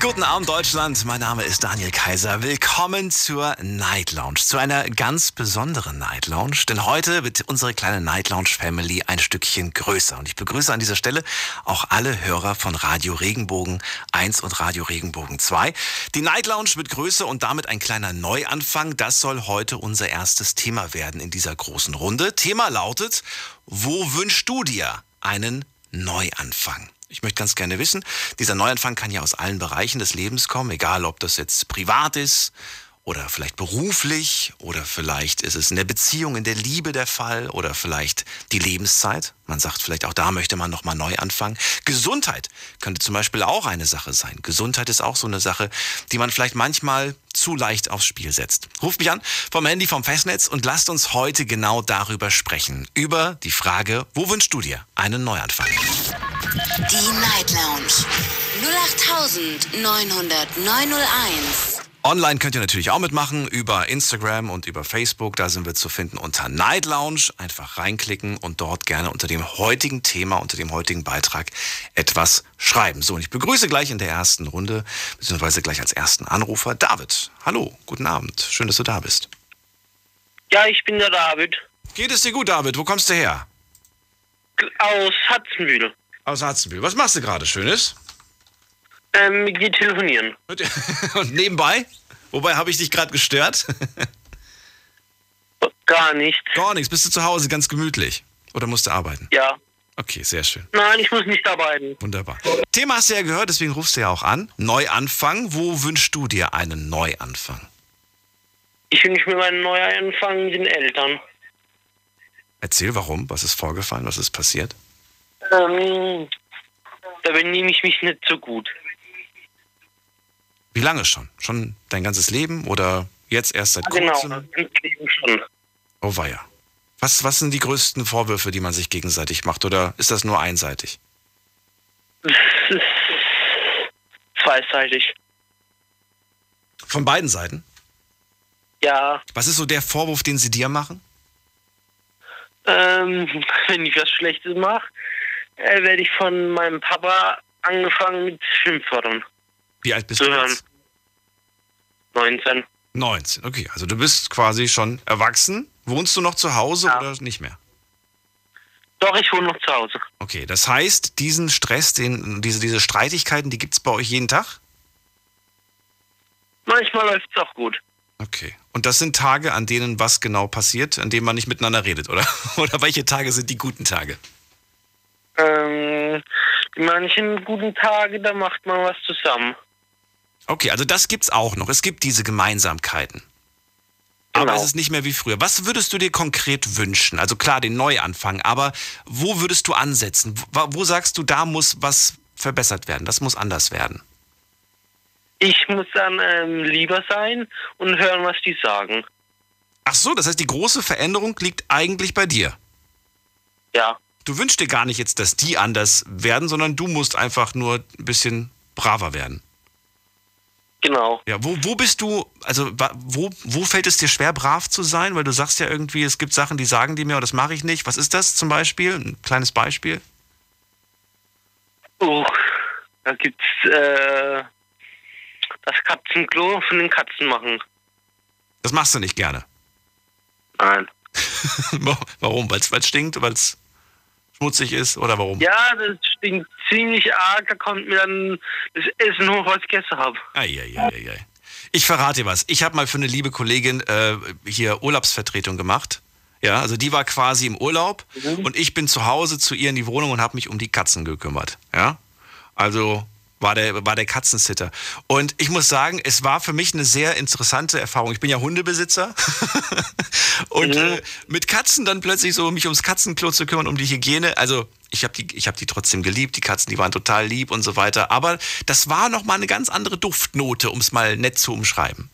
Guten Abend Deutschland, mein Name ist Daniel Kaiser. Willkommen zur Night Lounge, zu einer ganz besonderen Night Lounge, denn heute wird unsere kleine Night Lounge Family ein Stückchen größer und ich begrüße an dieser Stelle auch alle Hörer von Radio Regenbogen 1 und Radio Regenbogen 2. Die Night Lounge wird größer und damit ein kleiner Neuanfang, das soll heute unser erstes Thema werden in dieser großen Runde. Thema lautet, wo wünschst du dir einen Neuanfang? Ich möchte ganz gerne wissen, dieser Neuanfang kann ja aus allen Bereichen des Lebens kommen, egal ob das jetzt privat ist oder vielleicht beruflich oder vielleicht ist es in der Beziehung, in der Liebe der Fall oder vielleicht die Lebenszeit. Man sagt vielleicht auch da möchte man nochmal neu anfangen. Gesundheit könnte zum Beispiel auch eine Sache sein. Gesundheit ist auch so eine Sache, die man vielleicht manchmal zu leicht aufs Spiel setzt. Ruft mich an vom Handy vom Festnetz und lasst uns heute genau darüber sprechen. Über die Frage, wo wünschst du dir einen Neuanfang? Die Night Lounge. 08901. Online könnt ihr natürlich auch mitmachen über Instagram und über Facebook. Da sind wir zu finden unter Night Lounge. Einfach reinklicken und dort gerne unter dem heutigen Thema, unter dem heutigen Beitrag etwas schreiben. So, und ich begrüße gleich in der ersten Runde, beziehungsweise gleich als ersten Anrufer David. Hallo, guten Abend. Schön, dass du da bist. Ja, ich bin der David. Geht es dir gut, David? Wo kommst du her? Aus Hatzenbühl. Aus Harzenbühl. Was machst du gerade Schönes? Ähm, mit dir telefonieren. Und nebenbei? Wobei habe ich dich gerade gestört? Gar nicht. Gar nichts. Bist du zu Hause ganz gemütlich? Oder musst du arbeiten? Ja. Okay, sehr schön. Nein, ich muss nicht arbeiten. Wunderbar. Thema hast du ja gehört, deswegen rufst du ja auch an. Neuanfang. Wo wünschst du dir einen Neuanfang? Ich wünsche mir meinen Neuanfang mit den Eltern. Erzähl warum. Was ist vorgefallen? Was ist passiert? Ähm, da benehme ich mich nicht so gut. Wie lange schon? Schon dein ganzes Leben oder jetzt erst seit Genau, kurzem? das ganze Leben schon. Oh weia. Was, was sind die größten Vorwürfe, die man sich gegenseitig macht? Oder ist das nur einseitig? Ist zweiseitig. Von beiden Seiten? Ja, Was ist so der Vorwurf, den sie dir machen? ähm, wenn ich was Schlechtes mache, äh, werde ich von meinem Papa angefangen mit Schimpfwörtern. Wie alt bist Zu du hören. jetzt? 19. 19. Okay, also du bist quasi schon erwachsen. Wohnst du noch zu Hause Ja. oder nicht mehr? Doch, ich wohne noch zu Hause. Okay, das heißt, diesen Stress, den, diese, diese Streitigkeiten, die gibt es bei euch jeden Tag? Manchmal läuft es auch gut. Okay. Und das sind Tage, an denen was genau passiert, an denen man nicht miteinander redet, oder? Oder welche Tage sind die guten Tage? Ähm, die manchen guten Tage, da macht man was zusammen. Okay, also das gibt's auch noch. Es gibt diese Gemeinsamkeiten. Aber Genau. es ist nicht mehr wie früher. Was würdest du dir konkret wünschen? Also klar, den Neuanfang, aber wo würdest du ansetzen? Wo, wo sagst du, da muss was verbessert werden? Das muss anders werden. Ich muss dann ähm, lieber sein und hören, was die sagen. Ach so, das heißt, die große Veränderung liegt eigentlich bei dir. Ja, Du wünschst dir gar nicht jetzt, dass die anders werden, sondern du musst einfach nur ein bisschen braver werden. genau. Ja, wo, wo bist du, also wo, wo fällt es dir schwer, brav zu sein? Weil du sagst ja irgendwie, es gibt Sachen, die sagen die mir, oh, das mache ich nicht. Was ist das zum Beispiel? Ein kleines Beispiel? Oh, da gibt's äh, das Katzenklo von den Katzen machen. Das machst du nicht gerne. Nein. warum? Weil es stinkt, weil es schmutzig ist oder warum? Ja, das stinkt ziemlich arg. Da kommt mir dann das Essen hoch, was ich gegessen habe. Eieieiei. Ich verrate dir was. Ich habe mal für eine liebe Kollegin äh, hier Urlaubsvertretung gemacht. Ja, also die war quasi im Urlaub und ich bin zu Hause zu ihr in die Wohnung und habe mich um die Katzen gekümmert. Ja, also war der, war der Katzensitter. Und ich muss sagen, es war für mich eine sehr interessante Erfahrung. Ich bin ja Hundebesitzer und äh, mit Katzen dann plötzlich so mich ums Katzenklo zu kümmern, um die Hygiene. Also ich habe die, ich hab die trotzdem geliebt, die Katzen, die waren total lieb und so weiter. Aber das war nochmal eine ganz andere Duftnote, um es mal nett zu umschreiben.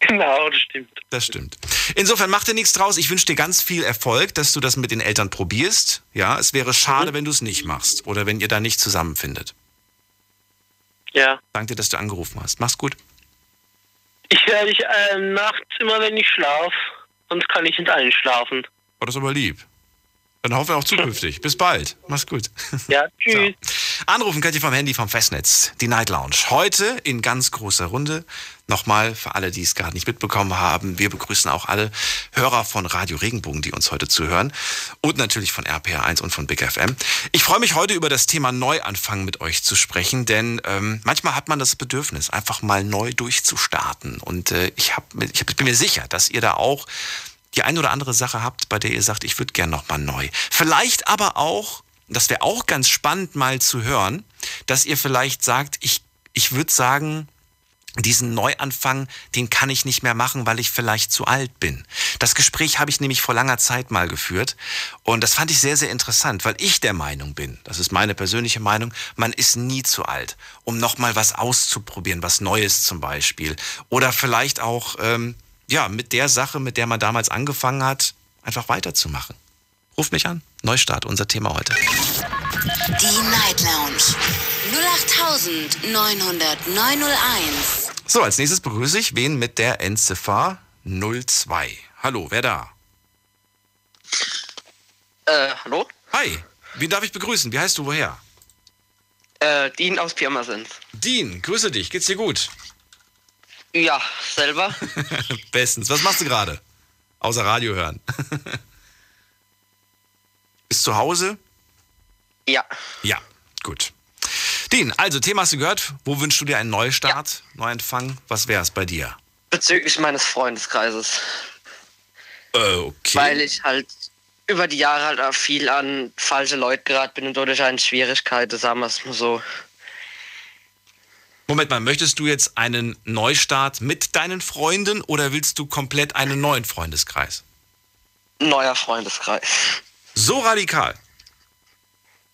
Genau, das stimmt. Das stimmt. Insofern mach dir nichts draus. Ich wünsche dir ganz viel Erfolg, dass du das mit den Eltern probierst. Ja, es wäre schade, wenn du es nicht machst oder wenn ihr da nicht zusammenfindet. Ja, Danke dir, dass du angerufen hast. Mach's gut. Ich höre dich äh, nachts immer, wenn ich schlafe. Sonst kann ich nicht einschlafen. Oh, das aber lieb. Dann hoffen wir auch zukünftig. Bis bald. Mach's gut. Ja, tschüss. So. Anrufen könnt ihr vom Handy vom Festnetz. Die Night Lounge. Heute in ganz großer Runde. Nochmal für alle, die es gerade nicht mitbekommen haben. Wir begrüßen auch alle Hörer von Radio Regenbogen, die uns heute zuhören. Und natürlich von RPR1 und von Big FM. Ich freue mich heute über das Thema Neuanfang mit euch zu sprechen, denn ähm, manchmal hat man das Bedürfnis, einfach mal neu durchzustarten. Und äh, ich, hab, ich bin mir sicher, dass ihr da auch die ein oder andere Sache habt, bei der ihr sagt, ich würde gern nochmal neu. Vielleicht aber auch, das wäre auch ganz spannend mal zu hören, dass ihr vielleicht sagt, ich, ich würde sagen, diesen Neuanfang, den kann ich nicht mehr machen, weil ich vielleicht zu alt bin. Das Gespräch habe ich nämlich vor langer Zeit mal geführt und das fand ich sehr, sehr interessant, weil ich der Meinung bin, das ist meine persönliche Meinung, man ist nie zu alt, um nochmal was auszuprobieren, was Neues zum Beispiel. Oder vielleicht auch, ähm, ja, mit der Sache, mit der man damals angefangen hat, einfach weiterzumachen. Ruf mich an. Neustart, unser Thema heute. Die Night Lounge 08901. So, als nächstes begrüße ich wen mit der Endziffer 02. Hallo, wer da? Äh, hallo? Hi, wen darf ich begrüßen? Wie heißt du, woher? Äh, Dean aus Pirmasens. Dean, grüße dich. Geht's dir gut? Ja, selber. Bestens. Was machst du gerade? Außer Radio hören. Bist zu Hause? Ja. Ja, gut. Dean, also Thema hast du gehört. Wo wünschst du dir einen Neustart, ja. Neuanfang? Was wäre es bei dir? Bezüglich meines Freundeskreises. Äh, okay. Weil ich halt über die Jahre halt auch viel an falsche Leute geraten bin und dadurch eine Schwierigkeiten, sagen wir es mal so. Moment mal, möchtest du jetzt einen Neustart mit deinen Freunden oder willst du komplett einen neuen Freundeskreis? Neuer Freundeskreis. So radikal?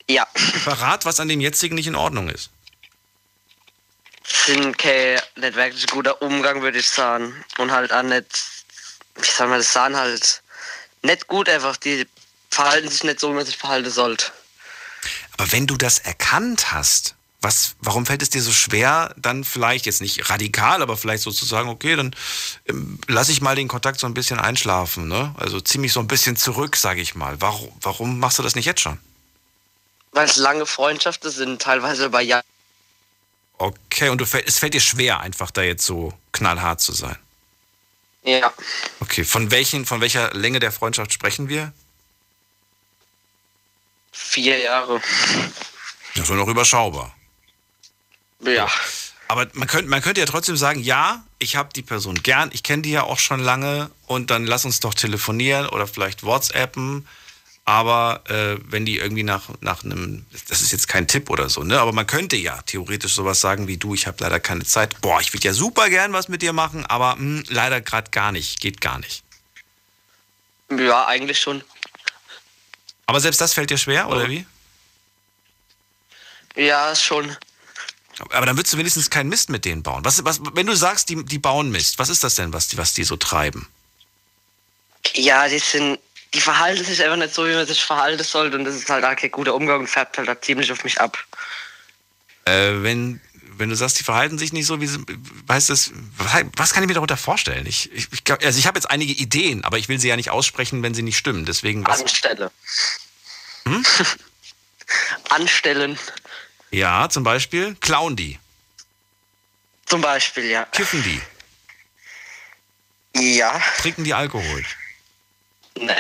Ja. Verrat, was an dem jetzigen nicht in Ordnung ist. Sind kein nicht wirklich guter Umgang, würde ich sagen. Und halt auch nicht, wie soll man das sagen, halt nicht gut einfach. Die verhalten sich nicht so, wie man sich verhalten sollte. Aber wenn du das erkannt hast, was, warum fällt es dir so schwer, dann vielleicht jetzt nicht radikal, aber vielleicht sozusagen, okay, dann ähm, lasse ich mal den Kontakt so ein bisschen einschlafen, ne? Also zieh mich so ein bisschen zurück, sage ich mal. Warum, warum machst du das nicht jetzt schon? Weil es lange Freundschaften sind, teilweise über Jahre. Okay, und du, es fällt dir schwer, einfach da jetzt so knallhart zu sein. Ja. Okay, von, welchen, von welcher Länge der Freundschaft sprechen wir? Vier Jahre. Das ist noch überschaubar. Ja. Aber man könnte, man könnte ja trotzdem sagen, ja, ich habe die Person gern, ich kenne die ja auch schon lange und dann lass uns doch telefonieren oder vielleicht WhatsAppen. Aber äh, wenn die irgendwie nach, nach einem, das ist jetzt kein Tipp oder so, ne? Aber man könnte ja theoretisch sowas sagen wie du, ich habe leider keine Zeit. Boah, ich würde ja super gern was mit dir machen, aber mh, hm, leider gerade gar nicht, geht gar nicht. Ja, eigentlich schon. Aber selbst das fällt dir schwer, oder wie? Ja, schon. Aber dann würdest du wenigstens keinen Mist mit denen bauen. Was, was, wenn du sagst, die, die bauen Mist, was ist das denn, was die, was die so treiben? Ja, die sind, die verhalten sich einfach nicht so, wie man sich verhalten sollte. Und das ist halt auch kein guter Umgang und färbt halt ziemlich auf mich ab. Äh, wenn, wenn du sagst, die verhalten sich nicht so, wie sie, heißt das, was, kann ich mir darunter vorstellen? Ich, ich, ich also ich habe jetzt einige Ideen, aber ich will sie ja nicht aussprechen, wenn sie nicht stimmen. Deswegen was. Anstelle. Hm? Anstellen. Ja, zum Beispiel klauen die. Zum Beispiel, ja. Kiffen die. Ja. Trinken die Alkohol. Nee.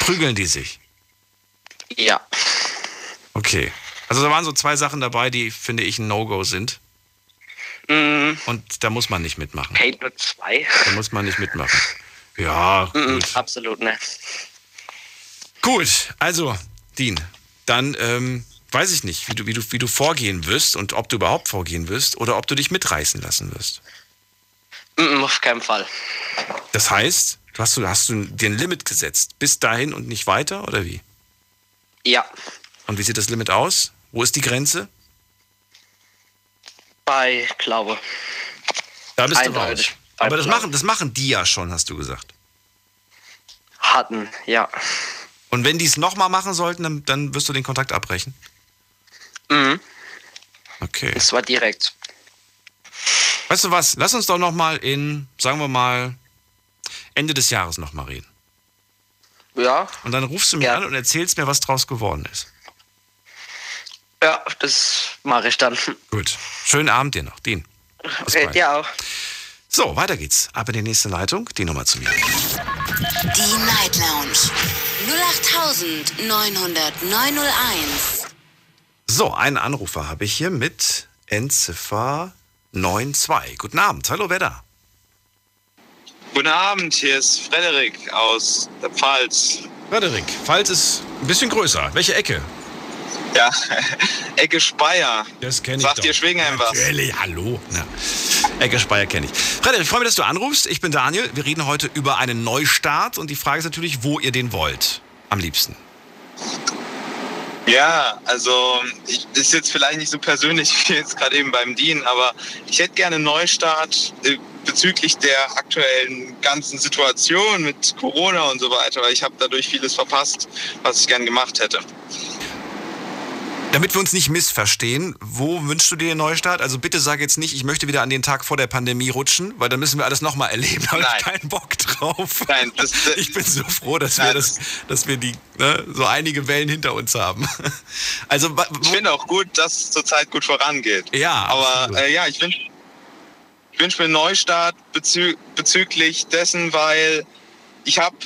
Prügeln die sich. Ja. Okay. Also da waren so zwei Sachen dabei, die, finde ich, ein No-Go sind. Mm. Und da muss man nicht mitmachen. Okay, nur zwei. Da muss man nicht mitmachen. Ja, mm, gut. Absolut, ne. Gut, also, Dean, dann ähm, weiß ich nicht, wie du, wie, du, wie du vorgehen wirst und ob du überhaupt vorgehen wirst oder ob du dich mitreißen lassen wirst. Auf keinen Fall. Das heißt, hast, du, hast du dir ein Limit gesetzt, bis dahin und nicht weiter oder wie? Ja. Und wie sieht das Limit aus? Wo ist die Grenze? Bei Glaube. Da bist Eindeutig. du raus. Aber das machen, das machen die ja schon, hast du gesagt. Hatten, ja. Und wenn die es nochmal machen sollten, dann, dann wirst du den Kontakt abbrechen? Mhm. Okay. Das war direkt. Weißt du was? Lass uns doch noch mal in, sagen wir mal, Ende des Jahres noch mal reden. Ja, Und dann rufst du mir Ja. an und erzählst mir, was draus geworden ist. ja, das mache ich dann. Gut. Schönen Abend dir noch, Dean. Bis Okay, dir auch. So, weiter geht's. Ab in die nächste Leitung. Die Nummer zu mir. Die Night Lounge 0890901. So, einen Anrufer habe ich hier mit Endziffer 92. Guten Abend. Hallo, wer da? Guten Abend, hier ist Frederik aus der Pfalz. Frederik. Pfalz ist ein bisschen größer. Welche Ecke? Ja, Ecke Speyer. Das kenne Sagt dir Schwingheim was? Natürlich, hallo. Na, Ecke Speyer kenne ich. Frederik, ich freue mich, dass du anrufst. Ich bin Daniel. Wir reden heute über einen Neustart und die Frage ist natürlich, wo ihr den wollt. Am liebsten. Ja, also ich, ist jetzt vielleicht nicht so persönlich wie jetzt gerade eben beim Dean, aber ich hätte gerne einen Neustart äh, bezüglich der aktuellen ganzen Situation mit Corona und so weiter, weil ich habe dadurch vieles verpasst, was ich gern gemacht hätte. Damit wir uns nicht missverstehen, wo wünschst du dir den Neustart? Also bitte sag jetzt nicht, ich möchte wieder an den Tag vor der Pandemie rutschen, weil dann müssen wir alles nochmal erleben. Da habe ich keinen Bock drauf. Nein, das- das- ich bin so froh, dass wir, Nein, das, dass wir die, ne, so einige Wellen hinter uns haben. Also, Ich finde auch gut, dass es zurzeit gut vorangeht. Ja, Aber äh, ja, ich wünsche ich wünsch mir einen Neustart bezü bezüglich dessen, weil ich habe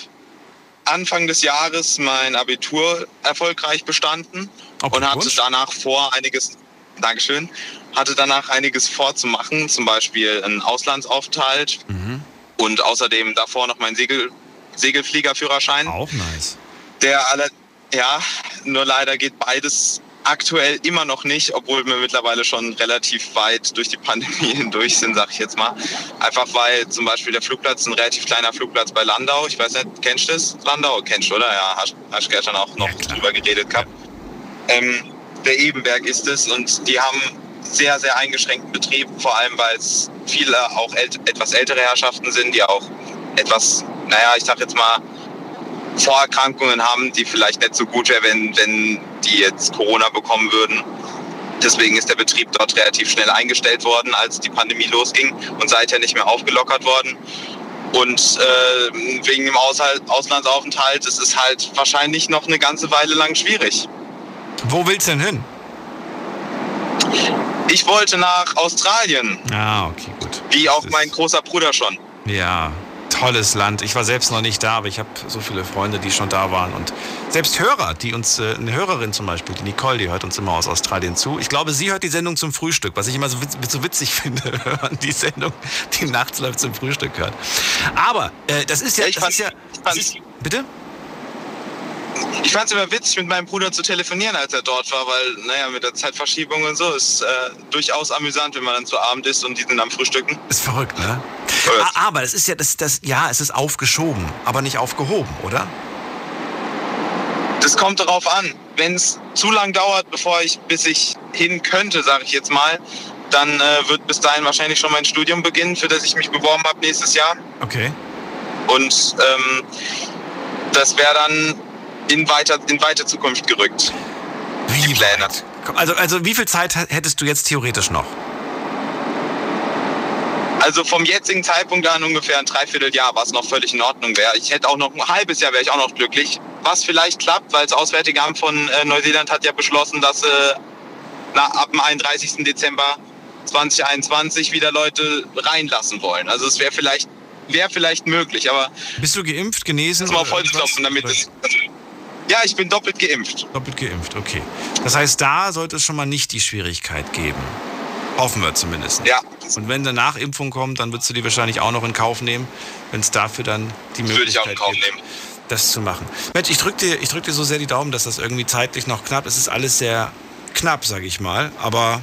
Anfang des Jahres mein Abitur erfolgreich bestanden Okay, und hatte danach vor, einiges, Dankeschön, hatte danach einiges vorzumachen, zum Beispiel einen Auslandsaufenthalt Mhm. und außerdem davor noch meinen Segel, Segelfliegerführerschein. auch nice. Der alle, ja, nur leider geht beides aktuell immer noch nicht, obwohl wir mittlerweile schon relativ weit durch die Pandemie hindurch sind, sag ich jetzt mal. Einfach weil zum Beispiel der Flugplatz, ein relativ kleiner Flugplatz bei Landau, ich weiß nicht, kennst du das? Landau kennst du, oder? Ja, hast, hast gestern auch noch Ja, drüber geredet gehabt. Ähm, der Ebenberg ist es und die haben sehr, sehr eingeschränkten Betrieb, vor allem weil es viele auch ält etwas ältere Herrschaften sind, die auch etwas, naja, ich sag jetzt mal, Vorerkrankungen haben, die vielleicht nicht so gut wäre, wenn, wenn die jetzt Corona bekommen würden. Deswegen ist der Betrieb dort relativ schnell eingestellt worden, als die Pandemie losging und seither nicht mehr aufgelockert worden. Und äh, wegen dem Aushalt, Auslandsaufenthalt ist es halt wahrscheinlich noch eine ganze Weile lang schwierig. Wo willst du denn hin? Ich wollte nach Australien, Ah, okay, gut. wie auch mein großer Bruder schon. Ja, tolles Land. Ich war selbst noch nicht da, aber ich habe so viele Freunde, die schon da waren. Und selbst Hörer, die uns, äh, eine Hörerin zum Beispiel, die Nicole, die hört uns immer aus Australien zu. Ich glaube, sie hört die Sendung zum Frühstück, was ich immer so, witz, so witzig finde, wenn man die Sendung, die nachts läuft, zum Frühstück hört. Aber äh, das ist ja, ich das fand- ist ja, ich fand- bitte? Ich fand es immer witzig, mit meinem Bruder zu telefonieren, als er dort war, weil, naja, mit der Zeitverschiebung und so ist äh, durchaus amüsant, wenn man dann zu Abend ist und die sind am Frühstücken. Ist verrückt, ne? Ah, Aber es ist ja, das, das, ja, es ist aufgeschoben, aber nicht aufgehoben, oder? Das kommt darauf an. Wenn es zu lang dauert, bevor ich, bis ich hin könnte, sage ich jetzt mal, dann äh, wird bis dahin wahrscheinlich schon mein Studium beginnen, für das ich mich beworben habe nächstes Jahr. Okay. Und ähm, das wäre dann in weiter, in weite Zukunft gerückt. Wie Die Pläne. weit? Also, also wie viel Zeit hättest du jetzt theoretisch noch? Also vom jetzigen Zeitpunkt an ungefähr ein Dreivierteljahr, was noch völlig in Ordnung wäre. Ich hätte auch noch ein halbes Jahr, wäre ich auch noch glücklich. Was vielleicht klappt, weil das Auswärtige Amt von äh, Neuseeland hat ja beschlossen, dass äh, na, ab dem 31. Dezember 2021 wieder Leute reinlassen wollen. Also es wäre vielleicht, wäre vielleicht möglich, aber Bist du geimpft, genesen? mal oder auf Holz irgendwas? klopfen, damit es. Ja, ich bin doppelt geimpft. Doppelt geimpft, okay. Das heißt, da sollte es schon mal nicht die Schwierigkeit geben. Hoffen wir zumindest. Ja, Und wenn eine Nachimpfung kommt, dann würdest du die wahrscheinlich auch noch in Kauf nehmen, wenn es dafür dann die würde ich auch Möglichkeit in Kauf gibt, nehmen. das zu machen. Mensch, ich drücke dir, ich drück dir so sehr die Daumen, dass das irgendwie zeitlich noch knapp ist. Es ist alles sehr knapp, sage ich mal. Aber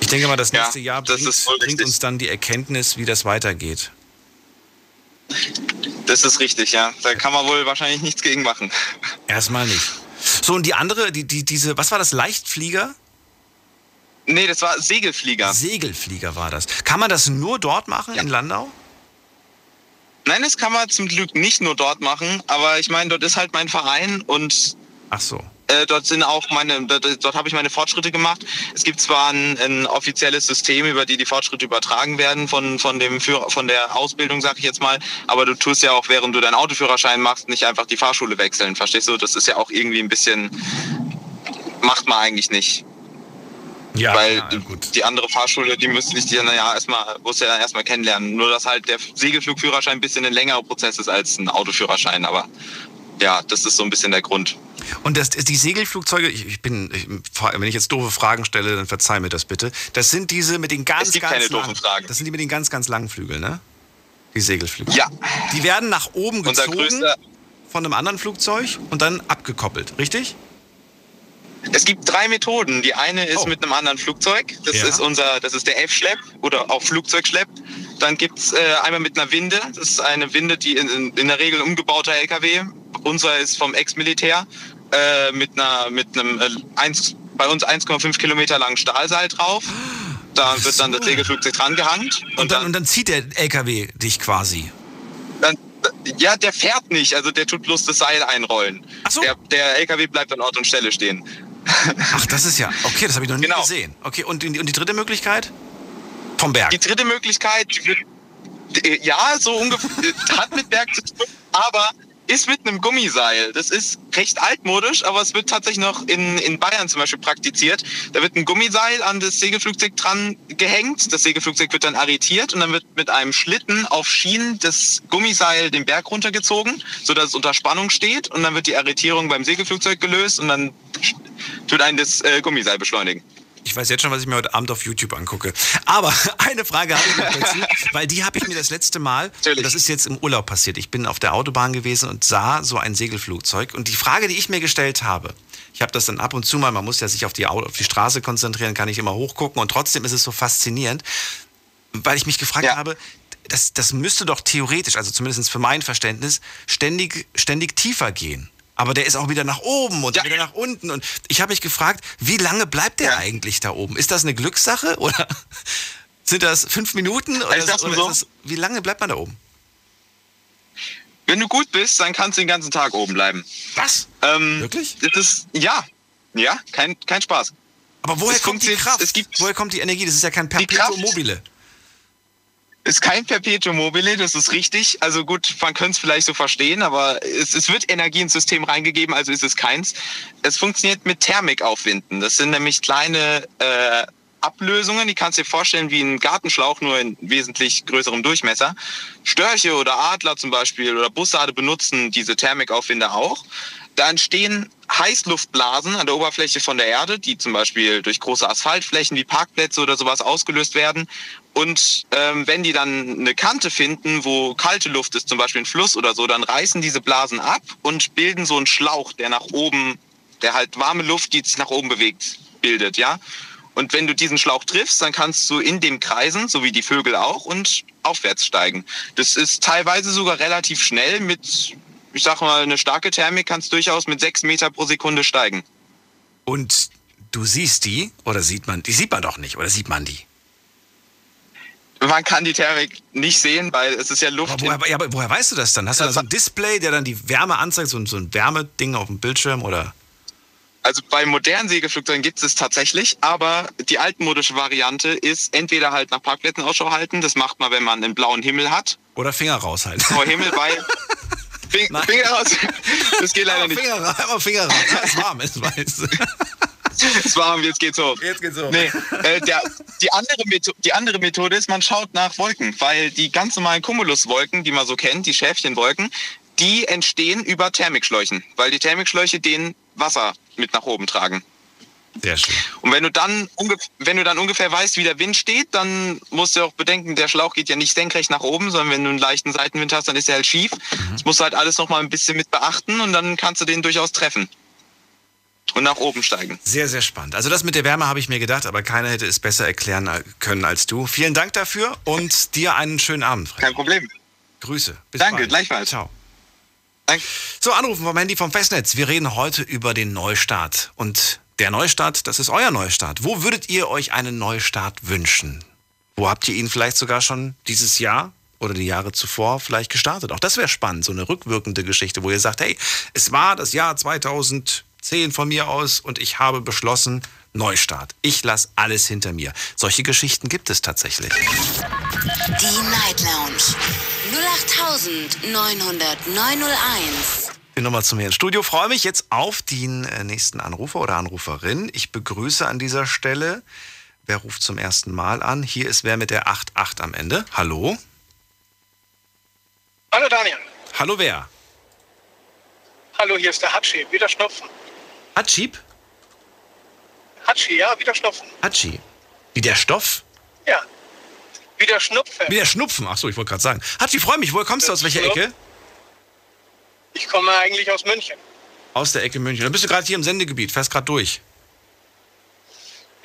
ich denke mal, das Ja, nächste Jahr das bringt, bringt uns dann die Erkenntnis, wie das weitergeht. Das ist richtig, ja. Da kann man wohl wahrscheinlich nichts gegen machen. Erstmal nicht. So, und die andere, die, die, diese, was war das, Leichtflieger? Nee, das war Segelflieger. Segelflieger war das. Kann man das nur dort machen, in Landau? Nein, das kann man zum Glück nicht nur dort machen, aber ich meine, dort ist halt mein Verein und Ach so. Äh, dort sind auch meine, dort, dort habe ich meine Fortschritte gemacht. Es gibt zwar ein, ein offizielles System, über die die Fortschritte übertragen werden von von dem Führer, von der Ausbildung, sag ich jetzt mal. Aber du tust ja auch, während du deinen Autoführerschein machst, nicht einfach die Fahrschule wechseln. Verstehst du? Das ist ja auch irgendwie ein bisschen macht man eigentlich nicht. Ja, Weil ja, die andere Fahrschule, die müsste ich dir ja erstmal, musst ja erstmal kennenlernen. Nur dass halt der Segelflugführerschein ein bisschen ein längerer Prozess ist als ein Autoführerschein. Aber ja, das ist so ein bisschen der Grund. Und das, die Segelflugzeuge, ich, bin, ich, wenn ich jetzt doofe Fragen stelle, dann verzeih mir das bitte. Das sind diese mit den ganz, Es gibt ganz keine langen. Das sind die mit den ganz, ganz langen Flügeln, ne? Die Segelflügel. Ja, Die werden nach oben gezogen von einem anderen Flugzeug und dann abgekoppelt, richtig? Es gibt drei Methoden. Die eine ist Oh. mit einem anderen Flugzeug. Das Ja. ist unser, das ist der F-Schlepp oder auch Flugzeugschlepp. Dann gibt's äh, einmal mit einer Winde. Das ist eine Winde, die in, in, in der Regel ein umgebauter LKW. Unser ist vom Ex-Militär äh, mit einer mit einem äh, 1, bei uns 1,5 Kilometer langen Stahlseil drauf. Da wird dann das Segelflugzeug dran gehangen. Und dann, und dann zieht der LKW dich quasi. dann, ja, der fährt nicht. Also der tut bloß das Seil einrollen. Ach so. Der, der LKW bleibt an Ort und Stelle stehen. Ach, das ist ja, okay, das habe ich noch nie Genau. gesehen. Okay, und die, und die dritte Möglichkeit? Vom Berg. Die dritte Möglichkeit, äh, ja, so ungefähr, hat mit Berg zu tun, aber ist mit einem Gummiseil. Das ist recht altmodisch, aber es wird tatsächlich noch in, in Bayern zum Beispiel praktiziert. Da wird ein Gummiseil an das Segelflugzeug dran gehängt. Das Segelflugzeug wird dann arretiert und dann wird mit einem Schlitten auf Schienen das Gummiseil den Berg runtergezogen, sodass es unter Spannung steht und dann wird die Arretierung beim Segelflugzeug gelöst und dann tut einen das äh, Gummiseil beschleunigen. Ich weiß jetzt schon, was ich mir heute Abend auf YouTube angucke. Aber eine Frage habe ich noch dazu, weil die habe ich mir das letzte Mal, das ist jetzt im Urlaub passiert. Ich bin auf der Autobahn gewesen und sah so ein Segelflugzeug. Und die Frage, die ich mir gestellt habe, ich habe das dann ab und zu mal, man muss ja sich auf die, Au- auf die Straße konzentrieren, kann ich immer hochgucken und trotzdem ist es so faszinierend, weil ich mich gefragt Ja. habe, das, das müsste doch theoretisch, also zumindest für mein Verständnis, ständig, ständig tiefer gehen. Aber der ist auch wieder nach oben und Ja. wieder nach unten. Und ich habe mich gefragt, wie lange bleibt der Ja. eigentlich da oben? Ist das eine Glückssache oder sind das fünf Minuten? Oder, ist, oder so. ist es, wie lange bleibt man da oben? Wenn du gut bist, dann kannst du den ganzen Tag oben bleiben. Was? Ähm, Wirklich? Das ist, ja, ja, kein, kein Spaß. Aber woher es kommt die Kraft? es gibt- woher kommt die Energie? Das ist ja kein Perpetuum mobile. Ist kein Perpetuum mobile, das ist richtig. Also gut, man könnte es vielleicht so verstehen, aber es, es wird Energie ins System reingegeben, also ist es keins. Es funktioniert mit Thermikaufwinden. Das sind nämlich kleine äh, Ablösungen, die kannst du dir vorstellen wie ein Gartenschlauch, nur in wesentlich größerem Durchmesser. Störche oder Adler zum Beispiel oder Bussarde benutzen diese Thermikaufwinde auch. Da entstehen Heißluftblasen an der Oberfläche von der Erde, die zum Beispiel durch große Asphaltflächen wie Parkplätze oder sowas ausgelöst werden. Und ähm, wenn die dann eine Kante finden, wo kalte Luft ist, zum Beispiel ein Fluss oder so, dann reißen diese Blasen ab und bilden so einen Schlauch, der nach oben, der halt warme Luft, die sich nach oben bewegt, bildet, ja. Und wenn du diesen Schlauch triffst, dann kannst du in dem kreisen, so wie die Vögel auch, und aufwärts steigen. Das ist teilweise sogar relativ schnell mit, ich sag mal, eine starke Thermik kannst durchaus mit sechs Meter pro Sekunde steigen. Und du siehst die, oder sieht man, die sieht man doch nicht, oder sieht man die? Man kann die Thermik nicht sehen, weil es ist ja Luft. Aber woher, ja, aber woher weißt du das dann? Hast du da so ein Display, der dann die Wärme anzeigt, so ein, so ein Wärmeding auf dem Bildschirm oder? Also bei modernen Segelflugzeugen gibt es es tatsächlich, aber die altmodische Variante ist entweder halt nach Parkplätzen Ausschau halten, das macht man, wenn man einen blauen Himmel hat. Oder Finger raushalten. Blauer Himmel, weil Fing. Finger raus. Das geht leider Aber nicht. Finger aber Finger raus. Ja, es warm ist, weißt du. Es war jetzt geht's hoch. Jetzt geht's hoch. Nee, äh, der, die, andere Metho die andere Methode ist, man schaut nach Wolken, weil die ganz normalen Cumuluswolken, die man so kennt, die Schäfchenwolken, die entstehen über Thermikschläuchen, weil die Thermikschläuche den Wasser mit nach oben tragen. Sehr schön. Und wenn du dann wenn du dann ungefähr weißt, wie der Wind steht, dann musst du auch bedenken, der Schlauch geht ja nicht senkrecht nach oben, sondern wenn du einen leichten Seitenwind hast, dann ist er halt schief. Das musst du halt alles noch mal ein bisschen mit beachten und dann kannst du den durchaus treffen. Und nach oben steigen. Sehr, sehr spannend. Also das mit der Wärme habe ich mir gedacht, aber keiner hätte es besser erklären können als du. Vielen Dank dafür und dir einen schönen Abend, Fred. Kein Problem. Grüße. Bis Danke, bald. gleichfalls. Ciao. Danke. So, anrufen vom Handy vom Festnetz. Wir reden heute über den Neustart. Und der Neustart, das ist euer Neustart. Wo würdet ihr euch einen Neustart wünschen? Wo habt ihr ihn vielleicht sogar schon dieses Jahr oder die Jahre zuvor vielleicht gestartet? Auch das wäre spannend, so eine rückwirkende Geschichte, wo ihr sagt, hey, es war das Jahr zehn von mir aus und ich habe beschlossen, Neustart. Ich lasse alles hinter mir. Solche Geschichten gibt es tatsächlich. Die Night Lounge 08901. Die Nummer zu mir ins Studio. Freue mich jetzt auf den äh, nächsten Anrufer oder Anruferin. Ich begrüße an dieser Stelle. Wer ruft zum ersten Mal an? Hier ist wer mit der 88 am Ende. Hallo? Hallo Daniel. Hallo wer? Hallo, hier ist der Hatschi. Wieder Schnupfen. Hatschib? Hatschi, ja, wieder Schnupfen. Hatschi. Wie der Stoff? Ja. Wieder Schnupfen. Wie der Schnupfen. Achso, ich wollte gerade sagen. Hatschi, freue mich. Woher kommst du? Aus welcher Ecke? Ich komme eigentlich aus München. Aus der Ecke München. Dann bist du gerade hier im Sendegebiet. Fährst gerade durch.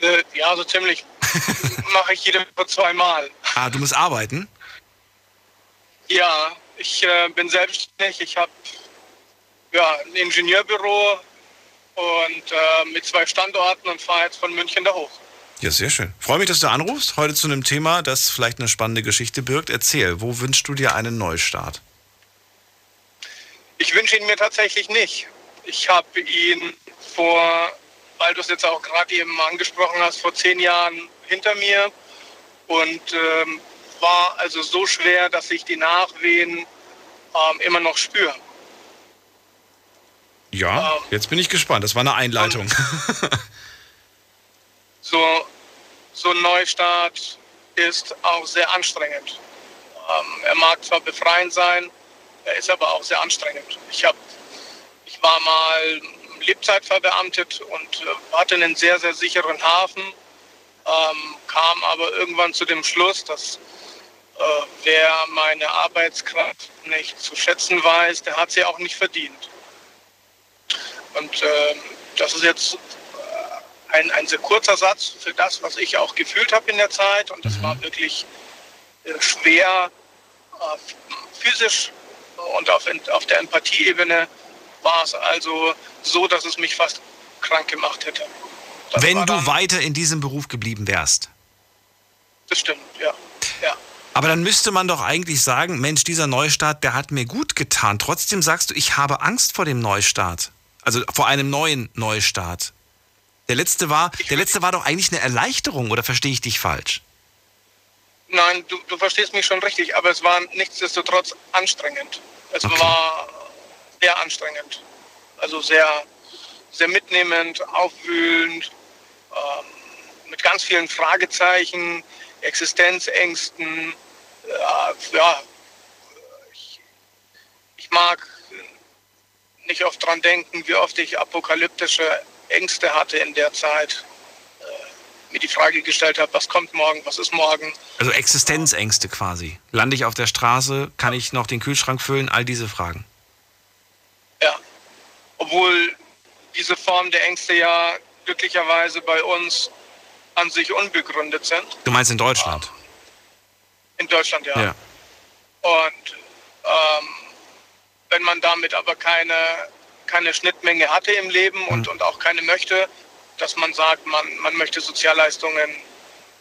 Äh, ja, so ziemlich. Mache ich jede Woche zweimal. Ah, du musst arbeiten? Ja, ich äh, bin selbstständig. Ich habe ja, ein Ingenieurbüro und äh, mit zwei Standorten und fahre jetzt von München da hoch. Ja, sehr schön. Freue mich, dass du anrufst. Heute zu einem Thema, das vielleicht eine spannende Geschichte birgt. Erzähl, wo wünschst du dir einen Neustart? Ich wünsche ihn mir tatsächlich nicht. Ich habe ihn vor, weil du es jetzt auch gerade eben angesprochen hast, vor zehn Jahren hinter mir und ähm, war also so schwer, dass ich die Nachwehen ähm, immer noch spüre. Ja, Ähm, jetzt bin ich gespannt. Das war eine Einleitung. So, so ein Neustart ist auch sehr anstrengend. Ähm, er mag zwar befreiend sein, er ist aber auch sehr anstrengend. Ich, hab, ich war mal Lebzeit verbeamtet und äh, hatte einen sehr, sehr sicheren Hafen, ähm, kam aber irgendwann zu dem Schluss, dass äh, wer meine Arbeitskraft nicht zu schätzen weiß, der hat sie auch nicht verdient. Und ähm, das ist jetzt äh, ein, ein sehr kurzer Satz für das, was ich auch gefühlt habe in der Zeit. Und das war wirklich äh, schwer, äh, physisch und auf, auf der Empathieebene war es also so, dass es mich fast krank gemacht hätte. Das Wenn du weiter in diesem Beruf geblieben wärst. Das stimmt, ja. ja. Aber dann müsste man doch eigentlich sagen, Mensch, dieser Neustart, der hat mir gut getan. Trotzdem sagst du, ich habe Angst vor dem Neustart. Also vor einem neuen Neustart. Der letzte war, der letzte war doch eigentlich eine Erleichterung, oder verstehe ich dich falsch? Nein, du, du verstehst mich schon richtig, aber es war nichtsdestotrotz anstrengend. Es Okay. war sehr anstrengend. Also sehr, sehr mitnehmend, aufwühlend, ähm, mit ganz vielen Fragezeichen, Existenzängsten. Ja, ja ich, ich mag nicht oft dran denken, wie oft ich apokalyptische Ängste hatte in der Zeit. Äh, mir die Frage gestellt habe, was kommt morgen, was ist morgen. Also Existenzängste quasi. Lande ich auf der Straße? Kann ich noch den Kühlschrank füllen? All diese Fragen. Ja. Obwohl diese Form der Ängste ja glücklicherweise bei uns an sich unbegründet sind. Du meinst in Deutschland? In Deutschland ja. Ja. Und ähm, wenn man damit aber keine, keine Schnittmenge hatte im Leben und, und auch keine möchte, dass man sagt, man, man möchte Sozialleistungen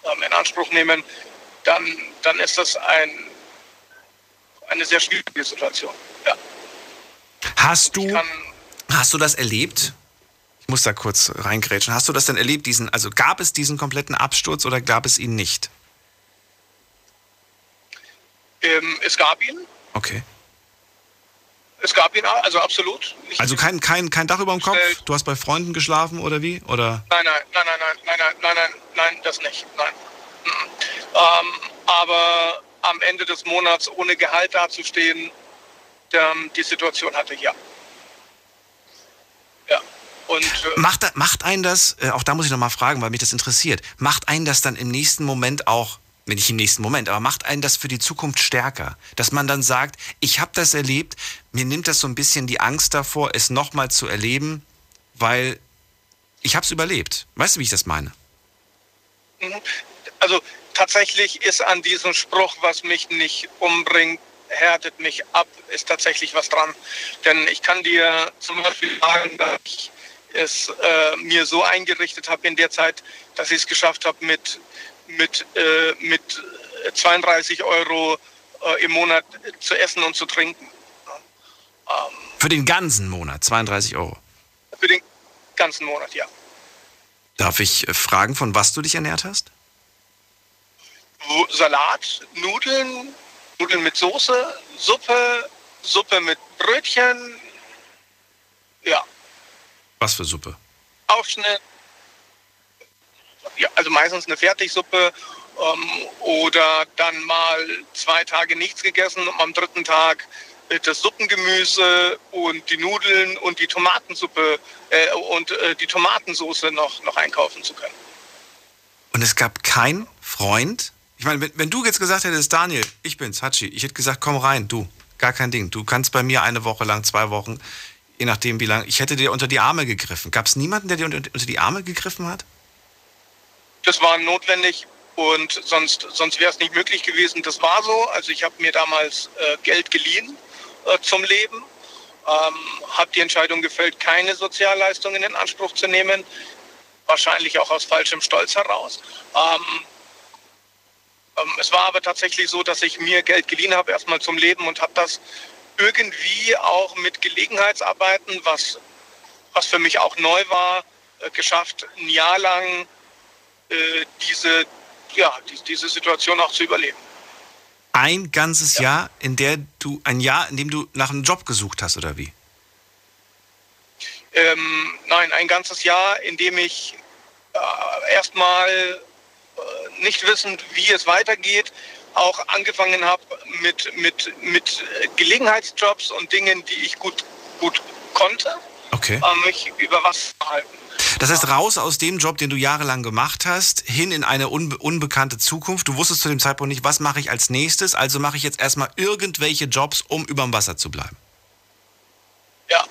ähm, in Anspruch nehmen, dann, dann ist das ein, eine sehr schwierige Situation. Ja. Hast du, Kann, hast du das erlebt? Ich muss da kurz reingrätschen. Hast du das denn erlebt, diesen, also gab es diesen kompletten Absturz oder gab es ihn nicht? ähm, es gab ihn, Okay. Es gab ihn, also absolut. Ich, Also kein, kein, kein Dach über dem Kopf? Du hast bei Freunden geschlafen oder wie? Oder? Nein, nein, nein, nein, nein, nein, nein, nein, nein, nein, das nicht. Nein. Ähm, aber am Ende des Monats ohne Gehalt dazustehen, ähm, die Situation hatte ich ja. Ja. Und äh, Macht, macht einen das, äh, auch da muss ich nochmal fragen, weil mich das interessiert, macht einen das dann im nächsten Moment auch, wenn nicht im nächsten Moment, aber macht einen das für die Zukunft stärker? Dass man dann sagt, ich habe das erlebt, mir nimmt das so ein bisschen die Angst davor, es nochmal zu erleben, weil ich habe es überlebt. Weißt du, wie ich das meine? Mhm. Also tatsächlich ist an diesem Spruch, was mich nicht umbringt, härtet mich ab, ist tatsächlich was dran. Denn ich kann dir zum Beispiel sagen, dass ich es äh, mir so eingerichtet habe in der Zeit, dass ich es geschafft habe, mit, mit, äh, mit 32 Euro äh, im Monat zu essen und zu trinken. Für den ganzen Monat, 32 Euro. Für den, ganzen Monat, ja. Darf ich äh, fragen, von was du dich ernährt hast? Salat, Nudeln, Nudeln mit Soße, Suppe, Suppe mit Brötchen, ja, Was für Suppe? Aufschnitt, ja, also meistens eine Fertigsuppe ähm, oder dann mal zwei Tage nichts gegessen, um am dritten Tag das Suppengemüse und die Nudeln und die Tomatensuppe äh, und äh, die Tomatensoße noch, noch einkaufen zu können. Und es gab keinen Freund. Ich meine, wenn, wenn du jetzt gesagt hättest, Daniel, ich bin's, Hatschi, ich hätte gesagt, komm rein, du, gar kein Ding. Du kannst bei mir eine Woche lang, zwei Wochen, je nachdem wie lang. Ich hätte dir unter die Arme gegriffen. Gab es niemanden, der dir unter, unter die Arme gegriffen hat? Das war notwendig und sonst, sonst wäre es nicht möglich gewesen. Das war so. Also ich habe mir damals äh, Geld geliehen äh, zum Leben, ähm, habe die Entscheidung gefällt, keine Sozialleistungen in Anspruch zu nehmen, wahrscheinlich auch aus falschem Stolz heraus. Ähm, ähm, es war aber tatsächlich so, dass ich mir Geld geliehen habe, erstmal zum Leben und habe das irgendwie auch mit Gelegenheitsarbeiten, was, was für mich auch neu war, äh, geschafft, ein Jahr lang äh, diese, ja, die, diese Situation auch zu überleben. Ein ganzes Jahr, in der du, ein Jahr, in dem du nach einem Job gesucht hast, oder wie? Ähm, nein, ein ganzes Jahr, in dem ich äh, erstmal äh, nicht wissend, wie es weitergeht, auch angefangen habe mit, mit, mit Gelegenheitsjobs und Dingen, die ich gut, gut konnte, Okay. äh, mich über was halten. Das heißt, raus aus dem Job, den du jahrelang gemacht hast, hin in eine unbe unbekannte Zukunft. Du wusstest zu dem Zeitpunkt nicht, was mache ich als nächstes, also mache ich jetzt erstmal irgendwelche Jobs, um überm Wasser zu bleiben. Ja,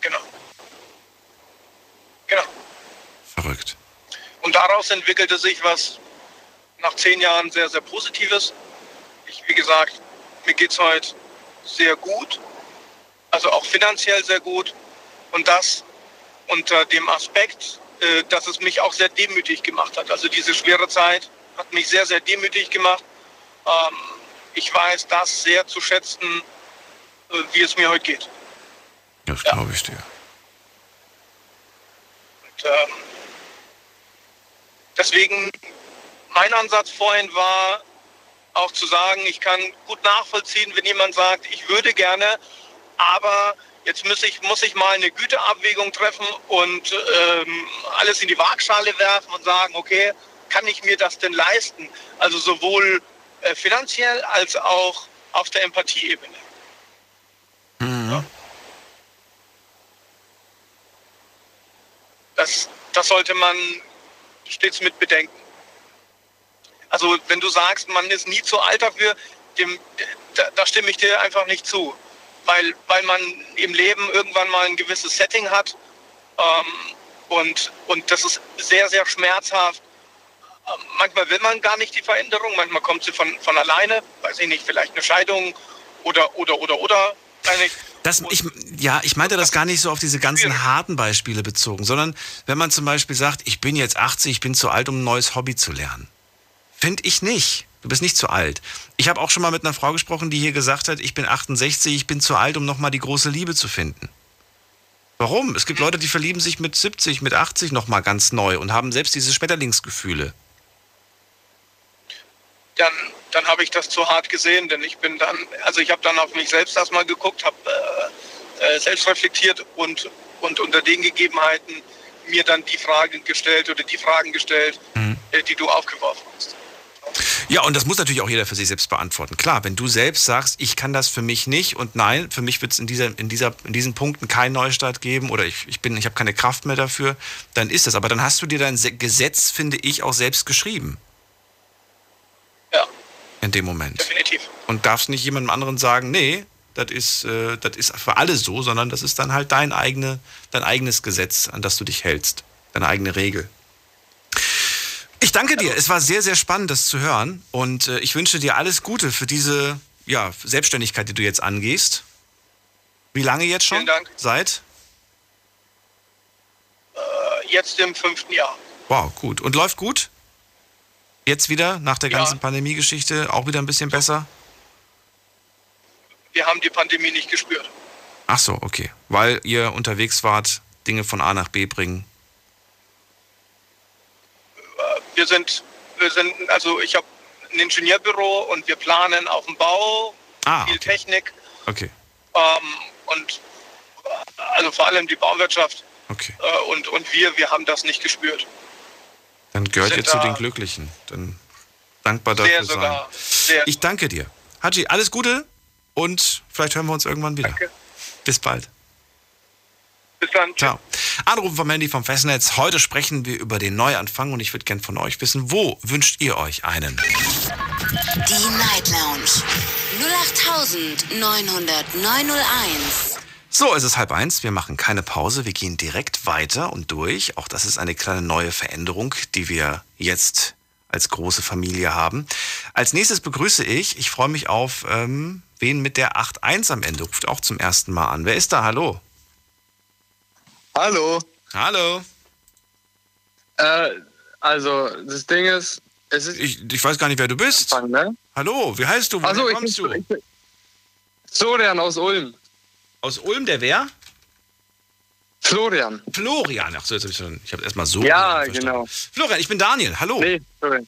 genau. Genau. Verrückt. Und daraus entwickelte sich was nach zehn Jahren sehr, sehr Positives. Ich, wie gesagt, mir geht es heute sehr gut, also auch finanziell sehr gut. Und das unter dem Aspekt, äh, dass es mich auch sehr demütig gemacht hat. Also diese schwere Zeit hat mich sehr, sehr demütig gemacht. Ähm, ich weiß das sehr zu schätzen, äh, wie es mir heute geht. Das Ja. glaube ich dir. Und, ähm, deswegen, mein Ansatz vorhin war auch zu sagen, ich kann gut nachvollziehen, wenn jemand sagt, ich würde gerne, aber jetzt muss ich, muss ich mal eine Güteabwägung treffen und ähm, alles in die Waagschale werfen und sagen, okay, kann ich mir das denn leisten? Also sowohl äh, finanziell als auch auf der Empathieebene. Mhm. Das, das sollte man stets mit bedenken. Also wenn du sagst, man ist nie zu alt dafür, dem, da, da stimme ich dir einfach nicht zu. Weil, weil man im Leben irgendwann mal ein gewisses Setting hat ähm, und, und das ist sehr, sehr schmerzhaft. Ähm, manchmal will man gar nicht die Veränderung, manchmal kommt sie von, von alleine, weiß ich nicht, vielleicht eine Scheidung oder, oder, oder, oder. Das, ich, ja, ich meinte das gar nicht so auf diese ganzen harten Beispiele bezogen, sondern wenn man zum Beispiel sagt, ich bin jetzt 80, ich bin zu alt, um ein neues Hobby zu lernen. Finde ich nicht. Du bist nicht zu alt. Ich habe auch schon mal mit einer Frau gesprochen, die hier gesagt hat, ich bin 68, ich bin zu alt, um nochmal die große Liebe zu finden. Warum? Es gibt Leute, die verlieben sich mit 70, mit 80 nochmal ganz neu und haben selbst diese Schmetterlingsgefühle. dann, dann habe ich das zu hart gesehen, denn ich bin dann, also ich habe dann auf mich selbst erstmal geguckt, habe äh, äh, selbst reflektiert und, und unter den Gegebenheiten mir dann die Fragen gestellt oder die Fragen gestellt, äh, die du aufgeworfen hast. Ja, und das muss natürlich auch jeder für sich selbst beantworten. Klar, wenn du selbst sagst, ich kann das für mich nicht und nein, für mich wird es in, dieser, in, dieser, in diesen Punkten keinen Neustart geben oder ich, ich, bin, ich habe keine Kraft mehr dafür, dann ist das. Aber dann hast du dir dein Se- Gesetz, finde ich, auch selbst geschrieben Ja, in dem Moment. definitiv. Und darfst nicht jemandem anderen sagen, nee, das ist, äh, das ist für alle so, sondern das ist dann halt dein, eigene, dein eigenes Gesetz, an das du dich hältst, deine eigene Regel. Ich danke dir. Es war sehr, sehr spannend, das zu hören. Und äh, ich wünsche dir alles Gute für diese ja, Selbstständigkeit, die du jetzt angehst. Wie lange jetzt schon? Vielen Dank. Seit? Äh, jetzt im fünften Jahr. Wow, gut. Und läuft gut? Jetzt wieder, nach der Ja. ganzen Pandemie-Geschichte, auch wieder ein bisschen besser? Wir haben die Pandemie nicht gespürt. Ach so, okay. Weil ihr unterwegs wart, Dinge von A nach B bringen? Wir sind, wir sind, also ich habe ein Ingenieurbüro und wir planen auf dem Bau Ah, viel okay. Technik Okay, ähm, und also vor allem die Bauwirtschaft okay. äh, und, und wir, wir haben das nicht gespürt. Dann gehört ihr zu den Glücklichen. Dann dankbar dafür sein. sogar. Sehr. Ich danke dir. Haji, alles Gute und vielleicht hören wir uns irgendwann wieder. Danke. Bis bald. Bis dann. Ciao. Anrufen vom Handy vom Festnetz. Heute sprechen wir über den Neuanfang und ich würde gern von euch wissen, wo wünscht ihr euch einen? Die Night Lounge 08901. So, es ist halb eins. Wir machen keine Pause. Wir gehen direkt weiter und durch. Auch das ist eine kleine neue Veränderung, die wir jetzt als große Familie haben. Als nächstes begrüße ich, ich freue mich auf, ähm, wen mit der 8.1 am Ende ruft auch zum ersten Mal an. Wer ist da? Hallo. Hallo. Hallo. Äh, also, das Ding ist, es ist Ich, ich weiß gar nicht, wer du bist. Anfang, ne? Hallo, wie heißt du? Woher Also, ich kommst bin, du? ich bin Florian aus Ulm. Aus Ulm, der wer? Florian. Florian. Ach so, jetzt habe ich schon. Ich habe erstmal so. Ja, genau. Florian, ich bin Daniel. Hallo. Nee, Florian.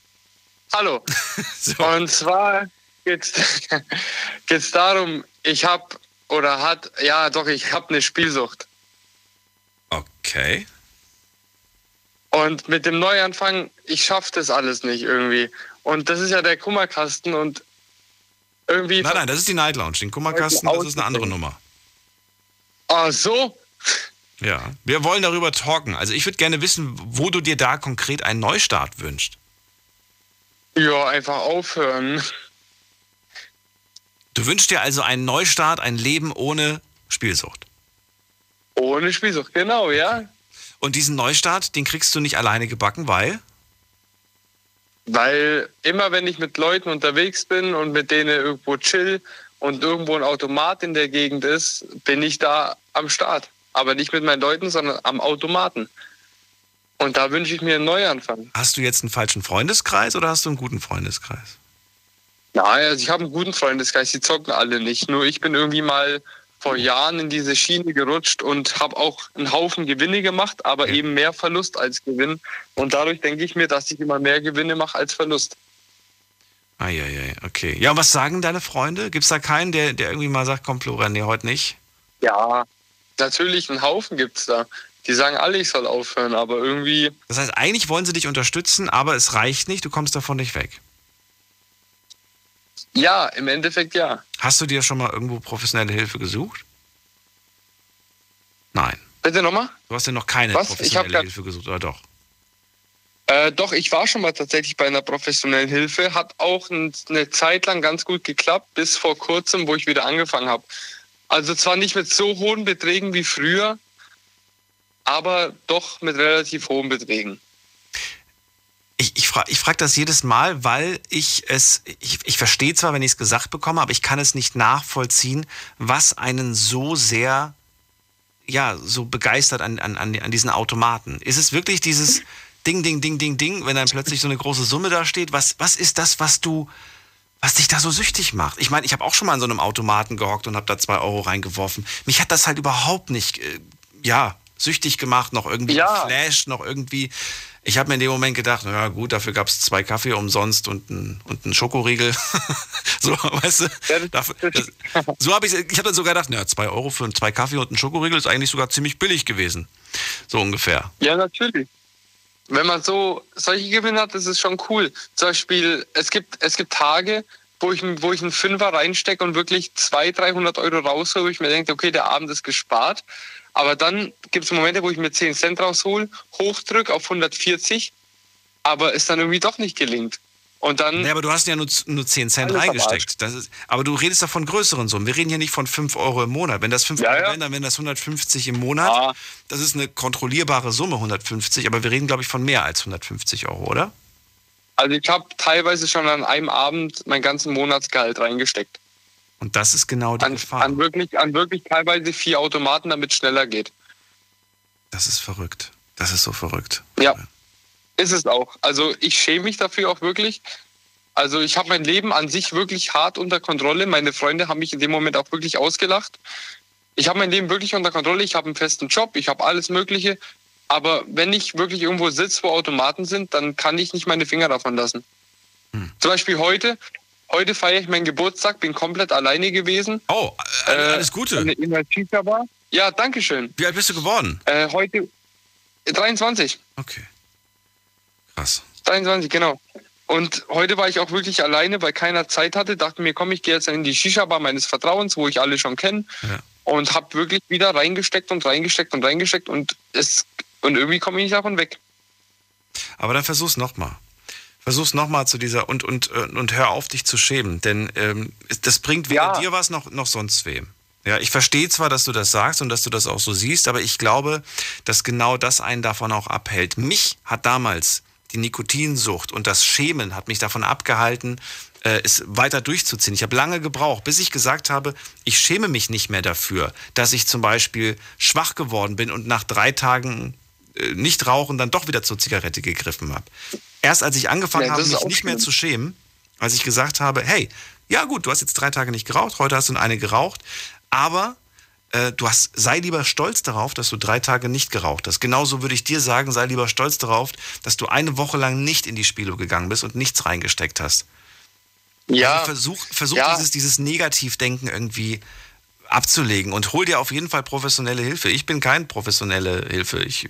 Hallo. So. Und zwar geht's, geht's darum, ich hab oder hat, ja doch, ich hab eine Spielsucht. Okay. Und mit dem Neuanfang, ich schaff das alles nicht irgendwie. Und das ist ja der Kummerkasten und irgendwie. Nein, nein, das ist die Night Lounge. Den Kummerkasten, das ist eine andere Nummer. Ah, so? Ja. Wir wollen darüber talken. Also ich würde gerne wissen, wo du dir da konkret einen Neustart wünschst. Ja, einfach aufhören. Du wünschst dir also einen Neustart, ein Leben ohne Spielsucht. Ohne Spielsucht, genau, ja. Und diesen Neustart, den kriegst du nicht alleine gebacken, weil? Weil immer wenn ich mit Leuten unterwegs bin und mit denen irgendwo chill und irgendwo ein Automat in der Gegend ist, bin ich da am Start. Aber nicht mit meinen Leuten, sondern am Automaten. Und da wünsche ich mir einen Neuanfang. Hast du jetzt einen falschen Freundeskreis oder hast du einen guten Freundeskreis? Ja, also ich habe einen guten Freundeskreis, die zocken alle nicht. Nur ich bin irgendwie mal vor Jahren in diese Schiene gerutscht und habe auch einen Haufen Gewinne gemacht, aber Ja. eben mehr Verlust als Gewinn. Und dadurch denke ich mir, dass ich immer mehr Gewinne mache als Verlust. Eieiei, okay. Ja, und was sagen deine Freunde? Gibt es da keinen, der, der irgendwie mal sagt, komm Florian, nee, heute nicht? Ja, natürlich, einen Haufen gibt's da. Die sagen alle, ich soll aufhören, aber irgendwie, Das heißt, eigentlich wollen sie dich unterstützen, aber es reicht nicht, du kommst davon nicht weg. Ja, im Endeffekt ja. Hast du dir schon mal irgendwo professionelle Hilfe gesucht? Nein. Bitte nochmal? Du hast dir noch keine Was? Professionelle Hilfe gesucht, oder doch? Äh, doch, ich war schon mal tatsächlich bei einer professionellen Hilfe. Hat auch ein, eine Zeit lang ganz gut geklappt, bis vor kurzem, wo ich wieder angefangen habe. Also zwar nicht mit so hohen Beträgen wie früher, aber doch mit relativ hohen Beträgen. Ich, ich frage ich frag das jedes Mal, weil ich es, ich, ich verstehe zwar, wenn ich es gesagt bekomme, aber ich kann es nicht nachvollziehen, was einen so sehr, ja, so begeistert an, an, an diesen Automaten. Ist es wirklich dieses Ding, Ding, Ding, Ding, Ding, wenn dann plötzlich so eine große Summe da steht? Was, was ist das, was du, was dich da so süchtig macht? Ich meine, ich habe auch schon mal an so einem Automaten gehockt und habe da zwei Euro reingeworfen. Mich hat das halt überhaupt nicht, äh, ja, süchtig gemacht, noch irgendwie Ja. geflasht, noch irgendwie. Ich habe mir in dem Moment gedacht, na gut, dafür gab es zwei Kaffee umsonst und einen und einen Schokoriegel. so, weißt du? Dafür, das, so habe ich, ich habe dann sogar gedacht, na, zwei Euro für zwei Kaffee und einen Schokoriegel ist eigentlich sogar ziemlich billig gewesen. So ungefähr. Ja, natürlich. Wenn man so solche Gewinne hat, das ist schon cool. Zum Beispiel, es gibt, es gibt Tage, wo ich, wo ich einen Fünfer reinstecke und wirklich 200, 300 Euro raushole, wo ich mir denke, okay, der Abend ist gespart. Aber dann gibt es Momente, wo ich mir 10 Cent raushol, hochdrück auf 140, aber es dann irgendwie doch nicht gelingt. Und dann, Nee, aber du hast ja nur, nur 10 Cent reingesteckt. Das ist, aber du redest doch von größeren Summen. Wir reden hier nicht von 5 Euro im Monat. Wenn das 5 Ja, Euro ja. wären, dann wären das 150 im Monat. Ah. Das ist eine kontrollierbare Summe, 150. Aber wir reden, glaube ich, von mehr als 150 Euro, oder? Also ich habe teilweise schon an einem Abend mein ganzen Monatsgehalt reingesteckt. Und das ist genau die An, Gefahr. an, wirklich, an wirklich teilweise vier Automaten, damit es schneller geht. Das ist verrückt. Das ist so verrückt. Ja, ist es auch. Also ich schäme mich dafür auch wirklich. Also ich habe mein Leben an sich wirklich hart unter Kontrolle. Meine Freunde haben mich in dem Moment auch wirklich ausgelacht. ich habe mein Leben wirklich unter Kontrolle, ich habe einen festen Job, ich habe alles Mögliche. Aber wenn ich wirklich irgendwo sitze, wo Automaten sind, dann kann ich nicht meine Finger davon lassen. Hm. Zum Beispiel heute. Heute feiere ich meinen Geburtstag, bin komplett alleine gewesen. Oh, äh, alles Gute. In, der Shisha-Bar. Ja, danke schön. Wie alt bist du geworden? Äh, heute 23. Okay. Krass. 23, genau. Und heute war ich auch wirklich alleine, weil keiner Zeit hatte. Dachte mir, komm, ich gehe jetzt in die Shisha-Bar meines Vertrauens, wo ich alle schon kenne. Ja. Und habe wirklich wieder reingesteckt und reingesteckt und reingesteckt. Und, es, und irgendwie komme ich nicht davon weg. Aber dann versuch's nochmal. Versuch's nochmal zu dieser und, und, äh, und hör auf, dich zu schämen. Denn ähm, das bringt weder Ja. dir was noch, noch sonst wem. Ja, ich verstehe zwar, dass du das sagst und dass du das auch so siehst, aber ich glaube, dass genau das einen davon auch abhält. Mich hat damals die Nikotinsucht und das Schämen hat mich davon abgehalten, äh, es weiter durchzuziehen. Ich habe lange gebraucht, bis ich gesagt habe, ich schäme mich nicht mehr dafür, dass ich zum Beispiel schwach geworden bin und nach drei Tagen äh, nicht rauchen dann doch wieder zur Zigarette gegriffen habe. Erst als ich angefangen Ja, habe, mich nicht mehr schlimm. zu schämen, als ich gesagt habe, hey, ja gut, du hast jetzt drei Tage nicht geraucht, heute hast du eine geraucht, aber äh, du hast, sei lieber stolz darauf, dass du drei Tage nicht geraucht hast. Genauso würde ich dir sagen, sei lieber stolz darauf, dass du eine Woche lang nicht in die Spielo gegangen bist und nichts reingesteckt hast. Ja, Also versuch, versuch Ja. dieses, dieses Negativdenken irgendwie abzulegen und hol dir auf jeden Fall professionelle Hilfe. Ich bin kein professionelle Hilfe. Ich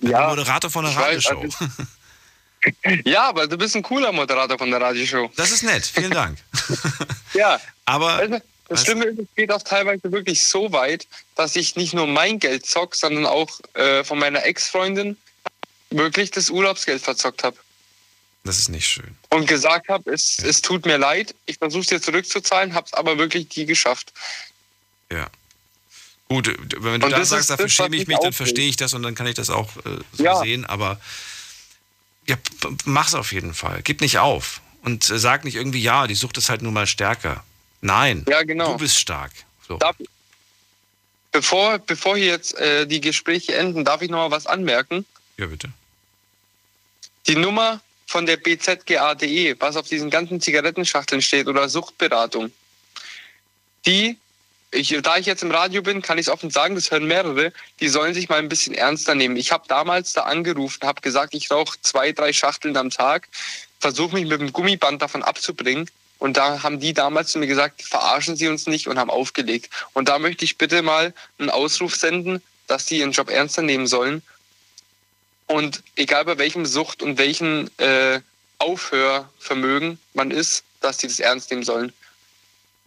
Ja, Moderator von einer ich weiß, Radioshow. also- ja, aber du bist ein cooler Moderator von der Radioshow. Das ist nett, vielen Dank. Ja, Aber das? Schlimme ist, es geht auch teilweise wirklich so weit, dass ich nicht nur mein Geld zock, sondern auch äh, von meiner Ex-Freundin wirklich das Urlaubsgeld verzockt habe. das ist nicht schön. Und gesagt habe, es, es tut mir leid, ich versuche es dir zurückzuzahlen, habe es aber wirklich nie geschafft. Ja. Gut, wenn du Und da sagst, dafür schäme ich mich dann verstehe ich das und dann kann ich das auch äh, so Ja. sehen. Aber ja, mach's auf jeden Fall. Gib nicht auf. Und äh, sag nicht irgendwie, ja, die Sucht ist halt nun mal stärker. Nein, Ja, genau. du bist stark. So. Darf, bevor, bevor hier jetzt äh, die Gespräche enden, darf ich noch mal was anmerken. Ja, bitte. Die Nummer von der bzga.de, was auf diesen ganzen Zigarettenschachteln steht oder Suchtberatung, die, ich, da ich jetzt im Radio bin, kann ich es offen sagen, das hören mehrere, die sollen sich mal ein bisschen ernster nehmen. Ich habe damals da angerufen, habe gesagt, ich rauche zwei, drei Schachteln am Tag, versuche mich mit dem Gummiband davon abzubringen. Und da haben die damals zu mir gesagt, verarschen Sie uns nicht und haben aufgelegt. Und da möchte ich bitte mal einen Ausruf senden, dass die ihren Job ernster nehmen sollen und egal bei welchem Sucht und welchem äh, Aufhörvermögen man ist, dass die das ernst nehmen sollen.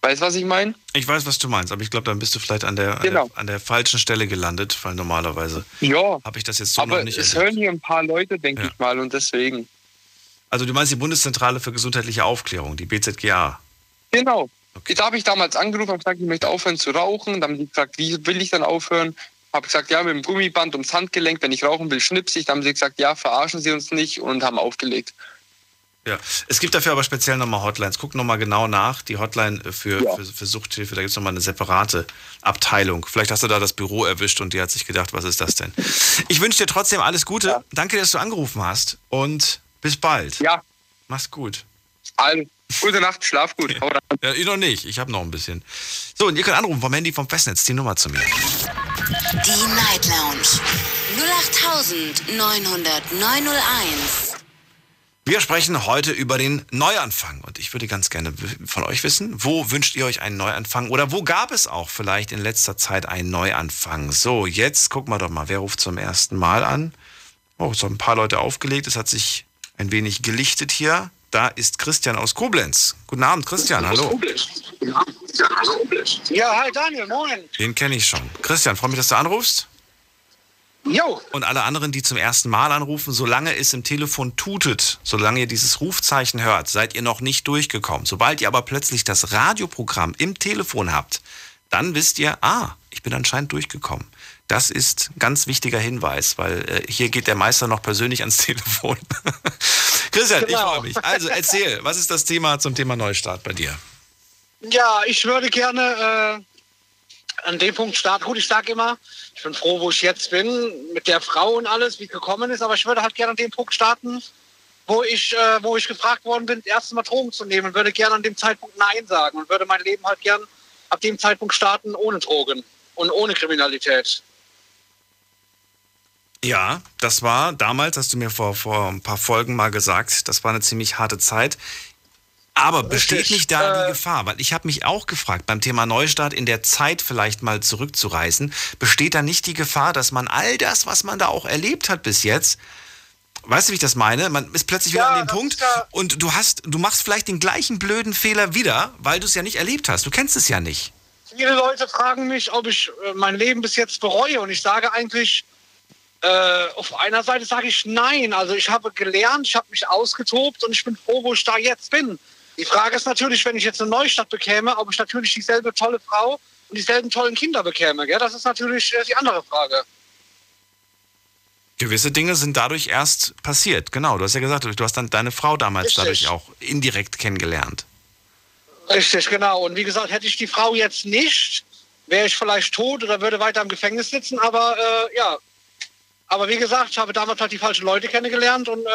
Weißt du, was ich meine? Ich weiß, was du meinst, aber ich glaube, dann bist du vielleicht an der, an, Genau. der, an der falschen Stelle gelandet, weil normalerweise Ja. habe ich das jetzt so Aber noch nicht es erlebt. hören hier ein paar Leute, denke Ja. ich mal, und deswegen. Also du meinst die Bundeszentrale für gesundheitliche Aufklärung, die BZGA. Genau. Okay. Da habe ich damals angerufen und gesagt, ich möchte aufhören zu rauchen. Dann haben die gefragt, wie will ich dann aufhören? Habe gesagt, ja, mit dem Gummiband ums Handgelenk, wenn ich rauchen will, schnips ich. Dann haben sie gesagt, ja, verarschen Sie uns nicht und haben aufgelegt. Ja, es gibt dafür aber speziell nochmal Hotlines. Guck nochmal genau nach. Die Hotline für, Ja. für, für Suchthilfe, da gibt es nochmal eine separate Abteilung. Vielleicht hast du da das Büro erwischt und die hat sich gedacht, was ist das denn? Ich wünsche dir trotzdem alles Gute. Ja. Danke, dass du angerufen hast und bis bald. Ja, Mach's gut. also, gute Nacht, schlaf gut. Ja, ich noch nicht. Ich habe noch ein bisschen. So, und ihr könnt anrufen vom Handy vom Festnetz, die Nummer zu mir. Die Night Lounge 0890901. Wir sprechen heute über den Neuanfang und ich würde ganz gerne von euch wissen, wo wünscht ihr euch einen Neuanfang oder wo gab es auch vielleicht in letzter Zeit einen Neuanfang? So, jetzt gucken wir doch mal, wer ruft zum ersten Mal an? Oh, es haben ein paar Leute aufgelegt, es hat sich ein wenig gelichtet hier. Da ist Christian aus Koblenz. Guten Abend, Christian, hallo. Ja, hi Daniel, moin. Den kenne ich schon. Christian, freue mich, dass du anrufst. Jo, Und alle anderen, die zum ersten Mal anrufen, solange es im Telefon tutet, solange ihr dieses Rufzeichen hört, seid ihr noch nicht durchgekommen. Sobald ihr aber plötzlich das Radioprogramm im Telefon habt, dann wisst ihr, ah, ich bin anscheinend durchgekommen. Das ist ein ganz wichtiger Hinweis, weil äh, hier geht der Meister noch persönlich ans Telefon. Christian, ich Genau. freue mich. Also erzähl, was ist das Thema zum Thema Neustart bei dir? ja, ich würde gerne äh, an dem Punkt starten. Gut, ich sage immer, ich bin froh, wo ich jetzt bin, mit der Frau und alles, wie es gekommen ist, aber ich würde halt gerne an dem Punkt starten, wo ich, äh, wo ich gefragt worden bin, das erste Mal Drogen zu nehmen und würde gerne an dem Zeitpunkt Nein sagen und würde mein Leben halt gern ab dem Zeitpunkt starten ohne Drogen. und ohne Kriminalität. Ja, das war damals, hast du mir vor, vor ein paar Folgen mal gesagt, das war eine ziemlich harte Zeit. Aber besteht Richtig, nicht da äh, die Gefahr? Weil ich habe mich auch gefragt, beim Thema Neustart in der Zeit vielleicht mal zurückzureisen, besteht da nicht die Gefahr, dass man all das, was man da auch erlebt hat bis jetzt, weißt du, wie ich das meine? Man ist plötzlich wieder Ja, an dem Punkt ja- und du hast, du machst vielleicht den gleichen blöden Fehler wieder, weil du es ja nicht erlebt hast. Du kennst es ja nicht. Viele Leute fragen mich, ob ich äh, mein Leben bis jetzt bereue. Und ich sage eigentlich, äh, auf einer Seite sage ich nein. Also ich habe gelernt, ich habe mich ausgetobt und ich bin froh, wo ich da jetzt bin. Die Frage ist natürlich, wenn ich jetzt eine Neustadt bekäme, ob ich natürlich dieselbe tolle Frau und dieselben tollen Kinder bekäme. Gell? Das ist natürlich äh, die andere Frage. Gewisse Dinge sind dadurch erst passiert. Genau, du hast ja gesagt, du hast dann deine Frau damals Richtig. dadurch auch indirekt kennengelernt. Richtig, genau. Und wie gesagt, hätte ich die Frau jetzt nicht, wäre ich vielleicht tot oder würde weiter im Gefängnis sitzen. Aber äh, ja, aber wie gesagt, ich habe damals halt die falschen Leute kennengelernt und äh,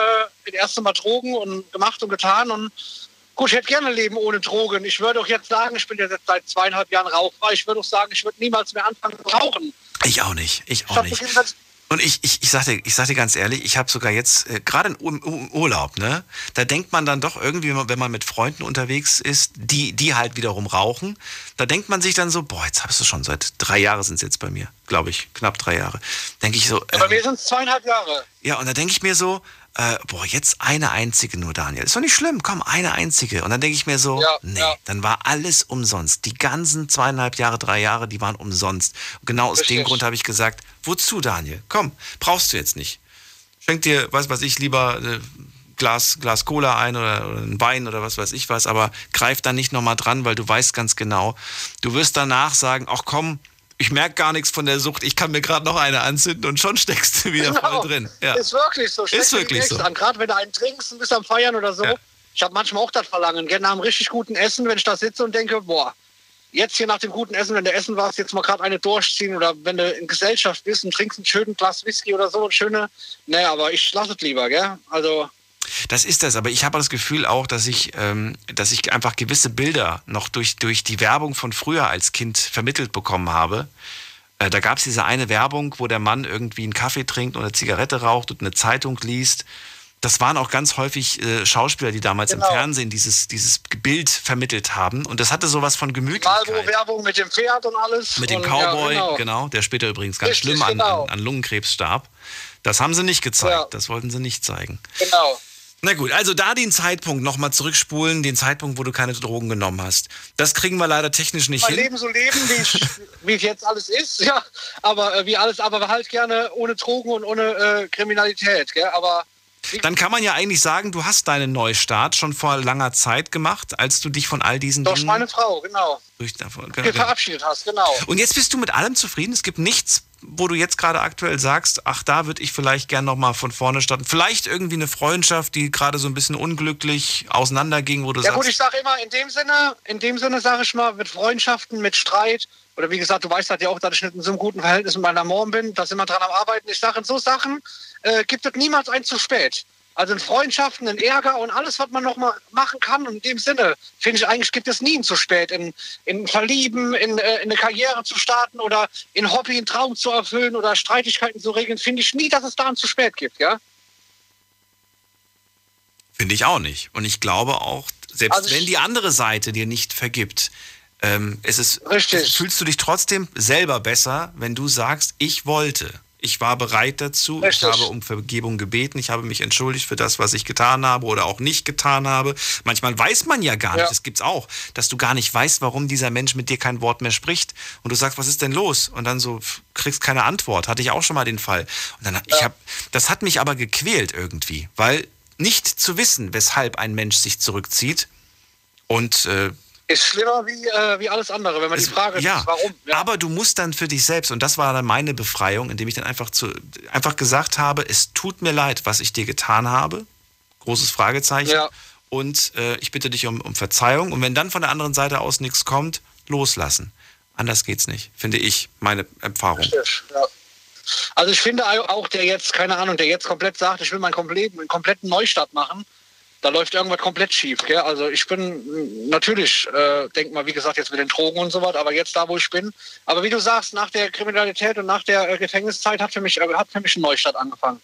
das erste Mal Drogen und gemacht und getan. Und gut, ich hätte gerne Leben ohne Drogen. Ich würde auch jetzt sagen, ich bin ja seit zweieinhalb Jahren rauchfrei. Ich würde auch sagen, ich würde niemals mehr anfangen zu rauchen. Ich auch nicht, ich auch nicht. Und ich, ich, ich, sag dir, ich sag dir ganz ehrlich, ich habe sogar jetzt, äh, gerade im Ur- im Urlaub, ne, da denkt man dann doch irgendwie, wenn man- mit Freunden unterwegs ist, die, die halt wiederum rauchen, da denkt man sich dann so, boah, jetzt hast du schon seit drei Jahren sind es jetzt bei mir, glaube ich, knapp drei Jahre. Denke ich so, bei äh, mir sind es zweieinhalb Jahre. ja, und da denke ich mir so, äh, boah, jetzt eine einzige nur, Daniel. Ist doch nicht schlimm, komm, eine einzige. Und dann denke ich mir so, Ja, nee, ja. dann war alles umsonst. Die ganzen zweieinhalb Jahre, drei Jahre, die waren umsonst. Und genau aus dem Richtig. Grund habe ich gesagt, wozu, Daniel? Komm, brauchst du jetzt nicht. Schenk dir, weiß was ich, lieber äh, Glas, Glas Cola ein oder, oder ein Wein oder was weiß ich was, aber greif dann nicht nochmal dran, weil du weißt ganz genau, du wirst danach sagen, ach komm, ich merke gar nichts von der Sucht, ich kann mir gerade noch eine anzünden und schon steckst du wieder Genau. voll drin. Ja. Ist wirklich so. Dir wirklich so. An. Gerade wenn du einen trinkst und bist am Feiern oder so. Ja. Ich habe manchmal auch das Verlangen. Gerne nach einem richtig guten Essen, wenn ich da sitze und denke, boah, jetzt hier nach dem guten Essen, wenn du essen warst, jetzt mal gerade eine durchziehen oder wenn du in Gesellschaft bist und trinkst einen schönen Glas Whisky oder so, ein schöne. Nee, aber ich lasse es lieber, gell? Also, Das ist das, aber ich habe das Gefühl auch, dass ich, ähm, dass ich einfach gewisse Bilder noch durch, durch die Werbung von früher als Kind vermittelt bekommen habe. Äh, da gab es diese eine Werbung, wo der Mann irgendwie einen Kaffee trinkt und eine Zigarette raucht und eine Zeitung liest. Das waren auch ganz häufig äh, Schauspieler, die damals Genau. im Fernsehen dieses, dieses Bild vermittelt haben. Und das hatte sowas von Gemütlichkeit. Marlboro-Werbung mit dem Pferd und alles. Mit dem und, Cowboy, Ja, genau. genau. der später übrigens ganz Richtig, schlimm an, genau. an, an Lungenkrebs starb. Das haben sie nicht gezeigt. Ja. Das wollten sie nicht zeigen. genau. Na gut, also da den Zeitpunkt nochmal zurückspulen, den Zeitpunkt, wo du keine Drogen genommen hast. Das kriegen wir leider technisch nicht Mein hin. Leben so leben, wie ich, wie jetzt alles ist, ja. Aber äh, wie alles, aber halt gerne ohne Drogen und ohne äh, Kriminalität, gell? Aber Dann kann man ja eigentlich sagen, du hast deinen Neustart schon vor langer Zeit gemacht, als du dich von all diesen doch Dingen meine Frau, genau. durch, davon- Ge- verabschiedet hast, genau. Und jetzt bist du mit allem zufrieden. Es gibt nichts, wo du jetzt gerade aktuell sagst, ach, da würde ich vielleicht gern nochmal von vorne starten. Vielleicht irgendwie eine Freundschaft, die gerade so ein bisschen unglücklich auseinanderging, wo du Ja gut, sagst, ich sage immer, in dem Sinne, in dem Sinne sage ich mal, mit Freundschaften, mit Streit, oder wie gesagt, du weißt halt ja auch, dass ich nicht in so einem guten Verhältnis mit meiner Mom bin, da sind wir dran am Arbeiten. Ich sage, in so Sachen äh, gibt es niemals ein zu spät. Also in Freundschaften, in Ärger und alles, was man noch mal machen kann. Und in dem Sinne, finde ich eigentlich, gibt es nie zu spät. In, in Verlieben, in, äh, in eine Karriere zu starten oder in Hobby, einen Traum zu erfüllen oder Streitigkeiten zu regeln, finde ich nie, dass es da ein zu spät gibt, ja? Finde ich auch nicht. Und ich glaube auch, selbst Also wenn die andere Seite dir nicht vergibt, ähm, es ist, Richtig. fühlst du dich trotzdem selber besser, wenn du sagst, ich wollte. Ich war bereit dazu, Richtig. ich habe um Vergebung gebeten, ich habe mich entschuldigt für das, was ich getan habe oder auch nicht getan habe. Manchmal weiß man ja gar nicht, Ja. das gibt's auch, dass du gar nicht weißt, warum dieser Mensch mit dir kein Wort mehr spricht und du sagst, was ist denn los? Und dann so kriegst keine Antwort. Hatte ich auch schon mal den Fall. Und dann ich hab, das hat mich aber gequält irgendwie, weil nicht zu wissen, weshalb ein Mensch sich zurückzieht und äh, Ist schlimmer wie, äh, wie alles andere, wenn man die es- Frage ja, ist, warum. Ja. aber du musst dann für dich selbst, und das war dann meine Befreiung, indem ich dann einfach, zu, einfach gesagt habe, es tut mir leid, was ich dir getan habe. Großes Fragezeichen. Ja. Und äh, ich bitte dich um, um Verzeihung. Und wenn dann von der anderen Seite aus nichts kommt, loslassen. Anders geht's nicht, finde ich, meine Erfahrung. Ja. Also ich finde auch, der jetzt, keine Ahnung, der jetzt komplett sagt, ich will meinen kompletten, einen kompletten Neustart machen, da läuft irgendwas komplett schief. Gell? Also ich bin natürlich, äh, denk mal, wie gesagt, jetzt mit den Drogen und so was, aber jetzt da, wo ich bin. Aber wie du sagst, nach der Kriminalität und nach der äh, Gefängniszeit hat für mich, äh, hat für mich ein Neustart angefangen.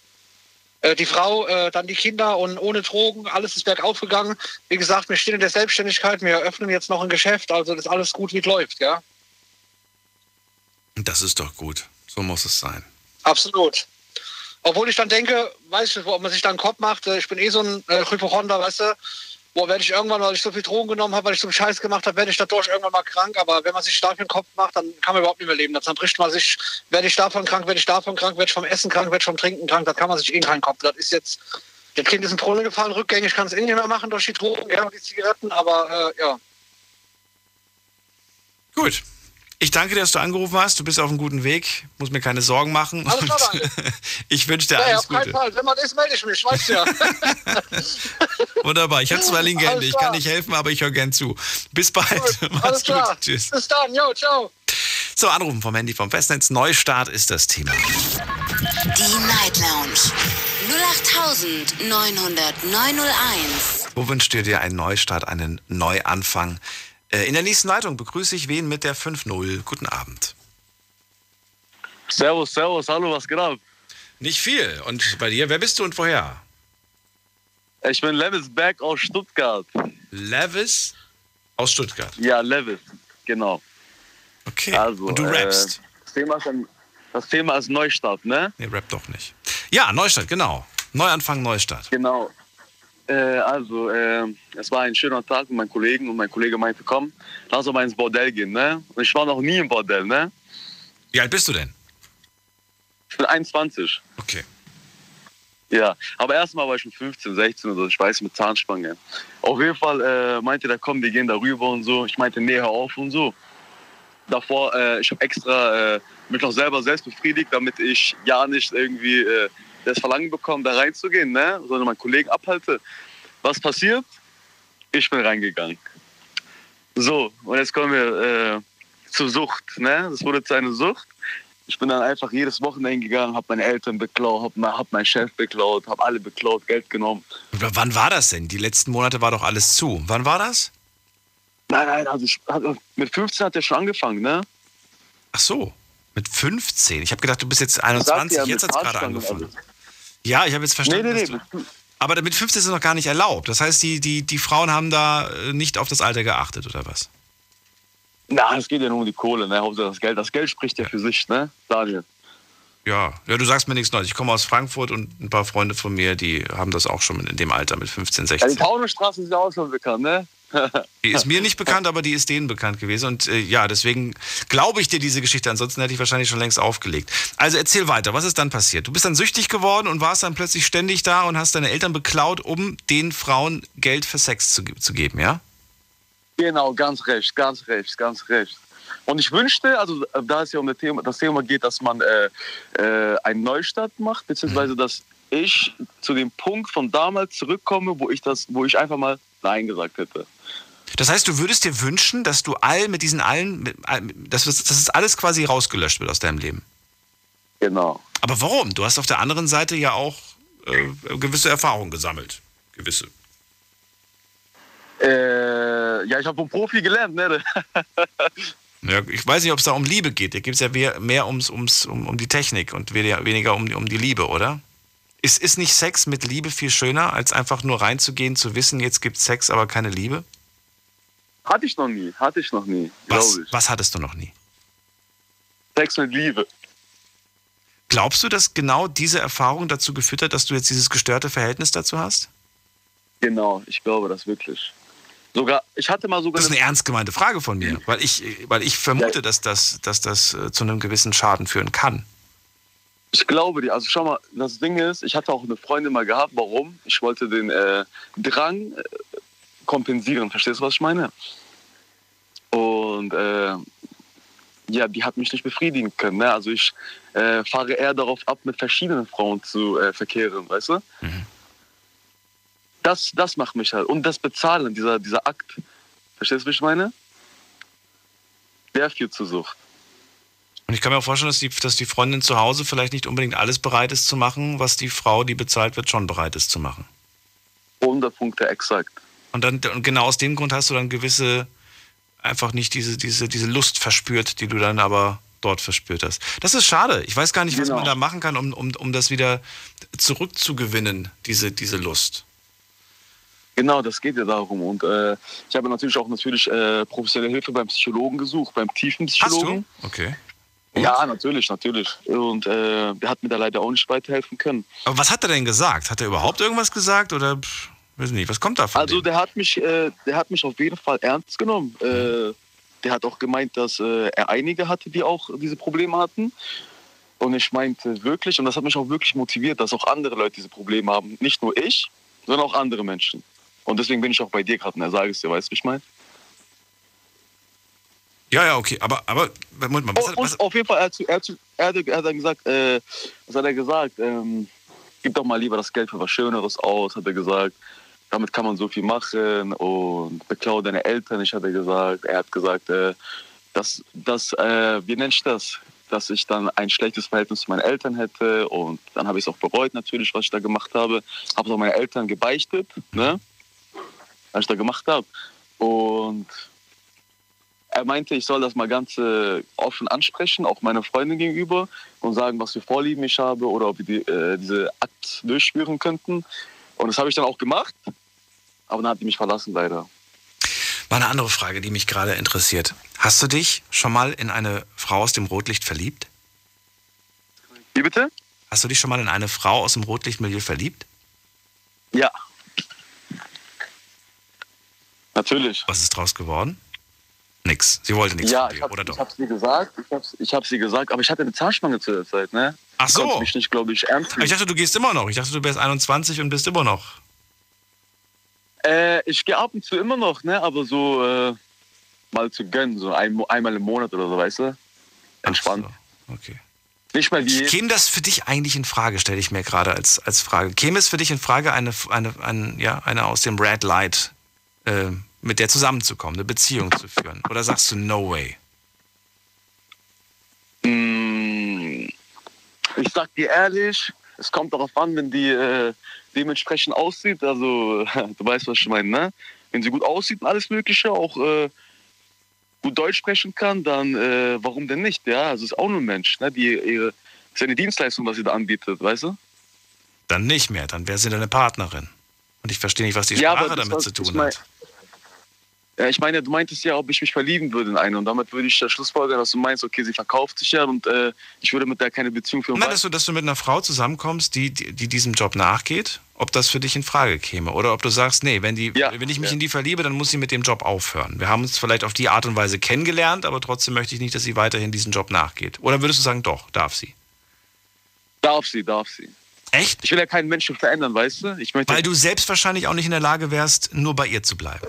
Äh, die Frau, äh, dann die Kinder und ohne Drogen, alles ist bergauf gegangen. Wie gesagt, wir stehen in der Selbstständigkeit, wir eröffnen jetzt noch ein Geschäft, also das ist alles gut, wie es läuft, ja. Das ist doch gut. So muss es sein. Absolut. Obwohl ich dann denke, weiß ich ob man sich da einen Kopf macht. äh, Ich bin eh so ein äh, Hypochonder, weißt du. Boah, werde ich irgendwann, weil ich so viel Drogen genommen habe, weil ich so einen Scheiß gemacht habe, werde ich dadurch irgendwann mal krank. Aber wenn man sich dafür einen Kopf macht, dann kann man überhaupt nicht mehr leben. Dann bricht man sich, werde ich davon krank, werde ich davon krank, werde ich vom Essen krank, werde ich vom Trinken krank. Das kann man sich eh in keinen Kopf. Das ist jetzt, das Kind ist in Brunnen gefallen, rückgängig kann es eh nicht mehr machen durch die Drogen, ja, die Zigaretten. Aber äh, ja, Gut. Ich danke dir, dass du angerufen hast. Du bist auf einem guten Weg. Muss mir keine Sorgen machen. Alles klar, ich wünsche dir ja, ja alles auf keinen Gute. Fall. Wenn man ist, melde ich mich, weißt du ja. Wunderbar. Ich habe zwei linke Hände. Alles Ich kann nicht helfen, aber ich höre gern zu. Bis bald. Alles Mach's klar. gut. Tschüss. Bis dann, jo, ciao. So, Anrufen vom Handy vom Festnetz. Neustart ist das Thema. Die Night Lounge 08901. Wo wünscht ihr dir einen Neustart, einen Neuanfang? Äh, In der nächsten Leitung begrüße ich wen mit der 5-0. Guten Abend. Servus, servus, hallo, was geht ab? Nicht viel. Und bei dir, wer bist du und woher? Ich bin Levis Berg aus Stuttgart. Levis aus Stuttgart. Ja, Levis, genau. Okay. Also, und du äh, rappst? Das Thema, ist das Thema ist Neustart, ne? Nee, rap doch nicht. Ja, Neustart, genau. Neuanfang, Neustart. Genau. Äh, also, äh, es war ein schöner Tag mit meinen Kollegen und mein Kollege meinte, komm, lass uns mal ins Bordell gehen, ne? Und ich war noch nie im Bordell, ne? Wie alt bist du denn? Ich bin 21. Okay. Ja, aber erstmal war ich mit 15, 16 oder so, ich weiß, mit Zahnspange. Auf jeden Fall äh, meinte der, komm, wir gehen da rüber und so. Ich meinte, nee, hör auf und so. Davor, äh, ich habe extra äh, mich noch selber selbst befriedigt, damit ich ja nicht irgendwie äh, das Verlangen bekomme, da reinzugehen, ne? sondern meinen Kollegen abhalte. Was passiert? Ich bin reingegangen. So, und jetzt kommen wir äh, zur Sucht. Ne? Das wurde zu einer Sucht. Ich bin dann einfach jedes Wochenende gegangen, habe meine Eltern beklaut, habe mein, hab meinen Chef beklaut, habe alle beklaut, Geld genommen. Wann war das denn? Die letzten Monate war doch alles zu. Wann war das? Nein, nein, also ich, also mit 15 hat er schon angefangen, ne? Ach so, mit 15. Ich habe gedacht, du bist jetzt Sagt 21, ja, jetzt hat es gerade angefangen. also. Ja, ich habe jetzt verstanden. Nee, nee, nee, aber mit 15 ist es noch gar nicht erlaubt. Das heißt, die, die, die Frauen haben da äh, nicht auf das Alter geachtet, oder was? Na, es geht ja nur um die Kohle, ne? Hauptsache das Geld. Das Geld spricht ja für sich, ne? Daniel. Ja, ja, du sagst mir nichts Neues. Ich komme aus Frankfurt und ein paar Freunde von mir, die haben das auch schon in dem Alter mit 15, Ja, die 16. Taunusstraße ist ja auch schon bekannt, ne? Die ist mir nicht bekannt, aber die ist denen bekannt gewesen. Und äh, ja, deswegen glaube ich dir diese Geschichte. Ansonsten hätte ich wahrscheinlich schon längst aufgelegt. Also erzähl weiter. Was ist dann passiert? Du bist dann süchtig geworden und warst dann plötzlich ständig da und hast deine Eltern beklaut, um den Frauen Geld für Sex zu, zu geben, ja? Genau, ganz recht, ganz recht, ganz recht. Und ich wünschte, also äh, da es ja um das Thema, das Thema geht, dass man äh, äh, einen Neustart macht, beziehungsweise dass ich zu dem Punkt von damals zurückkomme, wo ich das, wo ich einfach mal Nein gesagt hätte. Das heißt, du würdest dir wünschen, dass du all mit diesen allen, dass, das- dass es alles quasi rausgelöscht wird aus deinem Leben. Genau. Aber warum? Du hast auf der anderen Seite ja auch äh, gewisse Erfahrungen gesammelt. Gewisse. Äh, ja, ich habe vom Profi gelernt, ne? Ja, ich weiß nicht, ob es da um Liebe geht. Da geht es ja mehr, ums, ums, um, um die Technik und weniger, weniger um, um die Liebe, oder? Ist, ist nicht Sex mit Liebe viel schöner, als einfach nur reinzugehen, zu wissen, jetzt gibt Sex, aber keine Liebe? Hatte ich noch nie, hatte ich noch nie, Was, ich. was hattest du noch nie? Sex mit Liebe. Glaubst du, dass genau diese Erfahrung dazu geführt hat, dass du jetzt dieses gestörte Verhältnis dazu hast? Genau, ich glaube das wirklich. Sogar, ich hatte mal sogar. Das ist eine ernst gemeinte Frage von mir, weil ich, weil ich vermute, dass das, dass das äh, zu einem gewissen Schaden führen kann. Ich glaube dir. Also schau mal, das Ding ist, ich hatte auch eine Freundin mal gehabt. Warum? Ich wollte den äh, Drang äh, kompensieren. Verstehst du, was ich meine? Und äh, ja, die hat mich nicht befriedigen können. Ne? Also ich äh, fahre eher darauf ab, mit verschiedenen Frauen zu äh, verkehren, weißt du? Das, das macht mich halt. Und das Bezahlen, dieser, dieser Akt. Verstehst du, was ich meine? Der führt zur Sucht. Und ich kann mir auch vorstellen, dass die, dass die Freundin zu Hause vielleicht nicht unbedingt alles bereit ist zu machen, was die Frau, die bezahlt wird, schon bereit ist zu machen. 100 Punkte exakt. Und dann und genau aus dem Grund hast du dann gewisse einfach nicht diese diese diese Lust verspürt, die du dann aber dort verspürt hast. Das ist schade. Ich weiß gar nicht, was Genau. man da machen kann, um, um, um das wieder zurückzugewinnen, diese, diese Lust. Genau, das geht ja darum. Und äh, ich habe natürlich auch natürlich äh, professionelle Hilfe beim Psychologen gesucht, beim tiefen Hast Psychologen. du? Okay. Ja, natürlich, natürlich. Und äh, der hat mir da leider auch nicht weiterhelfen können. Aber was hat er denn gesagt? Hat er überhaupt irgendwas gesagt oder pff, weiß nicht, was kommt da von Also dem? der hat mich, äh, der hat mich auf jeden Fall ernst genommen. Äh, der hat auch gemeint, dass äh, er einige hatte, die auch diese Probleme hatten. Und ich meinte wirklich, und das hat mich auch wirklich motiviert, dass auch andere Leute diese Probleme haben. Nicht nur ich, sondern auch andere Menschen. Und deswegen bin ich auch bei dir gerade er sage es dir, weißt du, wie ich meine? Ja, ja, okay, aber, aber Moment mal, was, Oh, hat- was, auf jeden Fall, er, hat, er, hat, er, hat, er hat dann gesagt, äh, was hat er gesagt? Ähm, gib doch mal lieber das Geld für was Schöneres aus, hat er gesagt. Damit kann man so viel machen und beklau deine Eltern nicht, hat er gesagt. Er hat gesagt, äh, dass, dass äh, wie nennt ich das? Dass ich dann ein schlechtes Verhältnis zu meinen Eltern hätte und dann habe ich es auch bereut natürlich, was ich da gemacht habe. Habe es auch meinen Eltern gebeichtet, ne? Was ich da gemacht habe. Und er meinte, ich soll das mal ganz äh, offen ansprechen, auch meiner Freundin gegenüber und sagen, was für Vorlieben ich habe oder ob wir die, äh, diese Akt durchführen könnten. Und das habe ich dann auch gemacht, aber dann hat die mich verlassen leider. mal eine andere Frage, die mich gerade interessiert. Hast du dich schon mal in eine Frau aus dem Rotlicht verliebt? Wie bitte? Hast du dich schon mal in eine Frau aus dem Rotlichtmilieu verliebt? Ja. Natürlich. Was ist draus geworden? Nix. Sie wollte nichts ja, von ich dir, habe oder doch? hab sie gesagt, ich habe ich hab sie gesagt, aber ich hatte eine Zahnspange zu der Zeit, ne? Ach Ich so. konnte mich nicht, glaube ich, ernst nehmen. ich dachte, du gehst immer noch. Ich dachte, du wärst 21 und bist immer noch. Äh, ich gehe ab und zu immer noch, ne? Aber so äh, mal zu gönnen, so ein, einmal im Monat oder so, weißt du? Entspannt. Okay. Nicht mal wie. Käme das für dich eigentlich in Frage, stelle ich mir gerade als, als Frage. Käme es für dich in Frage, eine, eine, eine, ja, eine aus dem Red Light, äh, mit der zusammenzukommen, eine Beziehung zu führen? Oder sagst du, no way? Mm, Ich sag dir ehrlich, es kommt darauf an, wenn die äh, dementsprechend aussieht. Also, du weißt, was ich meine, ne? Wenn sie gut aussieht und alles Mögliche, auch äh, gut Deutsch sprechen kann, dann äh, warum denn nicht? Ja, also ist auch nur ein Mensch, ne? Die ihre, ist ja eine Dienstleistung, was sie da anbietet, weißt du? Dann nicht mehr, dann wäre sie deine Partnerin. Und ich verstehe nicht, was die Ja, Sprache das, damit was zu ich tun mein- hat. Ja, ich meine, du meintest ja, ob ich mich verlieben würde in eine. Und damit würde ich ja schlussfolgern, dass du meinst, okay, sie verkauft sich ja und äh, ich würde mit der keine Beziehung führen. Nein, dass du, dass du mit einer Frau zusammenkommst, die, die, die diesem Job nachgeht, ob das für dich in Frage käme. Oder ob du sagst, nee, wenn, die, wenn ich mich in die verliebe, dann muss sie mit dem Job aufhören. Wir haben uns vielleicht auf die Art und Weise kennengelernt, aber trotzdem möchte ich nicht, dass sie weiterhin diesen Job nachgeht. Oder würdest du sagen, doch, darf sie? Darf sie, darf sie. Echt? Ich will ja keinen Menschen verändern, weißt du? Ich möchte Weil du selbst wahrscheinlich auch nicht in der Lage wärst, nur bei ihr zu bleiben.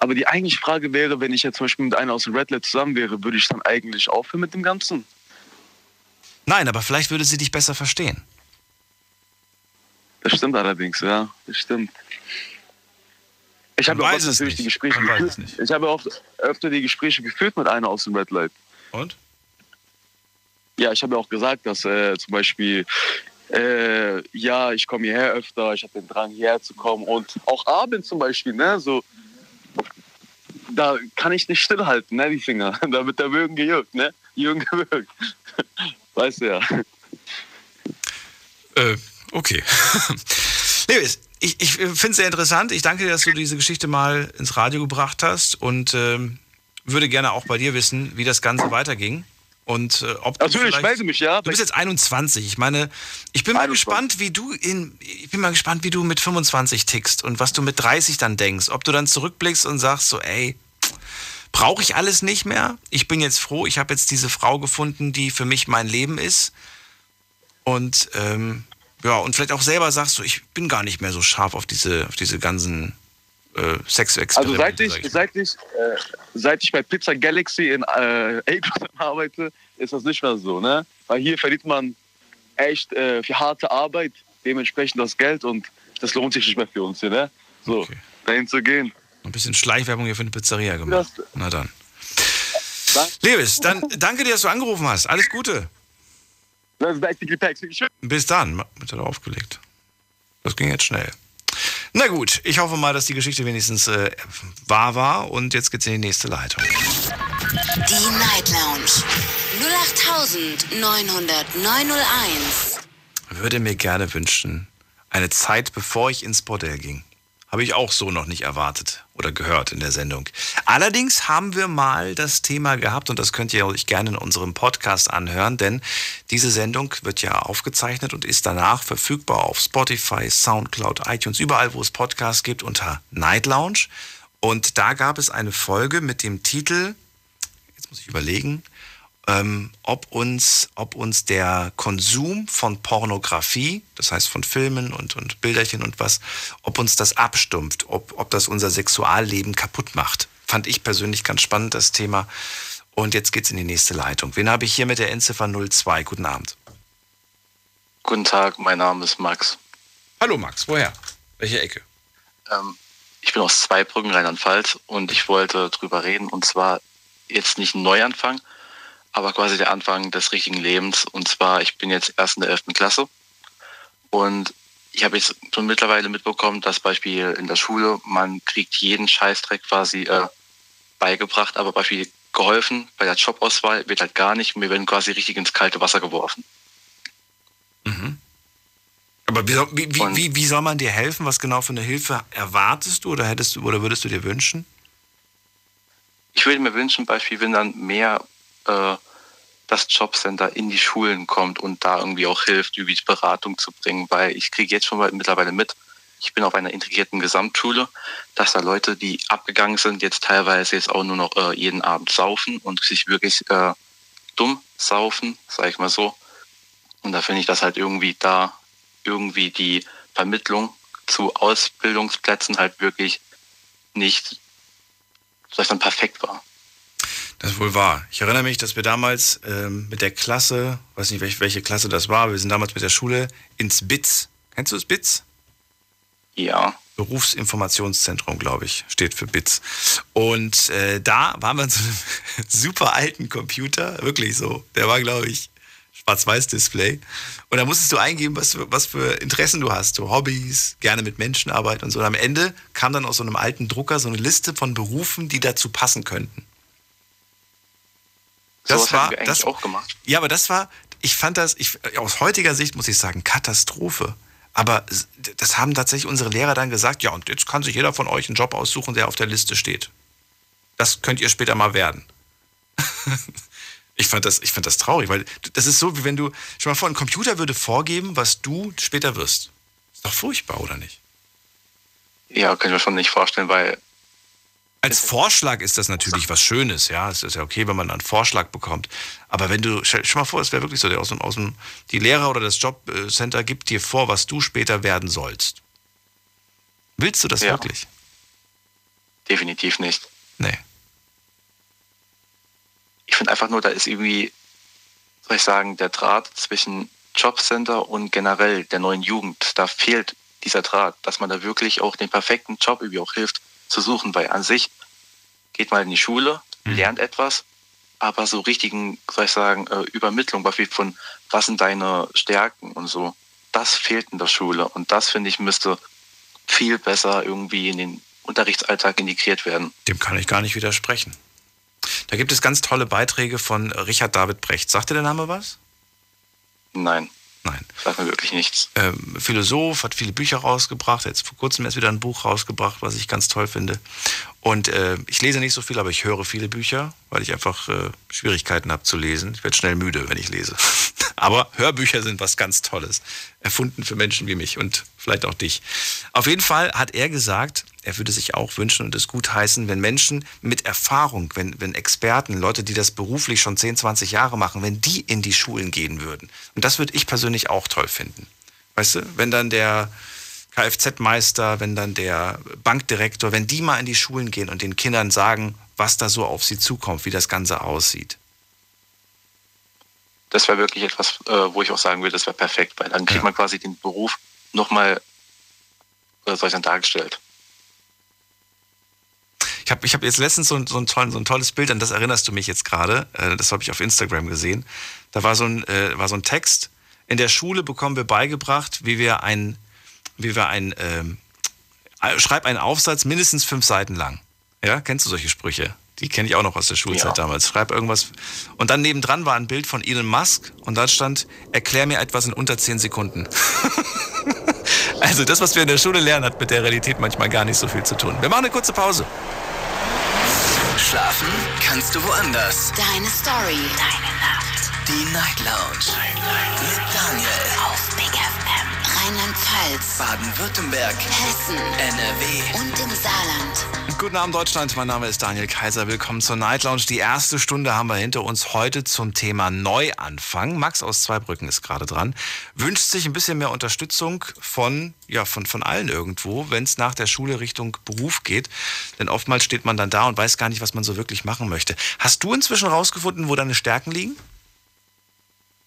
Aber die eigentliche Frage wäre, wenn ich jetzt zum Beispiel mit einer aus dem Red Light zusammen wäre, würde ich dann eigentlich aufhören mit dem Ganzen? Nein, aber vielleicht würde sie dich besser verstehen. Das stimmt allerdings, ja, das stimmt. Ich habe auch natürlich die nicht. Gespräche geführt. Ich habe auch öfter die Gespräche geführt mit einer aus dem Red Light. Und? Ja, ich habe ja auch gesagt, dass äh, zum Beispiel, äh, ja, ich komme hierher öfter, ich habe den Drang hierher zu kommen und auch abends zum Beispiel, ne, so, da kann ich nicht stillhalten, ne, die Finger. Da wird der Würgen gejuckt, ne, Jürgen gewürgt. Weißt du ja. Äh, okay. Lewis, ich, ich finde es sehr interessant. Ich danke dir, dass du diese Geschichte mal ins Radio gebracht hast und ähm, würde gerne auch bei dir wissen, wie das Ganze weiterging. Und äh, ob du Natürlich, vielleicht- melde mich, ja. Du bist jetzt 21. Ich meine, ich bin mal gespannt, wie du in, ich bin mal gespannt, wie du mit 25 tickst und was du mit 30 dann denkst. Ob du dann zurückblickst und sagst so, ey, brauche ich alles nicht mehr? Ich bin jetzt froh, ich habe jetzt diese Frau gefunden, die für mich mein Leben ist. Und ähm, ja, und vielleicht auch selber sagst du, ich bin gar nicht mehr so scharf auf diese, auf diese ganzen äh. Also seit ich, ich. seit ich, äh, seit ich bei Pizza Galaxy in äh, Ableton arbeite, ist das nicht mehr so, ne? Weil hier verdient man echt äh, für harte Arbeit dementsprechend das Geld und das lohnt sich nicht mehr für uns hier, ne? So, dahin zu gehen. Ein bisschen Schleichwerbung hier für eine Pizzeria gemacht. Na dann. Lewis, dann danke dir, dass du angerufen hast. Alles Gute. Bis dann. Wird er aufgelegt. Das ging jetzt schnell. Na gut, ich hoffe mal, dass die Geschichte wenigstens äh, wahr war und jetzt geht's in die nächste Leitung. Die Night Lounge 08901. Würde mir gerne wünschen, eine Zeit, bevor ich ins Bordell ging. Habe ich auch so noch nicht erwartet oder gehört in der Sendung. Allerdings haben wir mal das Thema gehabt und das könnt ihr euch gerne in unserem Podcast anhören, denn diese Sendung wird ja aufgezeichnet und ist danach verfügbar auf Spotify, Soundcloud, iTunes, überall, wo es Podcasts gibt, unter Night Lounge. Und da gab es eine Folge mit dem Titel, jetzt muss ich überlegen, ähm, ob, uns, ob uns der Konsum von Pornografie, das heißt von Filmen und, und Bilderchen und was, ob uns das abstumpft, ob, ob das unser Sexualleben kaputt macht. Fand ich persönlich ganz spannend, das Thema. Und jetzt geht's in die nächste Leitung. Wen habe ich hier mit der Endziffer 02? Guten Abend. Guten Tag, mein Name ist Max. Hallo Max, woher? Welche Ecke? Ähm, ich bin aus Zweibrücken, Rheinland-Pfalz und ich wollte drüber reden und zwar jetzt nicht ein Neuanfang, aber quasi der Anfang des richtigen Lebens. Und zwar, ich bin jetzt erst in der 11. Klasse und ich habe jetzt schon mittlerweile mitbekommen, dass Beispiel in der Schule, man kriegt jeden Scheißdreck quasi äh, beigebracht, aber Beispiel geholfen bei der Jobauswahl wird halt gar nicht. Wir werden quasi richtig ins kalte Wasser geworfen. Mhm. Aber wie, wie, wie, wie, wie soll man dir helfen? Was genau für eine Hilfe erwartest du oder hättest du oder würdest du dir wünschen? Ich würde mir wünschen, Beispiel, wenn dann mehr äh, das Jobcenter in die Schulen kommt und da irgendwie auch hilft, irgendwie Beratung zu bringen, weil ich kriege jetzt schon mal mittlerweile mit, ich bin auf einer integrierten Gesamtschule, dass da Leute, die abgegangen sind, jetzt teilweise jetzt auch nur noch äh, jeden Abend saufen und sich wirklich äh, dumm saufen, sag ich mal so. Und da finde ich, dass halt irgendwie da irgendwie die Vermittlung zu Ausbildungsplätzen halt wirklich nicht, sag dann, perfekt war. Das ist wohl wahr. Ich erinnere mich, dass wir damals ähm, mit der Klasse, weiß nicht, welche, welche Klasse das war, wir sind damals mit der Schule ins BITS. Kennst du das BITS? Ja. Berufsinformationszentrum, glaube ich, steht für BITS. Und äh, da waren wir in so einem super alten Computer, wirklich so. Der war, glaube ich, Schwarz-Weiß-Display. Und da musstest du eingeben, was für, was für Interessen du hast. So Hobbys, gerne mit Menschen arbeiten und so. Und am Ende kam dann aus so einem alten Drucker so eine Liste von Berufen, die dazu passen könnten. Das Sowas war haben wir eigentlich das, auch gemacht. Ja, aber das war, ich fand das, ich, aus heutiger Sicht muss ich sagen, Katastrophe. Aber das haben tatsächlich unsere Lehrer dann gesagt, ja, und jetzt kann sich jeder von euch einen Job aussuchen, der auf der Liste steht. Das könnt ihr später mal werden. ich, fand das, ich fand das traurig, weil das ist so, wie wenn du, schon mal vor, ein Computer würde vorgeben, was du später wirst. Ist doch furchtbar, oder nicht? Ja, kann ich mir schon nicht vorstellen, weil Als Vorschlag ist das natürlich was Schönes, ja. Es ist ja okay, wenn man einen Vorschlag bekommt. Aber wenn du, stell, stell mal vor, es wäre wirklich so, der aus dem, aus dem, die Lehrer oder das Jobcenter gibt dir vor, was du später werden sollst. Willst du das Ja. wirklich? definitiv nicht. Nee. Ich finde einfach nur, da ist irgendwie, soll ich sagen, der Draht zwischen Jobcenter und generell der neuen Jugend. Da fehlt dieser Draht, dass man da wirklich auch den perfekten Job irgendwie auch hilft zu suchen, weil an sich geht mal in die Schule, lernt etwas, aber so richtigen, soll ich sagen, äh, Übermittlung beispiel von was sind deine Stärken und so, das fehlt in der Schule und das finde ich müsste viel besser irgendwie in den Unterrichtsalltag integriert werden. Dem kann ich gar nicht widersprechen. Da gibt es ganz tolle Beiträge von Richard David Brecht. Sagt dir der Name was? Nein. Nein. Sagt mir wirklich nichts. ähm, Philosoph, hat viele Bücher rausgebracht, hat jetzt vor kurzem erst wieder ein Buch rausgebracht, was ich ganz toll finde. Und äh, ich lese nicht so viel, aber ich höre viele Bücher, weil ich einfach äh, Schwierigkeiten habe zu lesen. Ich werde schnell müde, wenn ich lese. aber Hörbücher sind was ganz Tolles. Erfunden für Menschen wie mich und vielleicht auch dich. Auf jeden Fall hat er gesagt, er würde sich auch wünschen und es gut heißen, wenn Menschen mit Erfahrung, wenn, wenn Experten, Leute, die das beruflich schon 10, 20 Jahre machen, wenn die in die Schulen gehen würden. Und das würde ich persönlich auch toll finden. Weißt du, wenn dann der Kfz-Meister, wenn dann der Bankdirektor, wenn die mal in die Schulen gehen und den Kindern sagen, was da so auf sie zukommt, wie das Ganze aussieht. Das wäre wirklich etwas, äh, wo ich auch sagen würde, das wäre perfekt, weil dann kriegt man quasi den Beruf nochmal, äh, sagen, dargestellt. Ich habe ich hab jetzt letztens so ein, so, ein tollen, so ein tolles Bild, an das erinnerst du mich jetzt gerade. Äh, das habe ich auf Instagram gesehen. Da war so, ein, äh, war so ein Text. In der Schule bekommen wir beigebracht, wie wir ein, wie wir ein, ähm, äh, schreib einen Aufsatz mindestens fünf Seiten lang. Ja, kennst du solche Sprüche? Die kenne ich auch noch aus der Schulzeit Ja. damals. Schreib irgendwas. Und dann nebendran war ein Bild von Elon Musk und da stand, erklär mir etwas in unter zehn Sekunden. also das, was wir in der Schule lernen, hat mit der Realität manchmal gar nicht so viel zu tun. Wir machen eine kurze Pause. Schlafen kannst du woanders. Deine Story. Deine Nacht. Die Night Lounge. Mit Daniel. Auf Big FM. Rheinland-Pfalz. Baden-Württemberg. Hessen. NRW. Und im Saarland. Guten Abend Deutschland, mein Name ist Daniel Kaiser. Willkommen zur Night Lounge. Die erste Stunde haben wir hinter uns heute zum Thema Neuanfang. Max aus Zweibrücken ist gerade dran. Wünscht sich ein bisschen mehr Unterstützung von, ja, von, von allen irgendwo, wenn es nach der Schule Richtung Beruf geht. Denn oftmals steht man dann da und weiß gar nicht, was man so wirklich machen möchte. Hast du inzwischen rausgefunden, wo deine Stärken liegen?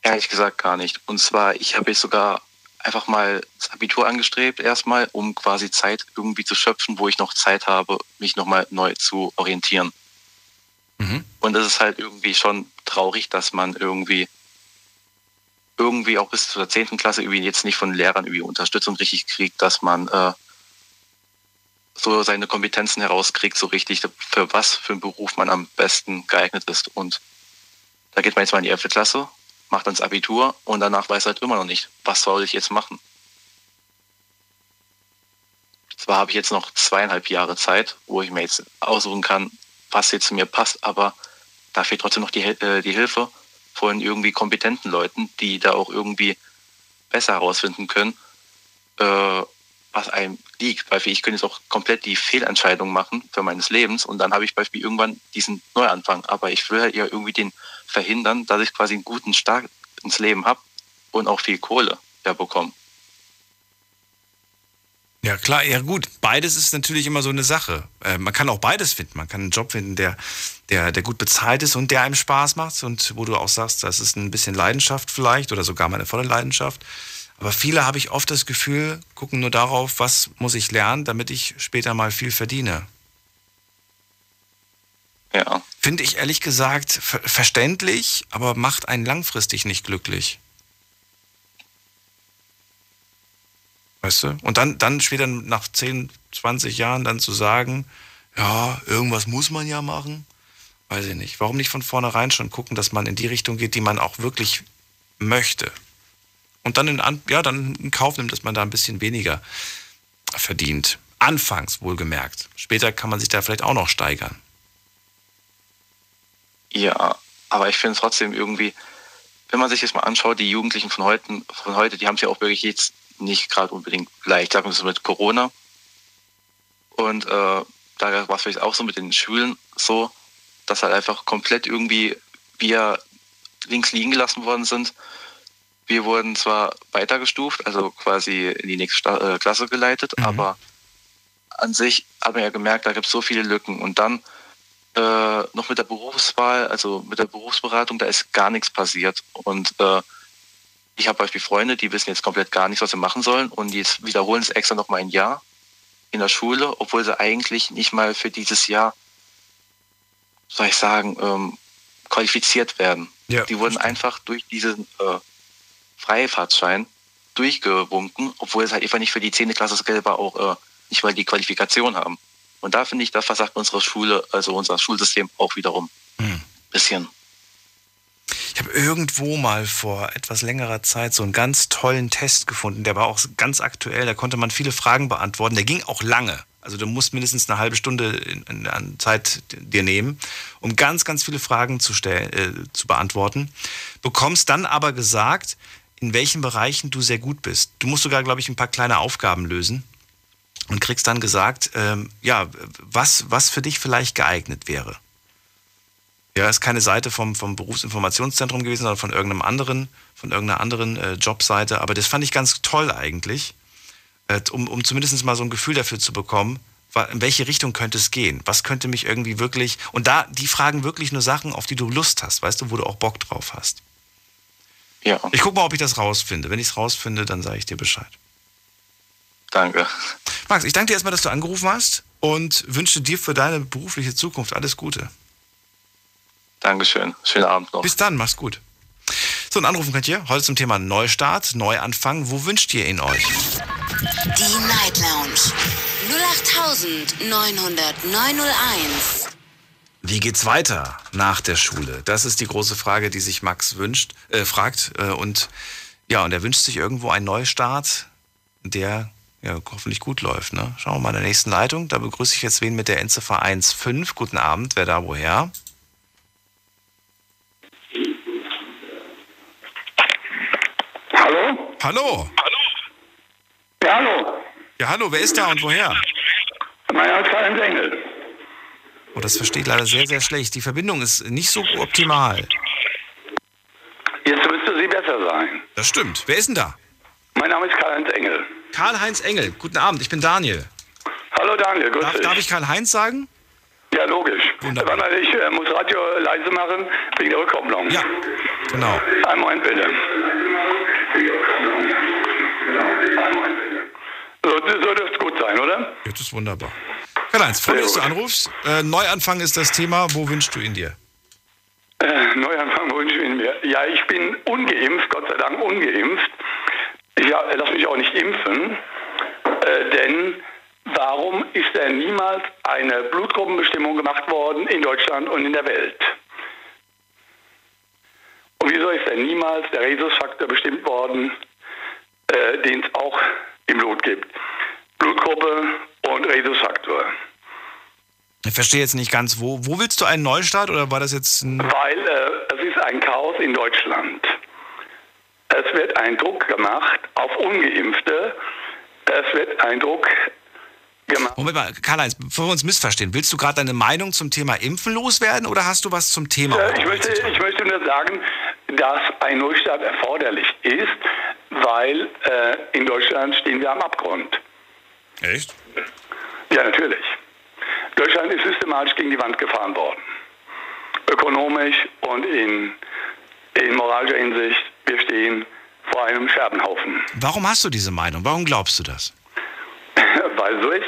Ehrlich gesagt gar nicht. Und zwar, ich habe jetzt sogar einfach mal das Abitur angestrebt erstmal, um quasi Zeit irgendwie zu schöpfen, wo ich noch Zeit habe, mich nochmal neu zu orientieren. Und es ist halt irgendwie schon traurig, dass man irgendwie irgendwie auch bis zur 10. Klasse irgendwie jetzt nicht von Lehrern irgendwie Unterstützung richtig kriegt, dass man äh, so seine Kompetenzen herauskriegt, so richtig, für was für einen Beruf man am besten geeignet ist. Und da geht man jetzt mal in die 11. Klasse, macht das Abitur und danach weiß halt immer noch nicht, was soll ich jetzt machen. Zwar habe ich jetzt noch zweieinhalb Jahre Zeit, wo ich mir jetzt aussuchen kann, was jetzt zu mir passt, aber da fehlt trotzdem noch die, äh, die Hilfe von irgendwie kompetenten Leuten, die da auch irgendwie besser herausfinden können, äh, was einem liegt. Weil ich könnte jetzt auch komplett die Fehlentscheidung machen für meines Lebens und dann habe ich beispielsweise irgendwann diesen Neuanfang. Aber ich will halt ja irgendwie den verhindern, dass ich quasi einen guten Start ins Leben habe und auch viel Kohle ja bekomme. Ja, klar, ja gut. Beides ist natürlich immer so eine Sache. Äh, man kann auch beides finden. Man kann einen Job finden, der, der, der gut bezahlt ist und der einem Spaß macht und wo du auch sagst, das ist ein bisschen Leidenschaft vielleicht oder sogar meine volle Leidenschaft. Aber viele habe ich oft das Gefühl, gucken nur darauf, was muss ich lernen, damit ich später mal viel verdiene. Ja. Finde ich ehrlich gesagt ver verständlich, aber macht einen langfristig nicht glücklich. Weißt du? Und dann, dann später nach 10, 20 Jahren dann zu sagen, ja, irgendwas muss man ja machen. Weiß ich nicht. Warum nicht von vornherein schon gucken, dass man in die Richtung geht, die man auch wirklich möchte? Und dann in, ja, dann in Kauf nimmt, dass man da ein bisschen weniger verdient. Anfangs wohlgemerkt. Später kann man sich da vielleicht auch noch steigern. Ja, aber ich finde es trotzdem irgendwie, wenn man sich das mal anschaut, die Jugendlichen von heute, von heute, die haben es ja auch wirklich jetzt nicht gerade unbedingt leicht. Sagen wir so mit Corona. Und äh, da war es vielleicht auch so mit den Schülen so, dass halt einfach komplett irgendwie wir links liegen gelassen worden sind. Wir wurden zwar weitergestuft, also quasi in die nächste äh, Klasse geleitet, aber an sich hat man ja gemerkt, da gibt es so viele Lücken. Und dann äh, noch mit der Berufswahl, also mit der Berufsberatung, da ist gar nichts passiert. Und äh, ich habe Beispiel Freunde, die wissen jetzt komplett gar nichts, was sie machen sollen und die jetzt wiederholen es extra noch mal ein Jahr in der Schule, obwohl sie eigentlich nicht mal für dieses Jahr, soll ich sagen, ähm, qualifiziert werden. Ja, die wurden einfach durch diesen äh, Freifahrtschein durchgewunken, obwohl sie halt einfach nicht für die 10. Klasse selber auch äh, nicht mal die Qualifikation haben. Und da finde ich, da versagt unsere Schule, also unser Schulsystem auch wiederum ein bisschen. Ich habe irgendwo mal vor etwas längerer Zeit so einen ganz tollen Test gefunden. Der war auch ganz aktuell. Da konnte man viele Fragen beantworten. Der ging auch lange. Also du musst mindestens eine halbe Stunde an Zeit dir nehmen, um ganz, ganz viele Fragen zu, stellen, äh, zu beantworten. Bekommst dann aber gesagt, in welchen Bereichen du sehr gut bist. Du musst sogar, glaube ich, ein paar kleine Aufgaben lösen und kriegst dann gesagt, ähm, ja, was, was für dich vielleicht geeignet wäre. Ja, ist keine Seite vom, vom Berufsinformationszentrum gewesen, sondern von irgendeinem anderen, von irgendeiner anderen äh, Jobseite. Aber das fand ich ganz toll eigentlich, äh, um, um zumindest mal so ein Gefühl dafür zu bekommen, in welche Richtung könnte es gehen? Was könnte mich irgendwie wirklich. Und da, die fragen wirklich nur Sachen, auf die du Lust hast, weißt du, wo du auch Bock drauf hast. Ja. Ich gucke mal, ob ich das rausfinde. Wenn ich es rausfinde, dann sage ich dir Bescheid. Danke. Max, ich danke dir erstmal, dass du angerufen hast und wünsche dir für deine berufliche Zukunft alles Gute. Dankeschön. Schönen Abend noch. Bis dann, mach's gut. So, und anrufen könnt ihr heute zum Thema Neustart, Neuanfang. Wo wünscht ihr ihn euch? Die Night Lounge 08901. Wie geht's weiter nach der Schule? Das ist die große Frage, die sich Max wünscht, äh, fragt. Äh, und ja, und er wünscht sich irgendwo einen Neustart, der ja, hoffentlich gut läuft. Ne? Schauen wir mal in der nächsten Leitung. Da begrüße ich jetzt wen mit der Endziffer 1.5. Guten Abend, wer da woher? Hallo? Hallo? Ja, hallo. Ja, hallo, wer ist da und woher? Mein Name ist Karl Engel. Oh, das versteht leider sehr, sehr schlecht. Die Verbindung ist nicht so optimal. Jetzt müsste sie besser sein. Das stimmt. Wer ist denn da? Mein Name ist Karl-Heinz Engel. Karl-Heinz Engel. Guten Abend, ich bin Daniel. Hallo Daniel, grüß Darf, dich. darf ich Karl-Heinz sagen? Ja, logisch. Wunderbar. Warte ich äh, muss Radio leise machen wegen der Rückkopplung. Ja, genau. Einen Moment bitte. So, so dürfte es gut sein, oder? Jetzt ist wunderbar. Karl-Heinz, mich, dass du anrufst. Äh, Neuanfang ist das Thema. Wo wünschst du ihn dir? Äh, Neuanfang wünsche ich mir. Ja, ich bin ungeimpft, Gott sei Dank ungeimpft. Ich ja, lasse mich auch nicht impfen, äh, denn warum ist denn niemals eine Blutgruppenbestimmung gemacht worden in Deutschland und in der Welt? Und wieso ist denn niemals der Rhesusfaktor bestimmt worden, äh, den es auch im Blut gibt? Blutgruppe und Rhesusfaktor. Ich verstehe jetzt nicht ganz, wo, wo willst du einen Neustart oder war das jetzt ein. Weil äh, es ist ein Chaos in Deutschland. Es wird ein Druck gemacht auf Ungeimpfte. Es wird ein Druck gemacht. Moment mal, Karl-Heinz, bevor wir uns missverstehen, willst du gerade deine Meinung zum Thema Impfen loswerden oder hast du was zum Thema? Äh, ich, möchte, ich möchte nur sagen, dass ein Neustart erforderlich ist, weil äh, in Deutschland stehen wir am Abgrund. Echt? Ja, natürlich. Deutschland ist systematisch gegen die Wand gefahren worden. Ökonomisch und in, in moralischer Hinsicht. Wir stehen vor einem Scherbenhaufen. Warum hast du diese Meinung? Warum glaubst du das? Weil so ist.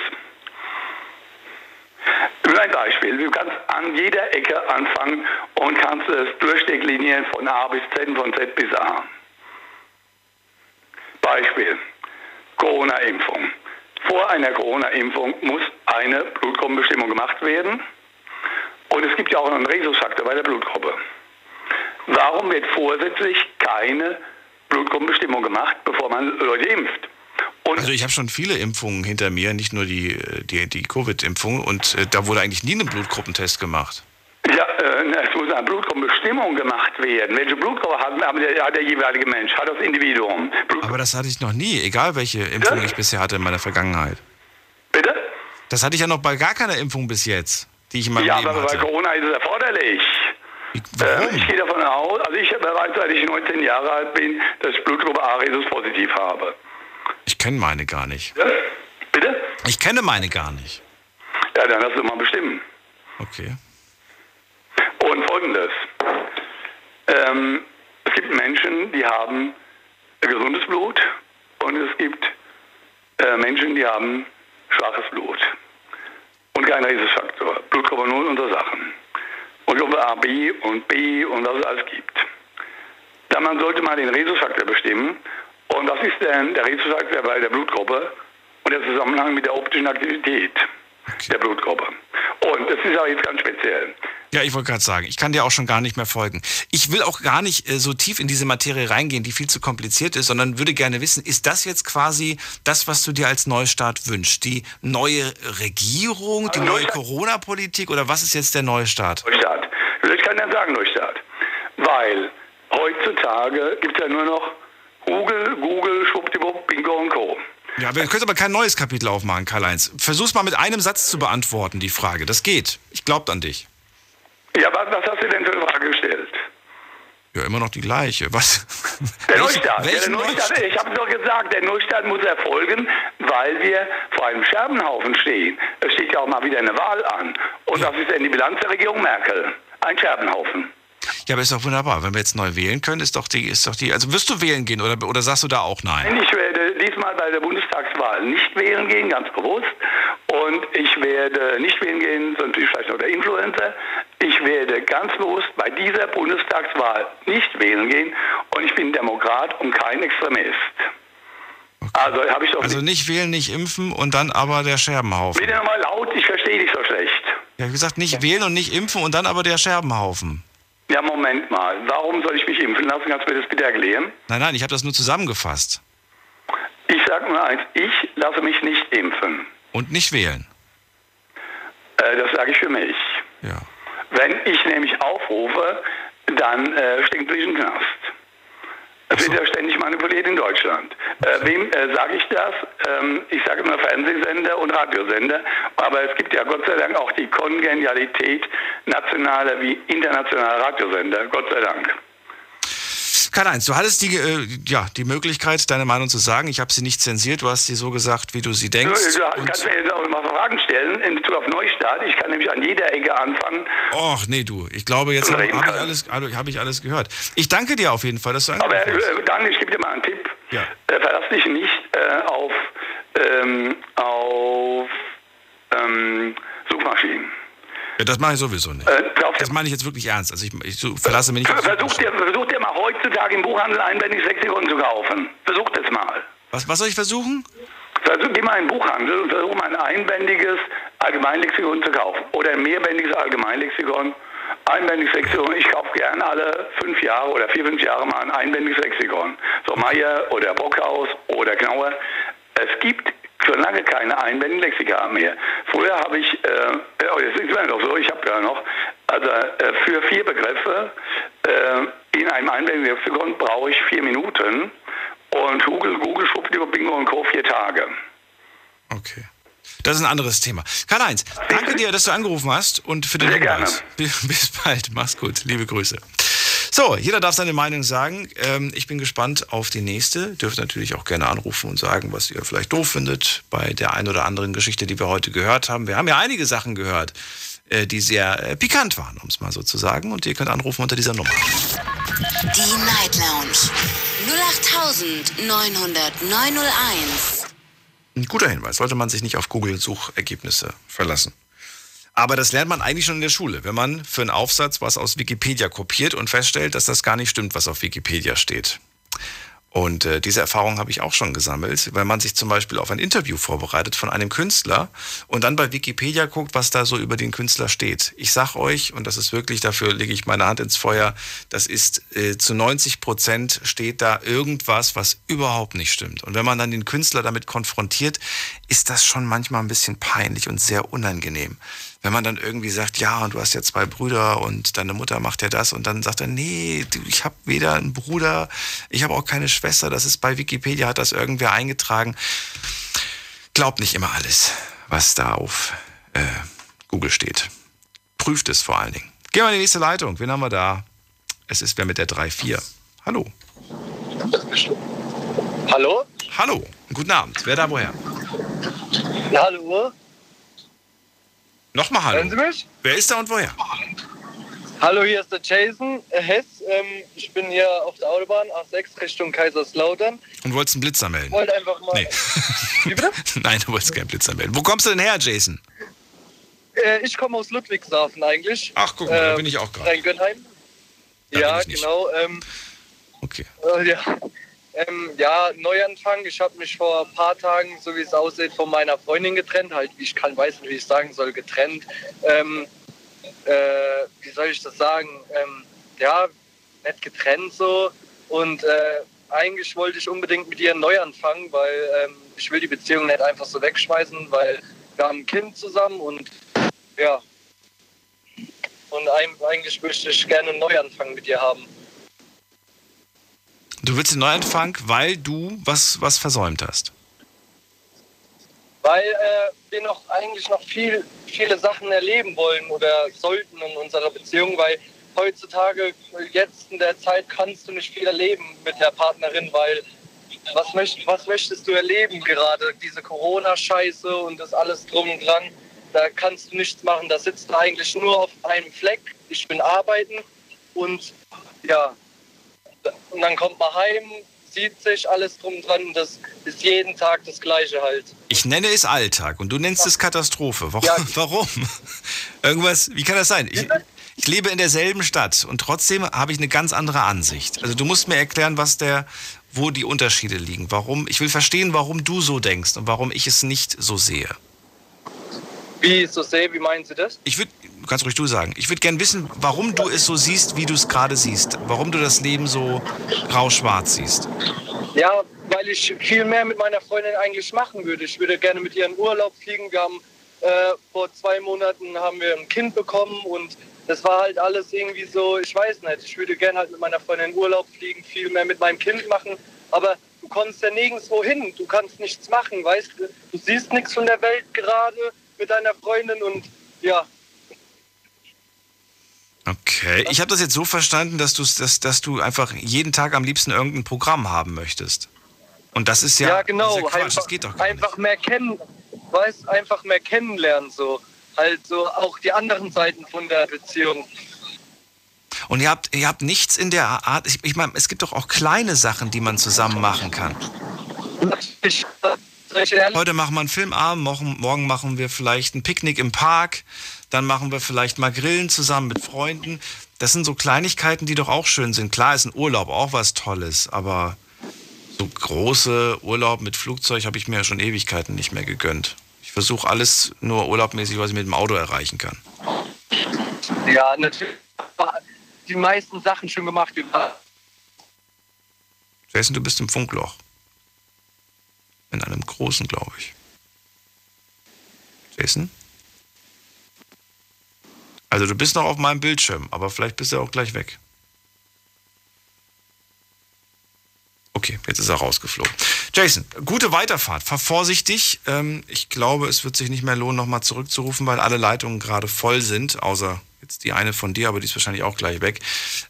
Nur ein Beispiel. Du kannst an jeder Ecke anfangen und kannst es durchdeklinieren von A bis Z, von Z bis A. Beispiel. Corona-Impfung. Vor einer Corona-Impfung muss eine Blutgruppenbestimmung gemacht werden. Und es gibt ja auch einen Rhesusfaktor bei der Blutgruppe. Warum wird vorsätzlich keine Blutgruppenbestimmung gemacht, bevor man Leute impft? also ich habe schon viele Impfungen hinter mir, nicht nur die, äh, die, die Covid-Impfung und äh, da wurde eigentlich nie ein Blutgruppentest gemacht. Ja, äh, es muss eine Blutgruppenbestimmung gemacht werden. Welche Blutgruppe hat, hat, der, jeweilige Mensch, hat das Individuum? Aber das hatte ich noch nie, egal welche Impfung ich bisher hatte in meiner Vergangenheit. Bitte? Das hatte ich ja noch bei gar keiner Impfung bis jetzt, die ich in meinem Ja, Leben aber hatte. bei Corona ist es erforderlich. Äh, ich gehe davon aus, also ich weiß, seit ich 19 Jahre alt bin, dass ich Blutgruppe A Rhesus positiv habe. Ich kenne meine gar nicht. Ja? Bitte? Ich kenne meine gar nicht. Ja, dann lass du mal bestimmen. Okay. Und folgendes. Ähm, es gibt Menschen, die haben gesundes Blut und es gibt äh, Menschen, die haben schwaches Blut und kein Rhesusfaktor. Blutgruppe 0 unter Sachen. Und Gruppe A, B und B und was es alles gibt. Dann man sollte mal den Rhesusfaktor bestimmen. Und was ist denn der Rhesusfaktor bei der Blutgruppe und der Zusammenhang mit der optischen Aktivität der Blutgruppe? Und das ist auch jetzt ganz speziell. Ja, ich wollte gerade sagen, ich kann dir auch schon gar nicht mehr folgen. Ich will auch gar nicht äh, so tief in diese Materie reingehen, die viel zu kompliziert ist, sondern würde gerne wissen, ist das jetzt quasi das, was du dir als Neustart wünschst? Die neue Regierung, die neue Corona-Politik oder was ist jetzt der Neustart? Neustart. Ich kann ja sagen Neustart. Weil heutzutage gibt es ja nur noch Google, Google, Schwuppdiwupp, Bingo und Co. Ja, wir können aber kein neues Kapitel aufmachen, Karl-Heinz. Versuch's mal mit einem Satz zu beantworten, die Frage. Das geht. Ich glaube an dich. Ja, was, was hast du denn für eine Frage gestellt? Ja, immer noch die gleiche. Was? Der Neustart. Ja, der welchen Neustart ich habe doch gesagt, der Neustart muss erfolgen, weil wir vor einem Scherbenhaufen stehen. Es steht ja auch mal wieder eine Wahl an. Und das ist denn die Bilanz der Regierung Merkel. Ein Scherbenhaufen. Ja, aber ist doch wunderbar. Wenn wir jetzt neu wählen können, ist doch die, ist doch die. Also wirst du wählen gehen oder, oder sagst du da auch nein? Ich werde diesmal bei der Bundestagswahl nicht wählen gehen, ganz bewusst. Und ich werde nicht wählen gehen, sonst ist vielleicht noch der Influencer. Ich werde ganz bewusst bei dieser Bundestagswahl nicht wählen gehen. Und ich bin Demokrat und kein Extremist. Also habe ich doch Also nicht wählen, nicht impfen und dann aber der Scherbenhaufen. Bitte nochmal laut, ich verstehe dich so schlecht. Ja, wie gesagt, nicht wählen und nicht impfen und dann aber der Scherbenhaufen. Ja, Moment mal. Warum soll ich mich impfen lassen? Kannst du mir das bitte erklären? Nein, nein, ich habe das nur zusammengefasst. Ich sage nur eins, ich lasse mich nicht impfen. Und nicht wählen. Äh, das sage ich für mich. Ja. Wenn ich nämlich aufrufe, dann äh, stinkt mich ein Knast. Wird ja ständig manipuliert in Deutschland. Äh, wem äh, sage ich das? Ähm, ich sage immer Fernsehsender und Radiosender, aber es gibt ja Gott sei Dank auch die Kongenialität nationaler wie internationaler Radiosender. Gott sei Dank. Karl-Heinz, du hattest die, äh, ja, die Möglichkeit, deine Meinung zu sagen. Ich habe sie nicht zensiert. Du hast sie so gesagt, wie du sie denkst. Du, du kannst mir jetzt auch mal Fragen stellen in Bezug auf Neustart. Ich kann nämlich an jeder Ecke anfangen. Och, nee, du. Ich glaube, jetzt habe hab ich, alles, hab ich alles gehört. Ich danke dir auf jeden Fall, dass du Aber angerufen hast. äh, Daniel, ich gebe dir mal einen Tipp. Ja. Äh, verlass dich nicht äh, auf, ähm, auf ähm, Suchmaschinen. Ja, das mache ich sowieso nicht. Äh, Das meine ich jetzt wirklich ernst. Also ich, ich verlasse mich nicht Versuch dir, versuch dir mal heutzutage im Buchhandel einbändiges Lexikon zu kaufen. Versuch das mal. Was, was soll ich versuchen? Versuch, geh mal in den Buchhandel und versuch mal ein einbändiges Allgemeinlexikon zu kaufen. Oder ein mehrbändiges Allgemeinlexikon. Einbändiges Lexikon. Ich kaufe gerne alle fünf Jahre oder vier, fünf Jahre mal ein einbändiges Lexikon. So Meyer oder Brockhaus oder Knauer. Es gibt schon lange keine einbändigen Lexika mehr. Früher habe ich, äh, oh, jetzt ist es noch so, ich habe ja noch, also äh, für vier Begriffe äh, in einem einbändigen Lexikon brauche ich vier Minuten und Google, Google, Schwuppdiwupp, Bingo und Co. vier Tage. Das ist ein anderes Thema. Karl-Heinz, danke dir, dass du angerufen hast und für den Hinweis. Bis bis bald. Mach's gut. Liebe Grüße. So, jeder darf seine Meinung sagen. Ähm, ich bin gespannt auf die nächste. Dürft natürlich auch gerne anrufen und sagen, was ihr vielleicht doof findet bei der ein oder anderen Geschichte, die wir heute gehört haben. Wir haben ja einige Sachen gehört, äh, die sehr äh, pikant waren, um es mal so zu sagen. Und ihr könnt anrufen unter dieser Nummer. Die Night Lounge 0890901. Ein guter Hinweis. Sollte man sich nicht auf Google-Suchergebnisse verlassen. Aber das lernt man eigentlich schon in der Schule, wenn man für einen Aufsatz was aus Wikipedia kopiert und feststellt, dass das gar nicht stimmt, was auf Wikipedia steht. Und äh, diese Erfahrung habe ich auch schon gesammelt, weil man sich zum Beispiel auf ein Interview vorbereitet von einem Künstler und dann bei Wikipedia guckt, was da so über den Künstler steht. Ich sag euch, und das ist wirklich, dafür lege ich meine Hand ins Feuer, das ist äh, zu 90 Prozent steht da irgendwas, was überhaupt nicht stimmt. Und wenn man dann den Künstler damit konfrontiert, ist das schon manchmal ein bisschen peinlich und sehr unangenehm wenn man dann irgendwie sagt, ja, und du hast ja zwei Brüder und deine Mutter macht ja das und dann sagt er, nee, ich habe weder einen Bruder, ich habe auch keine Schwester, das ist bei Wikipedia, hat das irgendwer eingetragen. Glaubt nicht immer alles, was da auf äh, Google steht. Prüft es vor allen Dingen. Gehen wir in die nächste Leitung. Wen haben wir da? Es ist wer mit der 3-4. Hallo. Hallo? Hallo. Guten Abend. Wer da woher? Ja, hallo? Nochmal hallo. Hören Sie mich? Wer ist da und woher? Hallo, hier ist der Jason äh, Hess. Ähm, ich bin hier auf der Autobahn A6 Richtung Kaiserslautern. Und wolltest einen Blitzer melden? wollte einfach mal. Nee. Nein, du wolltest keinen Blitzer melden. Wo kommst du denn her, Jason? Äh, ich komme aus Ludwigshafen eigentlich. Ach, guck mal, da bin ich auch gerade. Rhein-Gönnheim. Ja, genau. Ähm, okay. Äh, ja. Ähm, ja, Neuanfang. Ich habe mich vor ein paar Tagen, so wie es aussieht, von meiner Freundin getrennt. Halt, ich kann weiß nicht, wie ich sagen soll, getrennt. Ähm, äh, wie soll ich das sagen? Ähm, ja, nicht getrennt so. Und äh, eigentlich wollte ich unbedingt mit ihr einen Neuanfang, weil ähm, ich will die Beziehung nicht einfach so wegschmeißen, weil wir haben ein Kind zusammen und ja. Und eigentlich möchte ich gerne einen Neuanfang mit ihr haben. Du willst den Neuanfang, weil du was, was versäumt hast. weil äh, wir noch eigentlich noch viel, viele Sachen erleben wollen oder sollten in unserer Beziehung, weil heutzutage, jetzt in der Zeit, kannst du nicht viel erleben mit der Partnerin, weil was, möcht, was möchtest du erleben gerade? Diese Corona-Scheiße und das alles drum und dran, da kannst du nichts machen. Da sitzt du eigentlich nur auf einem Fleck. Ich bin arbeiten und ja, und dann kommt man heim, sieht sich alles drum dran und das ist jeden Tag das Gleiche halt. Ich nenne es Alltag und du nennst es Katastrophe. Warum? Warum? Irgendwas, wie kann das sein? Ich, ich lebe in derselben Stadt und trotzdem habe ich eine ganz andere Ansicht. Also du musst mir erklären, was der, wo die Unterschiede liegen. Warum? Ich will verstehen, warum du so denkst und warum ich es nicht so sehe. Wie so sehe, wie meinen Sie das? Ich würde, kannst ruhig du sagen. Ich würde gerne wissen, warum du es so siehst, wie du es gerade siehst. Warum du das Leben so grau-schwarz siehst. Ja, weil ich viel mehr mit meiner Freundin eigentlich machen würde. Ich würde gerne mit ihr in Urlaub fliegen. Wir haben äh, vor zwei Monaten haben wir ein Kind bekommen und das war halt alles irgendwie so, ich weiß nicht, ich würde gerne halt mit meiner Freundin in Urlaub fliegen, viel mehr mit meinem Kind machen, aber du kommst ja nirgendwo hin, du kannst nichts machen, weißt du, du siehst nichts von der Welt gerade mit deiner Freundin und ja, Okay, ich habe das jetzt so verstanden, dass, dass, dass du einfach jeden Tag am liebsten irgendein Programm haben möchtest. Und das ist ja, ja, genau, ja einfach, einfach mehr kennen, weißt, einfach mehr kennenlernen so, halt so auch die anderen Seiten von der Beziehung. Und ihr habt, ihr habt nichts in der Art, ich, ich meine, es gibt doch auch kleine Sachen, die man zusammen machen kann. Ich, Heute machen wir einen Filmabend, morgen, morgen machen wir vielleicht ein Picknick im Park, dann machen wir vielleicht mal Grillen zusammen mit Freunden. Das sind so Kleinigkeiten, die doch auch schön sind. Klar ist ein Urlaub auch was Tolles, aber so große Urlaub mit Flugzeug habe ich mir ja schon Ewigkeiten nicht mehr gegönnt. Ich versuche alles nur urlaubmäßig, was ich mit dem Auto erreichen kann. ja, natürlich die meisten Sachen schon gemacht. Jason, du bist im Funkloch. In einem großen, glaube ich. Jason? Also du bist noch auf meinem Bildschirm, aber vielleicht bist du auch gleich weg. Okay, jetzt ist er rausgeflogen. Jason, gute Weiterfahrt. Fahr vorsichtig. Ähm, ich glaube, es wird sich nicht mehr lohnen, nochmal zurückzurufen, weil alle Leitungen gerade voll sind, außer jetzt die eine von dir, aber die ist wahrscheinlich auch gleich weg.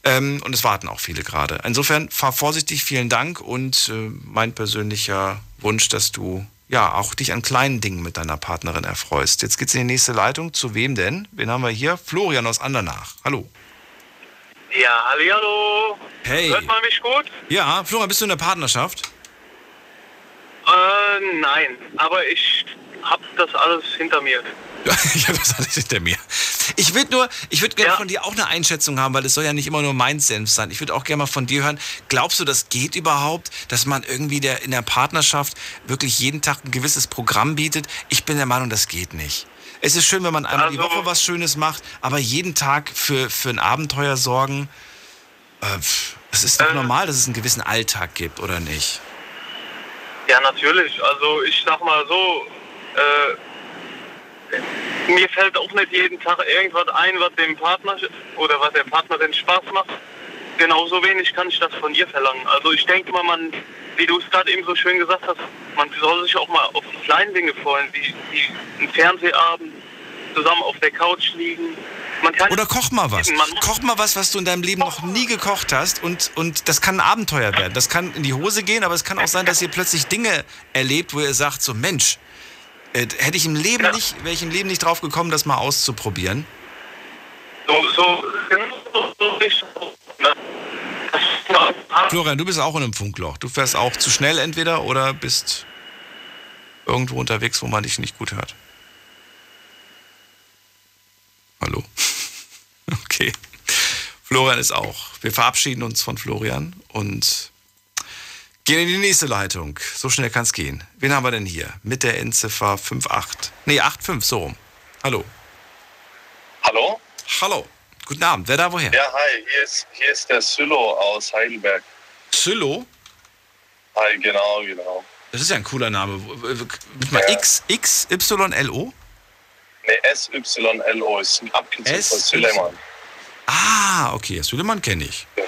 Ähm, und es warten auch viele gerade. Insofern fahr vorsichtig, vielen Dank und äh, mein persönlicher Wunsch, dass du ja auch dich an kleinen Dingen mit deiner Partnerin erfreust. Jetzt geht's in die nächste Leitung. Zu wem denn? Wen haben wir hier? Florian aus Andernach. Hallo. Ja, hallihallo. Hey. Hört man mich gut? Ja, Florian, bist du in der Partnerschaft? Äh, nein. Aber ich hab das alles hinter mir. ich habe das alles hinter mir. Ich würde nur, ich würde gerne von dir auch eine Einschätzung haben, weil es soll ja nicht immer nur mein Senf sein. Ich würde auch gerne mal von dir hören. Glaubst du, das geht überhaupt, dass man irgendwie der, in der Partnerschaft wirklich jeden Tag ein gewisses Programm bietet? Ich bin der Meinung, das geht nicht. Es ist schön, wenn man einmal die Also- Woche was Schönes macht, aber jeden Tag für, für ein Abenteuer sorgen, äh, es ist doch normal, dass es einen gewissen Alltag gibt, oder nicht? Ja, natürlich. Also ich sag mal so, äh, mir fällt auch nicht jeden Tag irgendwas ein, was dem Partner oder was der Partnerin Spaß macht. Genauso wenig kann ich das von ihr verlangen. Also ich denke mal, man, wie du es gerade eben so schön gesagt hast, man soll sich auch mal auf die kleinen Dinge freuen, wie, wie ein Fernsehabend, zusammen auf der Couch liegen. Man kann Oder koch mal was. Koch mal was, was du in deinem Leben noch nie gekocht hast und, und das kann ein Abenteuer werden. Das kann in die Hose gehen, aber es kann auch sein, dass ihr plötzlich Dinge erlebt, wo ihr sagt, so Mensch, äh, hätte ich im Leben nicht, wäre ich im Leben nicht drauf gekommen, das mal auszuprobieren. so, so, so? Florian, du bist auch in einem Funkloch. Du fährst auch zu schnell entweder oder bist irgendwo unterwegs, wo man dich nicht gut hört. Hallo. Okay. Florian ist auch. Wir verabschieden uns von Florian und gehen in die nächste Leitung. So schnell kann es gehen. Wen haben wir denn hier? Mit der Endziffer 58. Nee, 85, so rum. Hallo. Hallo? Hallo. Guten Abend. Wer da woher? Ja, hi, hier ist, hier ist der Sylo aus Heidelberg. Sylo? Hi, genau, genau. Das ist ja ein cooler Name. Wo- wo- Mal X, X, Y, L, O? Ne, S-Y-L-O ist ein Abkürzung von S- Süleyman. Ah, okay. Süleyman kenne ich. Genau.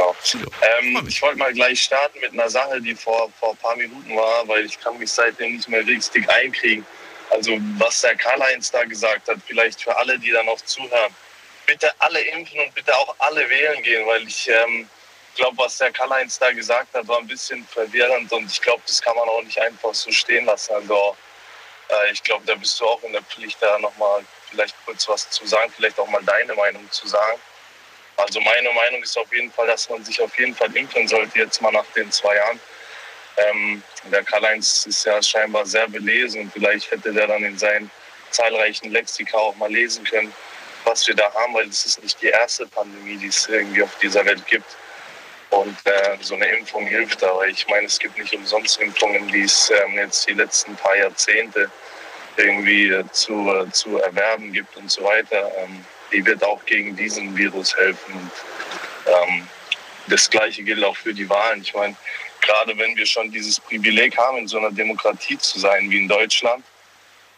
Genau. Ähm, ich wollte mal gleich starten mit einer Sache, die vor, vor ein paar Minuten war, weil ich kann mich seitdem nicht mehr richtig einkriegen. Also was der Karl-Heinz da gesagt hat, vielleicht für alle, die da noch zuhören. Bitte alle impfen und bitte auch alle wählen gehen, weil ich ähm, glaube, was der Karl-Heinz da gesagt hat, war ein bisschen verwirrend und ich glaube, das kann man auch nicht einfach so stehen lassen. Also äh, ich glaube, da bist du auch in der Pflicht, da nochmal vielleicht kurz was zu sagen, vielleicht auch mal deine Meinung zu sagen. Also meine Meinung ist auf jeden Fall, dass man sich auf jeden Fall impfen sollte, jetzt mal nach den zwei Jahren. Ähm, der Karl-Heinz ist ja scheinbar sehr belesen und vielleicht hätte der dann in seinen zahlreichen Lexika auch mal lesen können, was wir da haben, weil es ist nicht die erste Pandemie, die es irgendwie auf dieser Welt gibt. Und äh, so eine Impfung hilft aber ich meine, es gibt nicht umsonst Impfungen, die es ähm, jetzt die letzten paar Jahrzehnte irgendwie äh, zu, äh, zu erwerben gibt und so weiter. Ähm, die wird auch gegen diesen Virus helfen. Und, ähm, das Gleiche gilt auch für die Wahlen. Ich meine, gerade wenn wir schon dieses Privileg haben, in so einer Demokratie zu sein wie in Deutschland,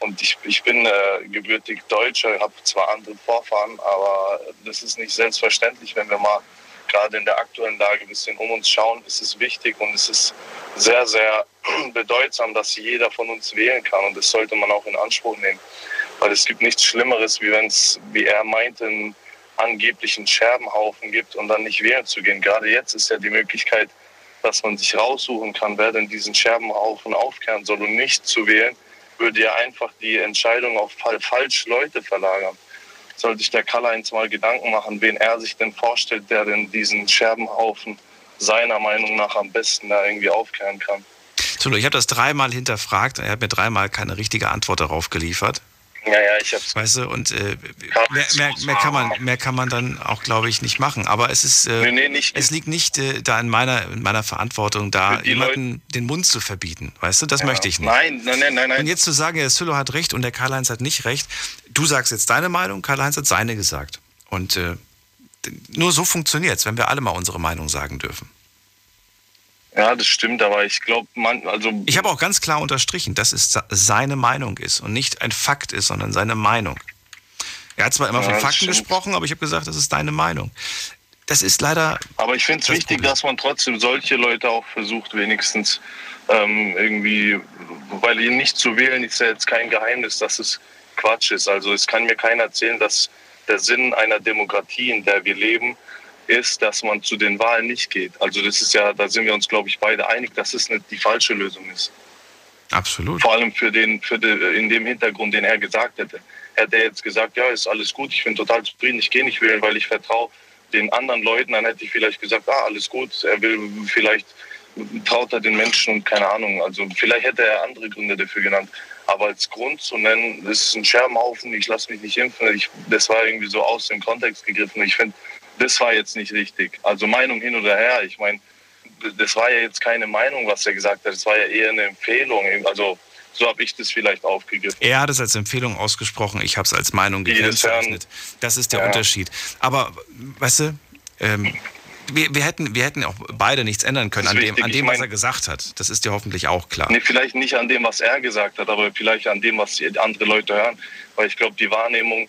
und ich, ich bin äh, gebürtig Deutscher, habe zwar andere Vorfahren, aber das ist nicht selbstverständlich, wenn wir mal gerade in der aktuellen Lage ein bisschen um uns schauen, ist es wichtig und es ist sehr, sehr bedeutsam, dass jeder von uns wählen kann. Und das sollte man auch in Anspruch nehmen. Weil es gibt nichts Schlimmeres, wie wenn es, wie er meinte, einen angeblichen Scherbenhaufen gibt und dann nicht wählen zu gehen. Gerade jetzt ist ja die Möglichkeit, dass man sich raussuchen kann, wer denn diesen Scherbenhaufen aufkehren soll und nicht zu wählen, würde ja einfach die Entscheidung auf falsche Leute verlagern sollte sich der Karl-Heinz mal Gedanken machen, wen er sich denn vorstellt, der denn diesen Scherbenhaufen seiner Meinung nach am besten da irgendwie aufkehren kann. Ich habe das dreimal hinterfragt. Er hat mir dreimal keine richtige Antwort darauf geliefert. Ja, ja, ich hab's. Weißt du, und äh, mehr, mehr, mehr, kann man, mehr kann man dann auch, glaube ich, nicht machen. Aber es ist, äh, nee, nee, nicht, es liegt nicht äh, da in meiner, in meiner Verantwortung, da jemanden Leute. den Mund zu verbieten. Weißt du, das ja. möchte ich nicht. Nein, nein, nein, nein. Und jetzt zu sagen, der Sülo hat recht und der Karl-Heinz hat nicht recht. Du sagst jetzt deine Meinung, Karl-Heinz hat seine gesagt. Und äh, nur so funktioniert es, wenn wir alle mal unsere Meinung sagen dürfen. Ja, das stimmt, aber ich glaube, man, also. Ich habe auch ganz klar unterstrichen, dass es seine Meinung ist und nicht ein Fakt ist, sondern seine Meinung. Er hat zwar immer ja, von Fakten gesprochen, aber ich habe gesagt, das ist deine Meinung. Das ist leider. Aber ich finde es wichtig, Problem. dass man trotzdem solche Leute auch versucht, wenigstens ähm, irgendwie, weil ihn nicht zu wählen ist ja jetzt kein Geheimnis, dass es Quatsch ist. Also es kann mir keiner erzählen, dass der Sinn einer Demokratie, in der wir leben, ist, dass man zu den Wahlen nicht geht. Also das ist ja, da sind wir uns, glaube ich, beide einig, dass es nicht die falsche Lösung ist. Absolut. Vor allem für den, für den, in dem Hintergrund, den er gesagt hätte. Hätte er jetzt gesagt, ja, ist alles gut, ich bin total zufrieden, ich gehe nicht wählen, weil ich vertraue den anderen Leuten, dann hätte ich vielleicht gesagt, ah, alles gut, er will vielleicht traut er den Menschen und keine Ahnung. Also vielleicht hätte er andere Gründe dafür genannt. Aber als Grund zu nennen, das ist ein Scherbenhaufen, ich lasse mich nicht impfen, ich, das war irgendwie so aus dem Kontext gegriffen. Ich finde, das war jetzt nicht richtig. Also Meinung hin oder her. Ich meine, das war ja jetzt keine Meinung, was er gesagt hat. Das war ja eher eine Empfehlung. Also so habe ich das vielleicht aufgegriffen. Er hat es als Empfehlung ausgesprochen, ich habe es als Meinung gekennzeichnet. Das ist der ja. Unterschied. Aber, weißt du, ähm, wir, wir, hätten, wir hätten auch beide nichts ändern können an dem, an dem was er gesagt hat. Das ist dir hoffentlich auch klar. Nee, vielleicht nicht an dem, was er gesagt hat, aber vielleicht an dem, was andere Leute hören. Weil ich glaube, die Wahrnehmung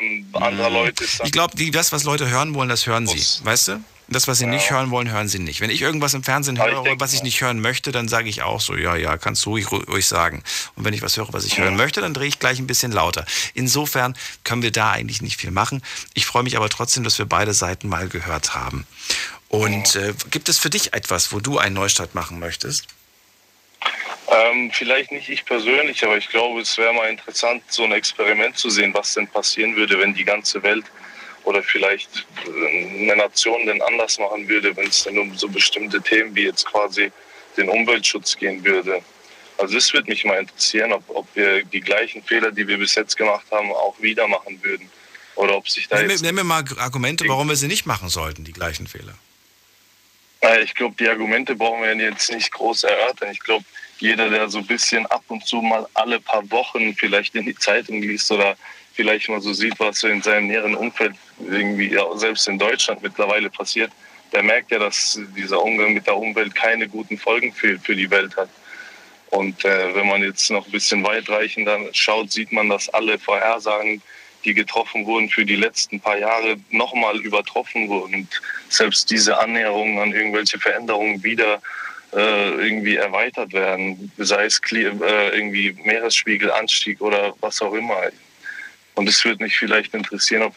ähm, anderer mhm. Leute. Ich glaube, das, was Leute hören wollen, das hören sie. Weißt du? Das, was sie ja. nicht hören wollen, hören sie nicht. Wenn ich irgendwas im Fernsehen höre, ich denke, was ich nicht hören möchte, dann sage ich auch so, ja, ja, kannst du ruhig, ruhig sagen. Und wenn ich was höre, was ich ja. hören möchte, dann drehe ich gleich ein bisschen lauter. Insofern können wir da eigentlich nicht viel machen. Ich freue mich aber trotzdem, dass wir beide Seiten mal gehört haben. Und äh, gibt es für dich etwas, wo du einen Neustart machen möchtest? Ähm, vielleicht nicht ich persönlich, aber ich glaube, es wäre mal interessant, so ein Experiment zu sehen, was denn passieren würde, wenn die ganze Welt oder vielleicht äh, eine Nation denn anders machen würde, wenn es dann um so bestimmte Themen wie jetzt quasi den Umweltschutz gehen würde. Also das würde mich mal interessieren, ob, ob wir die gleichen Fehler, die wir bis jetzt gemacht haben, auch wieder machen würden. Oder ob sich da Nenn, jetzt... Nenn mir mal Argumente, warum wir sie nicht machen sollten, die gleichen Fehler. Ich glaube, die Argumente brauchen wir jetzt nicht groß erörtern. Ich glaube, jeder, der so ein bisschen ab und zu mal alle paar Wochen vielleicht in die Zeitung liest oder vielleicht mal so sieht, was so in seinem näheren Umfeld irgendwie ja, selbst in Deutschland mittlerweile passiert, der merkt ja, dass dieser Umgang mit der Umwelt keine guten Folgen für, für die Welt hat. Und äh, wenn man jetzt noch ein bisschen weitreichender schaut, sieht man, dass alle Vorhersagen, die getroffen wurden für die letzten paar Jahre, nochmal übertroffen wurden. Und selbst diese Annäherungen an irgendwelche Veränderungen wieder irgendwie erweitert werden, sei es äh, irgendwie Meeresspiegelanstieg oder was auch immer. Und es würde mich vielleicht interessieren, ob,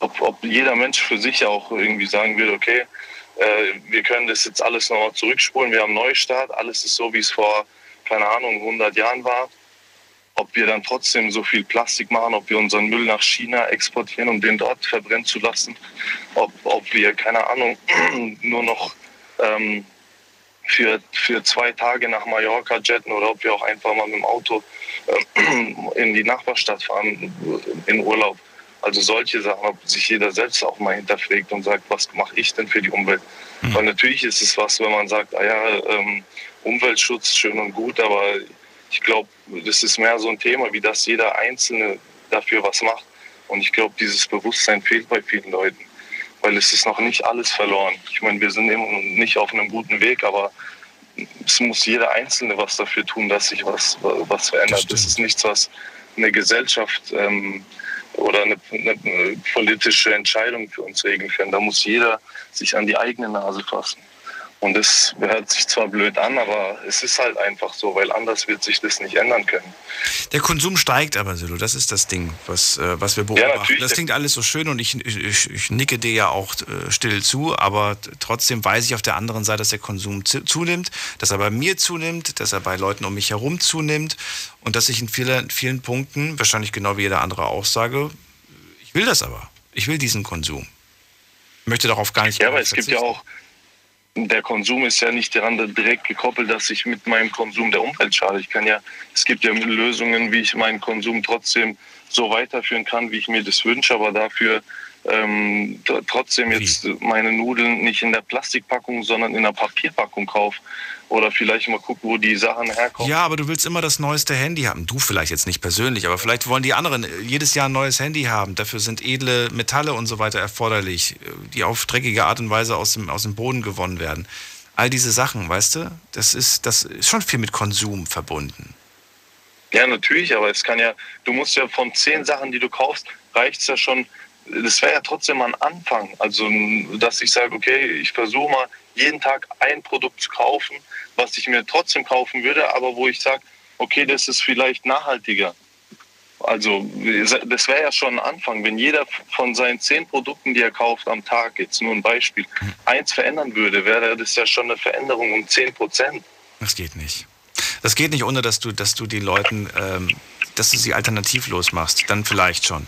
ob, ob, jeder Mensch für sich auch irgendwie sagen würde, okay, äh, wir können das jetzt alles nochmal zurückspulen, wir haben einen Neustart, alles ist so, wie es vor, keine Ahnung, 100 Jahren war. Ob wir dann trotzdem so viel Plastik machen, ob wir unseren Müll nach China exportieren, um den dort verbrennen zu lassen, ob, ob wir, keine Ahnung, nur noch ähm, für, für zwei Tage nach Mallorca jetten oder ob wir auch einfach mal mit dem Auto äh, in die Nachbarstadt fahren in Urlaub. Also solche Sachen, ob sich jeder selbst auch mal hinterfragt und sagt, was mache ich denn für die Umwelt? Hm. Weil natürlich ist es was, wenn man sagt, ah ja, ähm, Umweltschutz schön und gut, aber ich glaube, das ist mehr so ein Thema, wie dass jeder Einzelne dafür was macht. Und ich glaube, dieses Bewusstsein fehlt bei vielen Leuten, weil es ist noch nicht alles verloren. Ich meine, wir sind immer nicht auf einem guten Weg, aber es muss jeder Einzelne was dafür tun, dass sich was, was verändert. Das, ist nichts, was eine Gesellschaft ähm, oder eine, eine, politische Entscheidung für uns regeln kann. Da muss jeder sich an die eigene Nase fassen. Und das hört sich zwar blöd an, aber es ist halt einfach so, weil anders wird sich das nicht ändern können. Der Konsum steigt aber, Silo, das ist das Ding, was, äh, was wir beobachten. Ja, das klingt alles so schön und ich, ich, ich nicke dir ja auch äh, still zu, aber trotzdem weiß ich auf der anderen Seite, dass der Konsum zunimmt, dass er bei mir zunimmt, dass er bei Leuten um mich herum zunimmt und dass ich in vielen, vielen Punkten, wahrscheinlich genau wie jeder andere auch sage, ich will das aber. Ich will diesen Konsum. Ich möchte darauf gar nicht Ja, aber es gibt ja auch der Konsum ist ja nicht daran direkt gekoppelt, dass ich mit meinem Konsum der Umwelt schade. Ich kann ja, es gibt ja Lösungen, wie ich meinen Konsum trotzdem so weiterführen kann, wie ich mir das wünsche, aber dafür ähm, trotzdem jetzt meine Nudeln nicht in der Plastikpackung, sondern in der Papierpackung kaufe. Oder vielleicht mal gucken, wo die Sachen herkommen. Ja, aber du willst immer das neueste Handy haben. Du vielleicht jetzt nicht persönlich, aber vielleicht wollen die anderen jedes Jahr ein neues Handy haben. Dafür sind edle Metalle und so weiter erforderlich, die auf dreckige Art und Weise aus dem, aus dem Boden gewonnen werden. All diese Sachen, weißt du, das ist, das ist schon viel mit Konsum verbunden. Ja, natürlich, aber es kann ja, du musst ja von zehn Sachen, die du kaufst, reicht es ja schon, das wäre ja trotzdem ein Anfang. Also, dass ich sage, okay, ich versuche mal jeden Tag ein Produkt zu kaufen, was ich mir trotzdem kaufen würde, aber wo ich sage, okay, das ist vielleicht nachhaltiger. Also das wäre ja schon ein Anfang, wenn jeder von seinen zehn Produkten, die er kauft am Tag, jetzt nur ein Beispiel, eins verändern würde, wäre das ja schon eine Veränderung um 10 Prozent. Das geht nicht. Das geht nicht, ohne dass du, dass du die Leuten, ähm, dass du sie alternativlos machst. Dann vielleicht schon.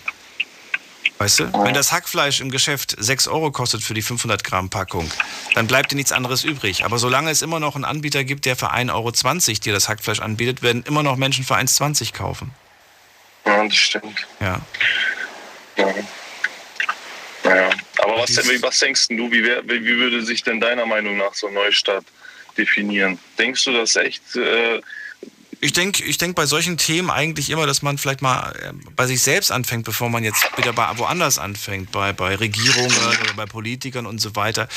Weißt du? Wenn das Hackfleisch im Geschäft 6 Euro kostet für die 500 Gramm Packung, dann bleibt dir nichts anderes übrig. Aber solange es immer noch einen Anbieter gibt, der für 1,20 Euro dir das Hackfleisch anbietet, werden immer noch Menschen für 1,20 kaufen. Ja, das stimmt. Ja. Ja. ja. Aber was, was denkst du, wie, wär, wie würde sich denn deiner Meinung nach so ein Neustart definieren? Denkst du, dass echt äh, ich denke ich denk bei solchen Themen eigentlich immer, dass man vielleicht mal äh, bei sich selbst anfängt, bevor man jetzt wieder bei woanders anfängt, bei, bei Regierungen oder bei Politikern und so weiter.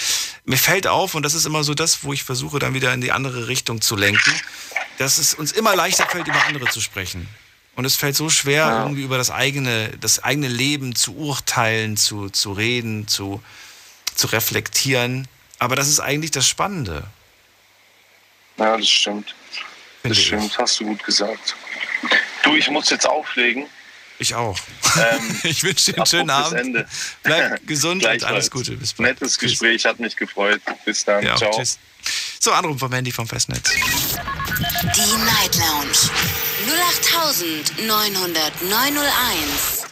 Mir fällt auf, und das ist immer so das, wo ich versuche, dann wieder in die andere Richtung zu lenken, dass es uns immer leichter fällt, über andere zu sprechen. Und es fällt so schwer, ja. irgendwie über das eigene, das eigene Leben zu urteilen, zu, zu reden, zu, zu reflektieren. Aber das ist eigentlich das Spannende. Ja, das stimmt. Das stimmt, hast du gut gesagt. Du, ich muss jetzt auflegen. Ich auch. Ähm, ich wünsche dir einen schönen Abend. Ende. Bleib gesund und alles Gute. Bis bald. Nettes tschüss. Gespräch, hat mich gefreut. Bis dann. Ja, Ciao. Tschüss. So, Anruf vom Handy vom Festnetz. Die Night Lounge 0890901.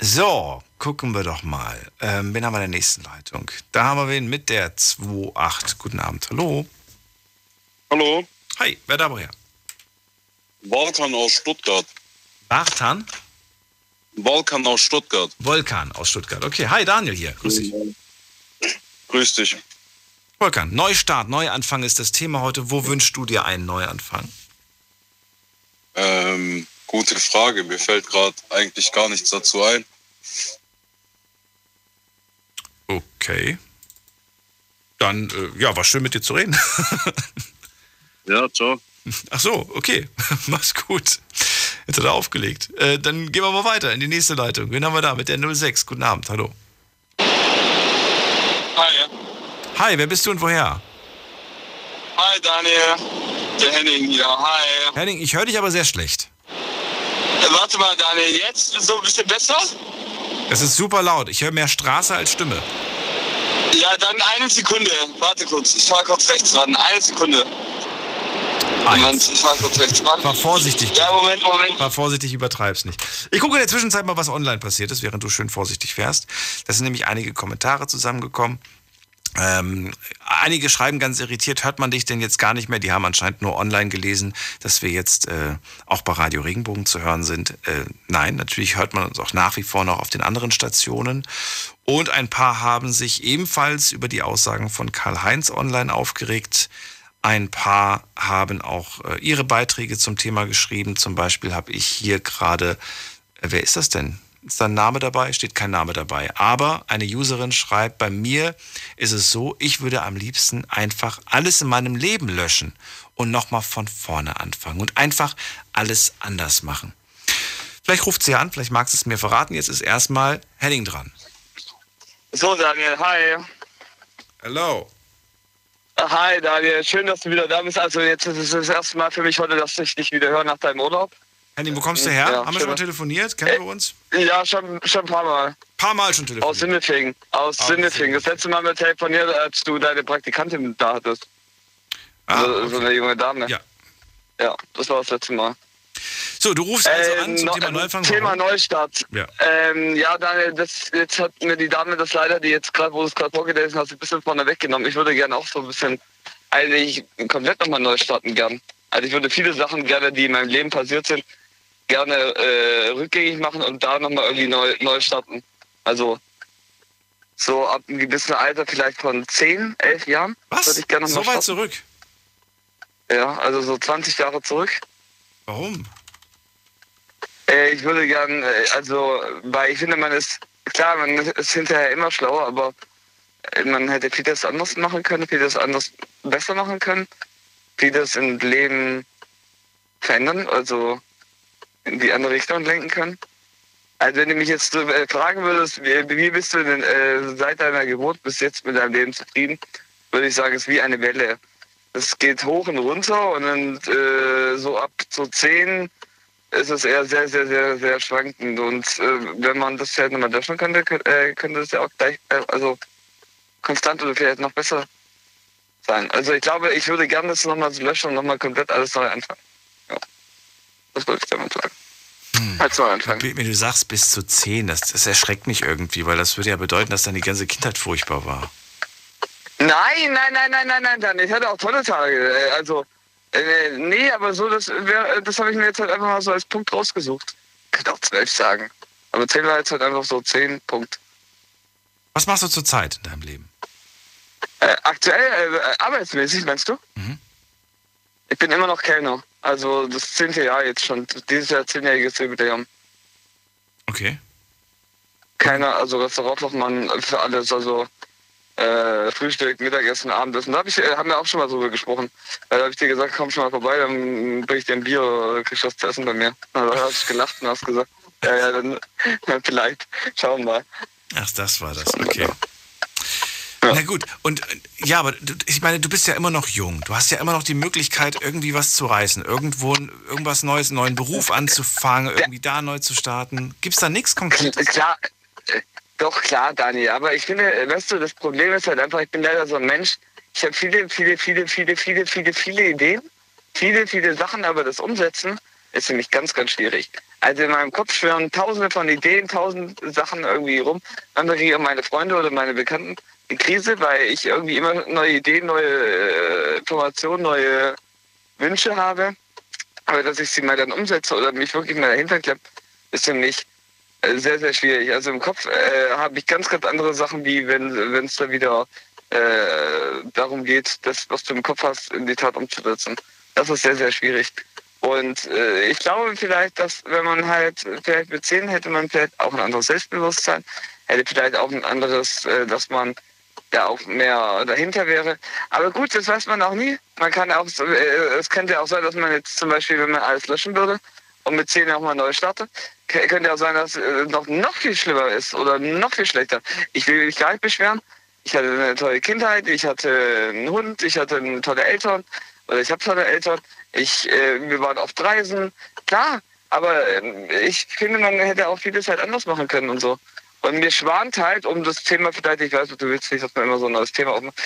So, gucken wir doch mal. Ähm, wen haben wir in der nächsten Leitung? Da haben wir wen mit der 28. Guten Abend. Hallo. Hallo. Hi, wer da woher? Volkan aus Stuttgart. Bartan? Volkan aus Stuttgart. Volkan aus Stuttgart. Okay, hi Daniel hier. Grüß dich. Grüß dich. Volkan, Neustart, Neuanfang ist das Thema heute. Wo wünschst du dir einen Neuanfang? Ähm, gute Frage. Mir fällt gerade eigentlich gar nichts dazu ein. Okay. Dann, äh, ja, war schön mit dir zu reden. Ja, ciao. Ach so, okay. Mach's gut. Jetzt hat er aufgelegt. Äh, dann gehen wir mal weiter in die nächste Leitung. Wen haben wir da mit der 06? Guten Abend, hallo. Hi. Hi, wer bist du und woher? Hi, Daniel. Der Henning hier. Hi. Henning, ich höre dich aber sehr schlecht. Äh, warte mal, Daniel, jetzt so ein bisschen besser? Das ist super laut. Ich höre mehr Straße als Stimme. Ja, dann eine Sekunde. Warte kurz. Ich fahr kurz rechts ran. Eine Sekunde. Moment, ich war kurz rechts ran. War vorsichtig. Ja, Moment, Moment. War vorsichtig, übertreib's nicht. Ich gucke in der Zwischenzeit mal, was online passiert ist, während du schön vorsichtig fährst. Da sind nämlich einige Kommentare zusammengekommen. Ähm, einige schreiben ganz irritiert, hört man dich denn jetzt gar nicht mehr? Die haben anscheinend nur online gelesen, dass wir jetzt äh, auch bei Radio Regenbogen zu hören sind. Äh, nein, natürlich hört man uns auch nach wie vor noch auf den anderen Stationen. Und ein paar haben sich ebenfalls über die Aussagen von Karl-Heinz online aufgeregt. Ein paar haben auch äh, ihre Beiträge zum Thema geschrieben. Zum Beispiel habe ich hier gerade, äh, wer ist das denn? Ist da ein Name dabei? Steht kein Name dabei. Aber eine Userin schreibt, bei mir ist es so, ich würde am liebsten einfach alles in meinem Leben löschen und nochmal von vorne anfangen und einfach alles anders machen. Vielleicht ruft sie an, vielleicht magst du es mir verraten. Jetzt ist erstmal Henning dran. So, Daniel, hi. Hello. Hi, Daniel. Schön, dass du wieder da bist. Also, jetzt ist es das erste Mal für mich heute, dass ich dich wieder höre nach deinem Urlaub. Henning, wo kommst du her? Ja, Haben wir schon mal telefoniert? Kennen wir uns? Ja, schon, schon ein paar Mal. Paar Mal schon telefoniert. Aus Sinnefing. Aus Aus Sinnefing. Das letzte Mal mit telefoniert, als du deine Praktikantin da hattest. so, so eine junge Dame. Ah, Ja. Ja, das war das letzte Mal. So, du rufst also Ähm, an zum no- Thema Neufang. Thema Warum? Neustart. Ja. Ähm, ja, Daniel, das, jetzt hat mir die Dame das leider, die jetzt gerade, wo du es gerade vorgelesen hast, ein bisschen vorne weggenommen. Ich würde gerne auch so ein bisschen, eigentlich komplett nochmal neu starten gern. Also ich würde viele Sachen gerne, die in meinem Leben passiert sind, gerne äh, rückgängig machen und da nochmal irgendwie neu, neu starten. Also so ab einem gewissen Alter, vielleicht von 10, 11 Jahren. Was? Würde ich gerne noch So mal weit starten. zurück? Ja, also so 20 Jahre zurück. Warum? Äh, ich würde gern, äh, also, weil ich finde, man ist, klar, man ist hinterher immer schlauer, aber äh, man hätte vieles anders machen können, vieles anders besser machen können, vieles im Leben verändern, also in die andere Richtung lenken können. Also wenn du mich jetzt fragen würdest, wie, wie bist du denn äh, seit deiner Geburt bis jetzt mit deinem Leben zufrieden, würde ich sagen, es ist wie eine Welle. Es geht hoch und runter und dann äh, so ab so 10 ist es eher sehr, sehr, sehr, sehr schwankend. Und äh, wenn man das vielleicht nochmal löschen könnte, könnte, äh, könnte das ja auch gleich, äh, also konstant oder vielleicht noch besser sein. Also ich glaube, ich würde gerne das nochmal löschen und nochmal komplett alles neu anfangen. Ja. Das wollte ich damit sagen. Als neu anfangen. Wenn du sagst bis zu 10, das, das erschreckt mich irgendwie, weil das würde ja bedeuten, dass dann die ganze Kindheit furchtbar war. Nein, nein, nein, nein, nein, nein, dann. Ich hatte auch tolle Tage. Äh, Also, äh, nee, aber so, das, wär, das habe ich mir jetzt halt einfach mal so als Punkt rausgesucht. Ich könnte auch zwölf sagen. Aber zehn war jetzt halt einfach so zehn Punkt. Was machst du zurzeit in deinem Leben? Äh, aktuell, äh, arbeitsmäßig, meinst du? Mhm. Ich bin immer noch Kellner. Also das zehnte Jahr jetzt schon. Dieses Jahr zehnjähriges Jubiläum. Okay. Keiner, also Restaurantfachmann für alles, also äh, Frühstück, Mittagessen, Abendessen. Da hab ich, äh, haben wir auch schon mal drüber gesprochen. Äh, da habe ich dir gesagt, komm schon mal vorbei, dann bring ich dir ein Bier oder kriegst was zu essen bei mir. Na, Da hast du gelacht und hast gesagt, ja, ja, dann vielleicht. Schauen wir mal. Ach, das war das, okay. Na gut, und äh, ja, aber du, ich meine, du bist ja immer noch jung. Du hast ja immer noch die Möglichkeit, irgendwie was zu reißen, irgendwo irgendwas Neues, einen neuen Beruf anzufangen, irgendwie da neu zu starten. Gibt's da nichts Konkretes? Klar, doch klar, Daniel. Aber ich finde, äh, weißt du, das Problem ist halt einfach, ich bin leider so ein Mensch. Ich habe viele, viele, viele, viele, viele, viele, viele Ideen, viele, viele Sachen, aber das Umsetzen ist für mich ganz, ganz schwierig. Also in meinem Kopf schwören tausende von Ideen, tausend Sachen irgendwie rum. Dann kriege ich auch meine Freunde oder meine Bekannten die Krise, weil ich irgendwie immer neue Ideen, neue äh, Informationen, neue Wünsche habe. Aber dass ich sie mal dann umsetze oder mich wirklich mal dahinter klemme, ist für mich sehr, sehr schwierig. Also im Kopf äh, habe ich ganz, ganz andere Sachen, wie wenn es da wieder äh, darum geht, das, was du im Kopf hast, in die Tat umzusetzen. Das ist sehr, sehr schwierig. Und äh, ich glaube vielleicht, dass wenn man halt vielleicht mit 10 hätte man vielleicht auch ein anderes Selbstbewusstsein, hätte vielleicht auch ein anderes, äh, dass man da auch mehr dahinter wäre. Aber gut, das weiß man auch nie. Man kann auch, äh, es könnte auch sein, dass man jetzt zum Beispiel, wenn man alles löschen würde und mit 10 auch mal neu startet, könnte auch sein, dass es noch, noch viel schlimmer ist oder noch viel schlechter. Ich will mich gar nicht beschweren. Ich hatte eine tolle Kindheit, ich hatte einen Hund, ich hatte tolle Eltern oder ich habe tolle Eltern. Ich, äh, wir waren oft reisen, klar, aber ähm, ich finde, man hätte auch vieles halt anders machen können und so. Und mir schwant halt um das Thema, vielleicht, ich weiß, du willst nicht, dass man immer so ein neues Thema aufmacht,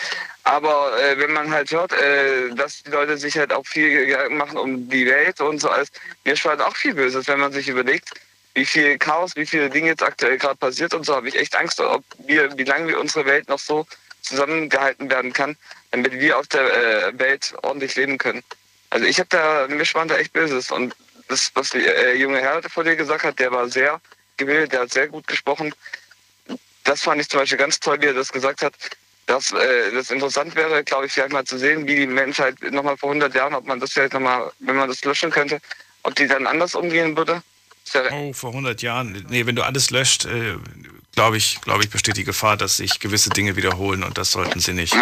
aber äh, wenn man halt hört, äh, dass die Leute sich halt auch viel machen um die Welt und so alles, mir schwant auch viel Böses, wenn man sich überlegt, wie viel Chaos, wie viele Dinge jetzt aktuell gerade passiert und so, habe ich echt Angst, ob wir, wie lange wir unsere Welt noch so zusammengehalten werden kann, damit wir auf der äh, Welt ordentlich leben können. Also ich habe da, mir spannt da echt Böses. Und das, was der äh, junge Herr vor dir gesagt hat, der war sehr gewillt, der hat sehr gut gesprochen. Das fand ich zum Beispiel ganz toll, wie er das gesagt hat, dass äh, das interessant wäre, glaube ich, vielleicht mal zu sehen, wie die Menschheit nochmal vor 100 Jahren, ob man das vielleicht nochmal, wenn man das löschen könnte, ob die dann anders umgehen würde. Oh, vor 100 Jahren. Nee, wenn du alles löscht, äh, glaube ich, glaube ich, besteht die Gefahr, dass sich gewisse Dinge wiederholen und das sollten sie nicht.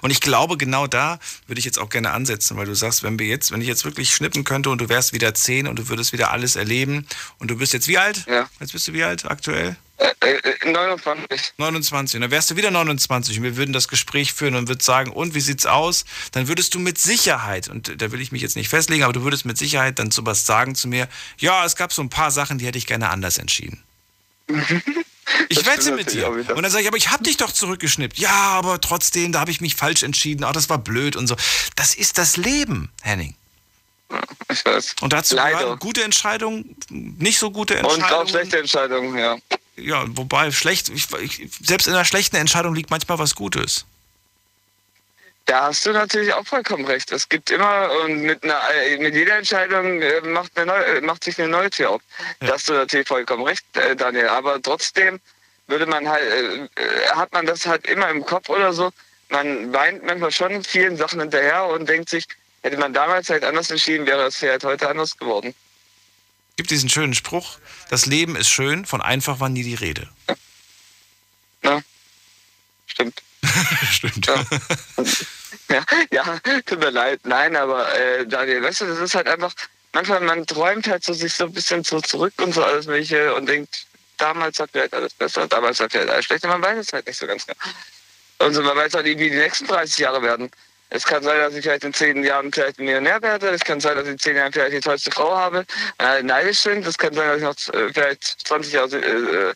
Und ich glaube, genau da würde ich jetzt auch gerne ansetzen, weil du sagst, wenn wir jetzt, wenn ich jetzt wirklich schnippen könnte und du wärst wieder 10 und du würdest wieder alles erleben und du bist jetzt wie alt? Ja. Jetzt bist du wie alt aktuell? Äh, äh, 29. 29. Und dann wärst du wieder 29 und wir würden das Gespräch führen und würden sagen, und wie sieht's aus? Dann würdest du mit Sicherheit, und da will ich mich jetzt nicht festlegen, aber du würdest mit Sicherheit dann sowas sagen zu mir, ja, es gab so ein paar Sachen, die hätte ich gerne anders entschieden. Ich wette mit dir. Und dann sage ich, aber ich habe dich doch zurückgeschnippt. Ja, aber trotzdem, da habe ich mich falsch entschieden. Ach, das war blöd und so. Das ist das Leben, Henning. Ich weiß. Und dazu Leider. gehören gute Entscheidungen, nicht so gute Entscheidungen. Und auch schlechte Entscheidungen, ja. Ja, wobei schlecht, ich, ich, selbst in einer schlechten Entscheidung liegt manchmal was Gutes. Da hast du natürlich auch vollkommen recht. Es gibt immer und mit, einer, äh, mit jeder Entscheidung äh, macht, eine neue, äh, macht sich eine neue Tür auf. Da hast du natürlich vollkommen recht, Daniel. Aber trotzdem würde man halt, hat man das halt immer im Kopf oder so. Man weint manchmal schon vielen Sachen hinterher und denkt sich, hätte man damals halt anders entschieden, wäre es vielleicht heute anders geworden. Gibt diesen schönen Spruch, das Leben ist schön, von einfach war nie die Rede. Ja, stimmt. stimmt. Ja. ja, ja, tut mir leid. Nein, aber äh, Daniel, weißt du, das ist halt einfach, manchmal man träumt halt so sich so ein bisschen so zurück und so alles welche und denkt, damals hat vielleicht alles besser, damals hat vielleicht alles schlechter, man weiß es halt nicht so ganz genau. Und so, man weiß halt nicht, wie die nächsten 30 Jahre werden. Es kann sein, dass ich vielleicht in zehn Jahren vielleicht Millionär werde. Es kann sein, dass ich in zehn Jahren vielleicht die tollste Frau habe, äh, neidisch sind. Es kann sein, dass ich noch äh, vielleicht 20 Jahre äh,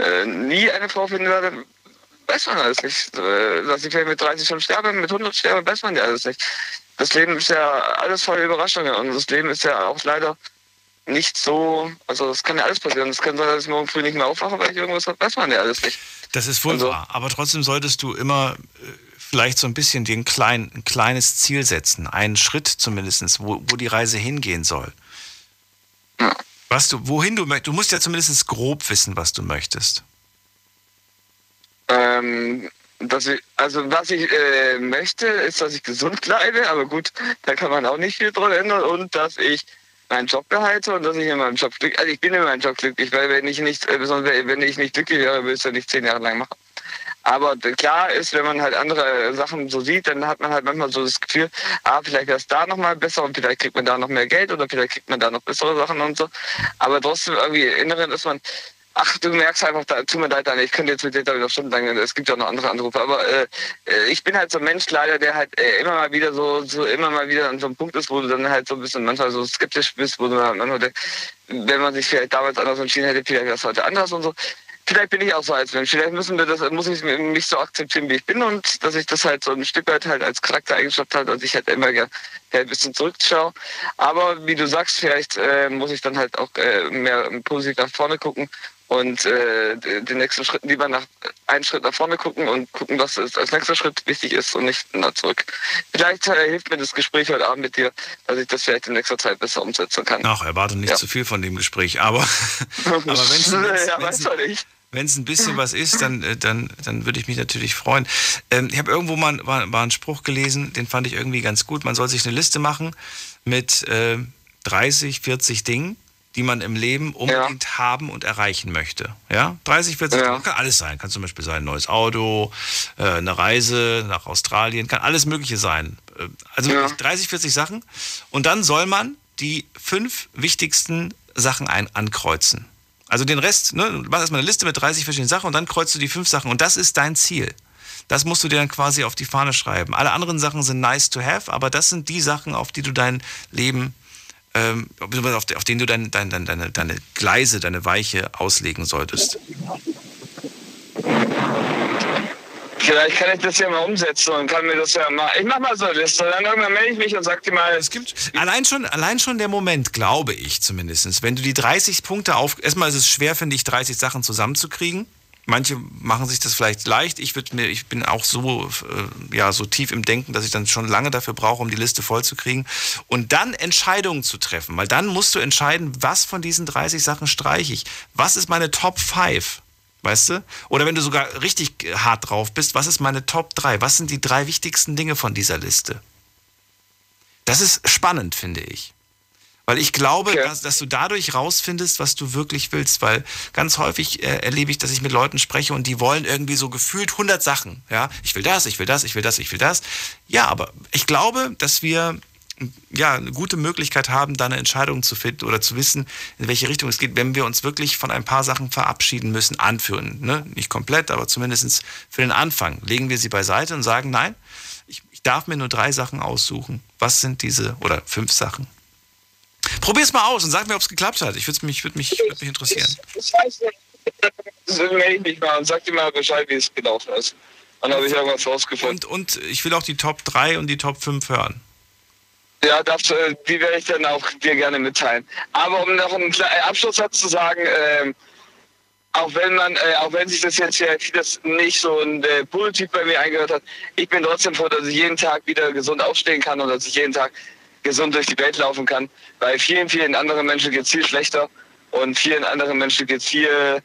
äh, nie eine Frau finden werde. Weiß man alles nicht. Äh, dass ich vielleicht mit 30 schon sterbe, mit 100 sterbe, weiß man ja alles nicht. Das Leben ist ja alles voller Überraschungen und das Leben ist ja auch leider nicht so, also es kann ja alles passieren. Es kann sein, dass ich morgen früh nicht mehr aufwache, weil ich irgendwas habe, weiß man ja alles nicht. Das ist wohl Also- wahr. Aber trotzdem solltest du immer vielleicht so ein bisschen dir ein, klein, ein kleines Ziel setzen. Einen Schritt zumindest, wo, wo die Reise hingehen soll. Was du, wohin du möchtest. Du musst ja zumindest grob wissen, was du möchtest. Ähm, dass ich, also was ich äh, möchte, ist, dass ich gesund bleibe, aber gut, da kann man auch nicht viel dran ändern und dass ich meinen Job behalte und dass ich in meinem Job glücklich, also ich bin in meinem Job glücklich, weil wenn ich nicht, äh, besonders wenn ich nicht glücklich wäre, würde ich es ja nicht zehn Jahre lang machen. Aber klar ist, wenn man halt andere Sachen so sieht, dann hat man halt manchmal so das Gefühl, ah, vielleicht wäre es da nochmal besser und vielleicht kriegt man da noch mehr Geld oder vielleicht kriegt man da noch bessere Sachen und so. Aber trotzdem irgendwie Inneren ist man, ach, du merkst einfach, da, tut mir leid, ich könnte jetzt mit dir da wieder stundenlang, es gibt ja noch andere Anrufe, aber äh, äh, ich bin halt so ein Mensch leider, der halt äh, immer mal wieder so, so, immer mal wieder an so einem Punkt ist, wo du dann halt so ein bisschen manchmal so skeptisch bist, wo du dann manchmal wenn man sich vielleicht damals anders entschieden hätte, vielleicht wäre es heute anders und so. Vielleicht bin ich auch so als Mensch. Vielleicht müssen wir das, muss ich mich so akzeptieren, wie ich bin und dass ich das halt so ein Stück weit halt als Charaktereigenschaft halt, dass ich halt immer gerne ein bisschen zurückschaue. Aber wie du sagst, vielleicht äh, muss ich dann halt auch äh, mehr positiv nach vorne gucken und äh, den nächsten Schritt lieber nach einen Schritt nach vorne gucken und gucken, was ist, als nächster Schritt wichtig ist und nicht nach zurück. Vielleicht äh, hilft mir das Gespräch heute Abend mit dir, dass ich das vielleicht in nächster Zeit besser umsetzen kann. Ach, erwarte nicht Ja. zu viel von dem Gespräch. Aber, aber wenn es ein bisschen was ist, dann, äh, dann, dann würde ich mich natürlich freuen. Ähm, ich habe irgendwo mal, mal, mal einen Spruch gelesen, den fand ich irgendwie ganz gut. Man soll sich eine Liste machen mit äh, 30, 40 Dingen, die man im Leben unbedingt haben und erreichen möchte. Ja, 30, 40 Dinge, kann alles sein. Kann zum Beispiel sein ein neues Auto, äh, eine Reise nach Australien, kann alles Mögliche sein. Äh, Also wirklich 30, 40 Sachen. Und dann soll man die fünf wichtigsten Sachen ein ankreuzen. Also den Rest, ne, du machst erstmal eine Liste mit 30 verschiedenen Sachen und dann kreuzt du die fünf Sachen und das ist dein Ziel. Das musst du dir dann quasi auf die Fahne schreiben. Alle anderen Sachen sind nice to have, aber das sind die Sachen, auf die du dein Leben, ähm, auf, auf denen du dein, dein, dein, deine, deine Gleise, deine Weiche auslegen solltest. Vielleicht kann ich das ja mal umsetzen und kann mir das ja mal. Ich mach mal so eine Liste, dann irgendwann melde ich mich und sag dir mal. Es gibt allein schon, allein schon der Moment, glaube ich zumindest, wenn du die 30 Punkte auf. Erstmal ist es schwer, finde ich, 30 Sachen zusammenzukriegen. Manche machen sich das vielleicht leicht. Ich mir, ich bin auch so, äh, ja, so tief im Denken, dass ich dann schon lange dafür brauche, um die Liste voll zu kriegen. Und dann Entscheidungen zu treffen, weil dann musst du entscheiden, was von diesen 30 Sachen streiche ich. Was ist meine Top 5? Weißt du? Oder wenn du sogar richtig hart drauf bist, was ist meine Top 3? Was sind die drei wichtigsten Dinge von dieser Liste? Das ist spannend, finde ich. Weil ich glaube, okay. dass, dass, du dadurch rausfindest, was du wirklich willst. Weil ganz häufig äh, erlebe ich, dass ich mit Leuten spreche und die wollen irgendwie so gefühlt 100 Sachen. Ja, ich will das, ich will das, ich will das, ich will das. Ja, aber ich glaube, dass wir ja, eine gute Möglichkeit haben, da eine Entscheidung zu finden oder zu wissen, in welche Richtung es geht, wenn wir uns wirklich von ein paar Sachen verabschieden müssen, anführen. Ne? Nicht komplett, aber zumindest für den Anfang. Legen wir sie beiseite und sagen, nein, ich, ich darf mir nur drei Sachen aussuchen. Was sind diese, oder fünf Sachen? Probier es mal aus und sag mir, ob es geklappt hat. Ich würde mich, würd mich, würd mich interessieren. Ich, ich weiß nicht. Ich mich mal und sag dir mal Bescheid, wie es gelaufen ist. Dann habe ich irgendwas rausgefunden. Und, und ich will auch die Top 3 und die Top 5 hören. Ja, das, äh, die werde ich dann auch dir gerne mitteilen. Aber um noch einen kleinen Abschlusssatz zu sagen, äh, auch wenn man, äh, auch wenn sich das jetzt ja vieles nicht so äh, positiv bei mir eingehört hat, ich bin trotzdem froh, dass ich jeden Tag wieder gesund aufstehen kann und dass ich jeden Tag gesund durch die Welt laufen kann. Bei vielen, vielen anderen Menschen geht es viel schlechter und vielen anderen Menschen geht es viel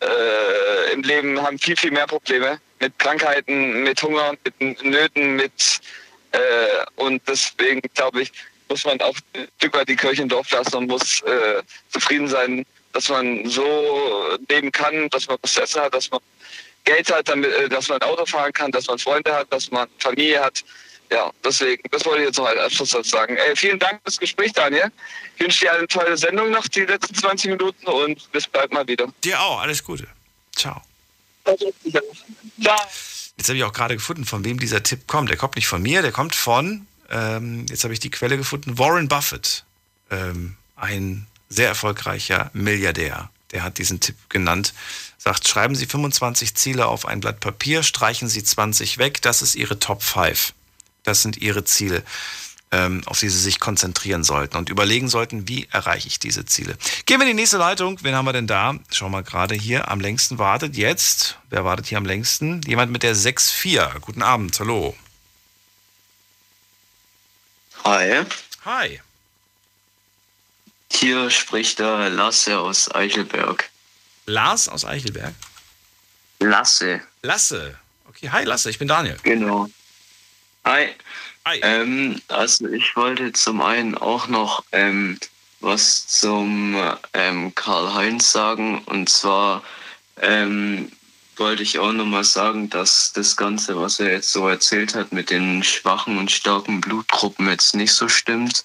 äh, im Leben, haben viel, viel mehr Probleme mit Krankheiten, mit Hunger, mit Nöten, mit äh, und deswegen glaube ich, muss man auch ein Stück weit die Kirche im Dorf lassen und muss äh, zufrieden sein, dass man so leben kann, dass man essen hat, dass man Geld hat, damit, äh, dass man Auto fahren kann, dass man Freunde hat, dass man Familie hat. Ja, deswegen, das wollte ich jetzt noch als Abschlusssatz sagen. Äh, vielen Dank fürs Gespräch, Daniel. Ich wünsche dir eine tolle Sendung noch, die letzten 20 Minuten und bis bald mal wieder. Dir auch, alles Gute. Ciao. Ciao. Jetzt habe ich auch gerade gefunden, von wem dieser Tipp kommt. Der kommt nicht von mir, der kommt von, ähm, jetzt habe ich die Quelle gefunden, Warren Buffett. Ähm, ein sehr erfolgreicher Milliardär. Der hat diesen Tipp genannt. Sagt, schreiben Sie 25 Ziele auf ein Blatt Papier, streichen Sie 20 weg. Das ist Ihre Top 5. Das sind Ihre Ziele ähm, auf die sie sich konzentrieren sollten und überlegen sollten, wie erreiche ich diese Ziele. Gehen wir in die nächste Leitung. Wen haben wir denn da? Schauen wir gerade hier. Am längsten wartet jetzt. Wer wartet hier am längsten? Jemand mit der 6-4. Guten Abend. Hallo. Hi. Hi. Hier spricht der Lasse aus Eichelberg. Lars aus Eichelberg? Lasse. Lasse. Okay, hi Lasse, ich bin Daniel. Genau. Hi. Ähm, also ich wollte zum einen auch noch ähm, was zum ähm, Karl-Heinz sagen. Und zwar ähm, wollte ich auch nochmal sagen, dass das Ganze, was er jetzt so erzählt hat mit den schwachen und starken Blutgruppen jetzt nicht so stimmt.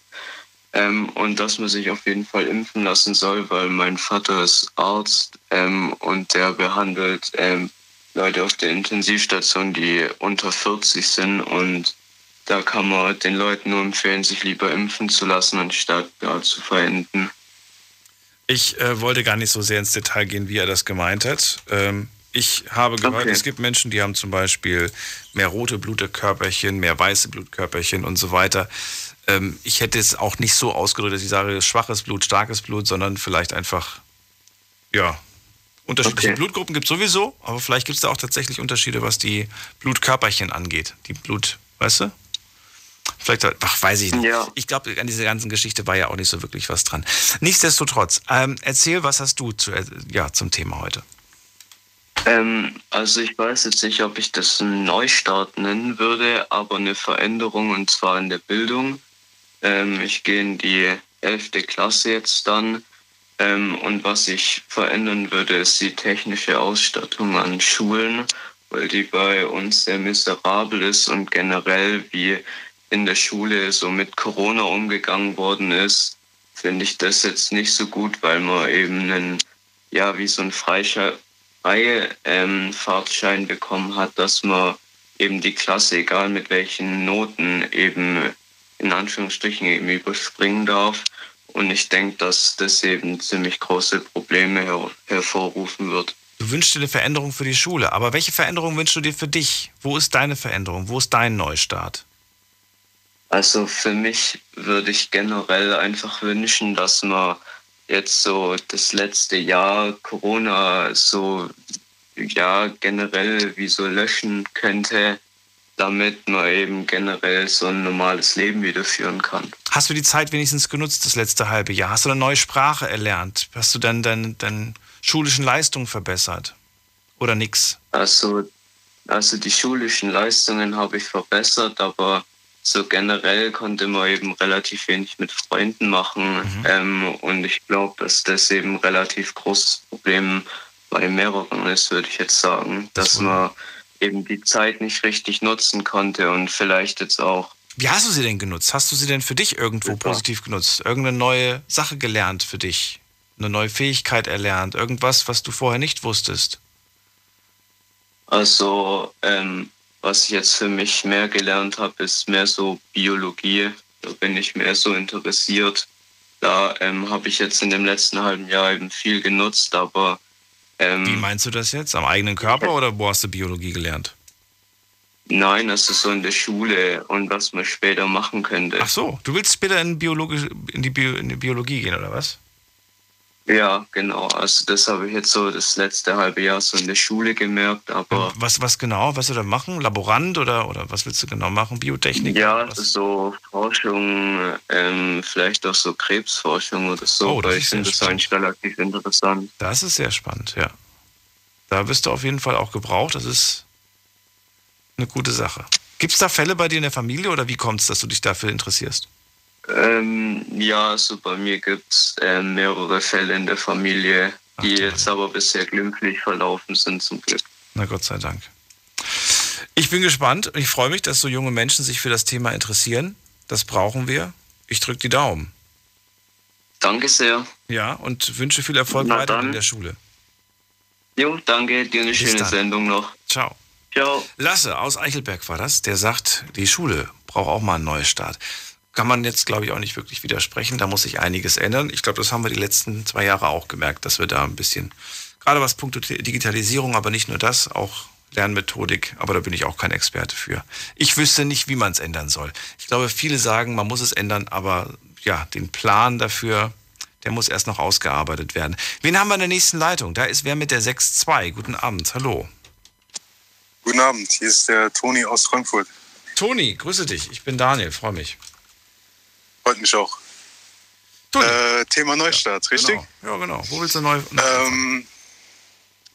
Ähm, und dass man sich auf jeden Fall impfen lassen soll, weil mein Vater ist Arzt ähm, und der behandelt ähm, Leute auf der Intensivstation, die unter 40 sind und da kann man den Leuten nur empfehlen, sich lieber impfen zu lassen, anstatt ja, zu verenden. Ich äh, wollte gar nicht so sehr ins Detail gehen, wie er das gemeint hat. Ähm, ich habe gehört, okay. es gibt Menschen, die haben zum Beispiel mehr rote Blutkörperchen, mehr weiße Blutkörperchen und so weiter. Ähm, ich hätte es auch nicht so ausgedrückt, dass ich sage, schwaches Blut, starkes Blut, sondern vielleicht einfach, ja, unterschiedliche okay. Blutgruppen gibt es sowieso, aber vielleicht gibt es da auch tatsächlich Unterschiede, was die Blutkörperchen angeht. Die Blut, weißt du? Vielleicht, ach, weiß ich nicht. Ja. Ich glaube, an dieser ganzen Geschichte war ja auch nicht so wirklich was dran. Nichtsdestotrotz, ähm, erzähl, was hast du zu, äh, ja, zum Thema heute? Ähm, also ich weiß jetzt nicht, ob ich das einen Neustart nennen würde, aber eine Veränderung und zwar in der Bildung. Ähm, ich gehe in die 11. Klasse jetzt dann ähm, und was ich verändern würde, ist die technische Ausstattung an Schulen, weil die bei uns sehr miserabel ist und generell wie in der Schule so mit Corona umgegangen worden ist, finde ich das jetzt nicht so gut, weil man eben einen, ja, wie so ein freie ähm, Fahrtschein bekommen hat, dass man eben die Klasse, egal mit welchen Noten, eben in Anführungsstrichen eben überspringen darf. Und ich denke, dass das eben ziemlich große Probleme her hervorrufen wird. Du wünschst dir eine Veränderung für die Schule, aber welche Veränderung wünschst du dir für dich? Wo ist deine Veränderung? Wo ist dein Neustart? Also für mich würde ich generell einfach wünschen, dass man jetzt so das letzte Jahr Corona so ja generell wie so löschen könnte, damit man eben generell so ein normales Leben wieder führen kann. Hast du die Zeit wenigstens genutzt, das letzte halbe Jahr? Hast du eine neue Sprache erlernt? Hast du dann deine, deine schulischen Leistungen verbessert? Oder nix? Also, also die schulischen Leistungen habe ich verbessert, aber so generell konnte man eben relativ wenig mit Freunden machen. Mhm. Ähm, und ich glaube, dass das eben ein relativ großes Problem bei mehreren ist, würde ich jetzt sagen, das dass man eben die Zeit nicht richtig nutzen konnte und vielleicht jetzt auch. Wie hast du sie denn genutzt? Hast du sie denn für dich irgendwo Super. positiv genutzt? Irgendeine neue Sache gelernt für dich? Eine neue Fähigkeit erlernt? Irgendwas, was du vorher nicht wusstest? Also, ähm, was ich jetzt für mich mehr gelernt habe, ist mehr so Biologie. Da bin ich mehr so interessiert. Da ähm, habe ich jetzt in dem letzten halben Jahr eben viel genutzt, aber. Ähm, Wie meinst du das jetzt? Am eigenen Körper oder wo hast du Biologie gelernt? Nein, das ist so in der Schule und was man später machen könnte. Ach so, du willst später in, Biologi in, die, Bio in die Biologie gehen, oder was? Ja, genau. Also das habe ich jetzt so das letzte halbe Jahr so in der Schule gemerkt. Aber was, was genau? Was du da machen? Laborant oder, oder was willst du genau machen? Biotechnik? Ja, so Forschung, ähm, vielleicht auch so Krebsforschung oder so. Oh, weil ich finde das eigentlich relativ interessant. Das ist sehr spannend, ja. Da wirst du auf jeden Fall auch gebraucht. Das ist eine gute Sache. Gibt es da Fälle bei dir in der Familie oder wie kommt es, dass du dich dafür interessierst? Ähm, ja, also bei mir gibt es äh, mehrere Fälle in der Familie, die Ach, jetzt aber bisher glimpflich verlaufen sind zum Glück. Na Gott sei Dank. Ich bin gespannt und ich freue mich, dass so junge Menschen sich für das Thema interessieren. Das brauchen wir. Ich drücke die Daumen. Danke sehr. Ja, und wünsche viel Erfolg Na weiter dann. in der Schule. Jo, danke. Dir eine Bis schöne dann. Sendung noch. Ciao. Ciao. Lasse aus Eichelberg war das. Der sagt, die Schule braucht auch mal einen Neustart kann man jetzt, glaube ich, auch nicht wirklich widersprechen. Da muss sich einiges ändern. Ich glaube, das haben wir die letzten zwei Jahre auch gemerkt, dass wir da ein bisschen, gerade was Punkte Digitalisierung, aber nicht nur das, auch Lernmethodik, aber da bin ich auch kein Experte für. Ich wüsste nicht, wie man es ändern soll. Ich glaube, viele sagen, man muss es ändern, aber ja, den Plan dafür, der muss erst noch ausgearbeitet werden. Wen haben wir in der nächsten Leitung? Da ist wer mit der 6.2. Guten Abend, hallo. Guten Abend, hier ist der Toni aus Frankfurt. Toni, grüße dich. Ich bin Daniel, freue mich. Freut mich auch. Äh, Thema Neustart, ja, richtig? Genau. Ja, genau. Wo willst du neu? Ähm,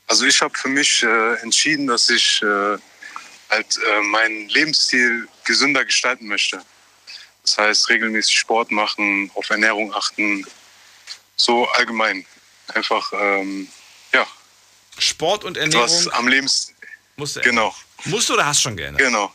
also ich habe für mich äh, entschieden, dass ich äh, halt äh, meinen Lebensstil gesünder gestalten möchte. Das heißt, regelmäßig Sport machen, auf Ernährung achten, so allgemein. Einfach, ähm, ja. Sport und Ernährung? Was am Lebens... Musst du genau. Musst du oder hast schon geändert? Genau.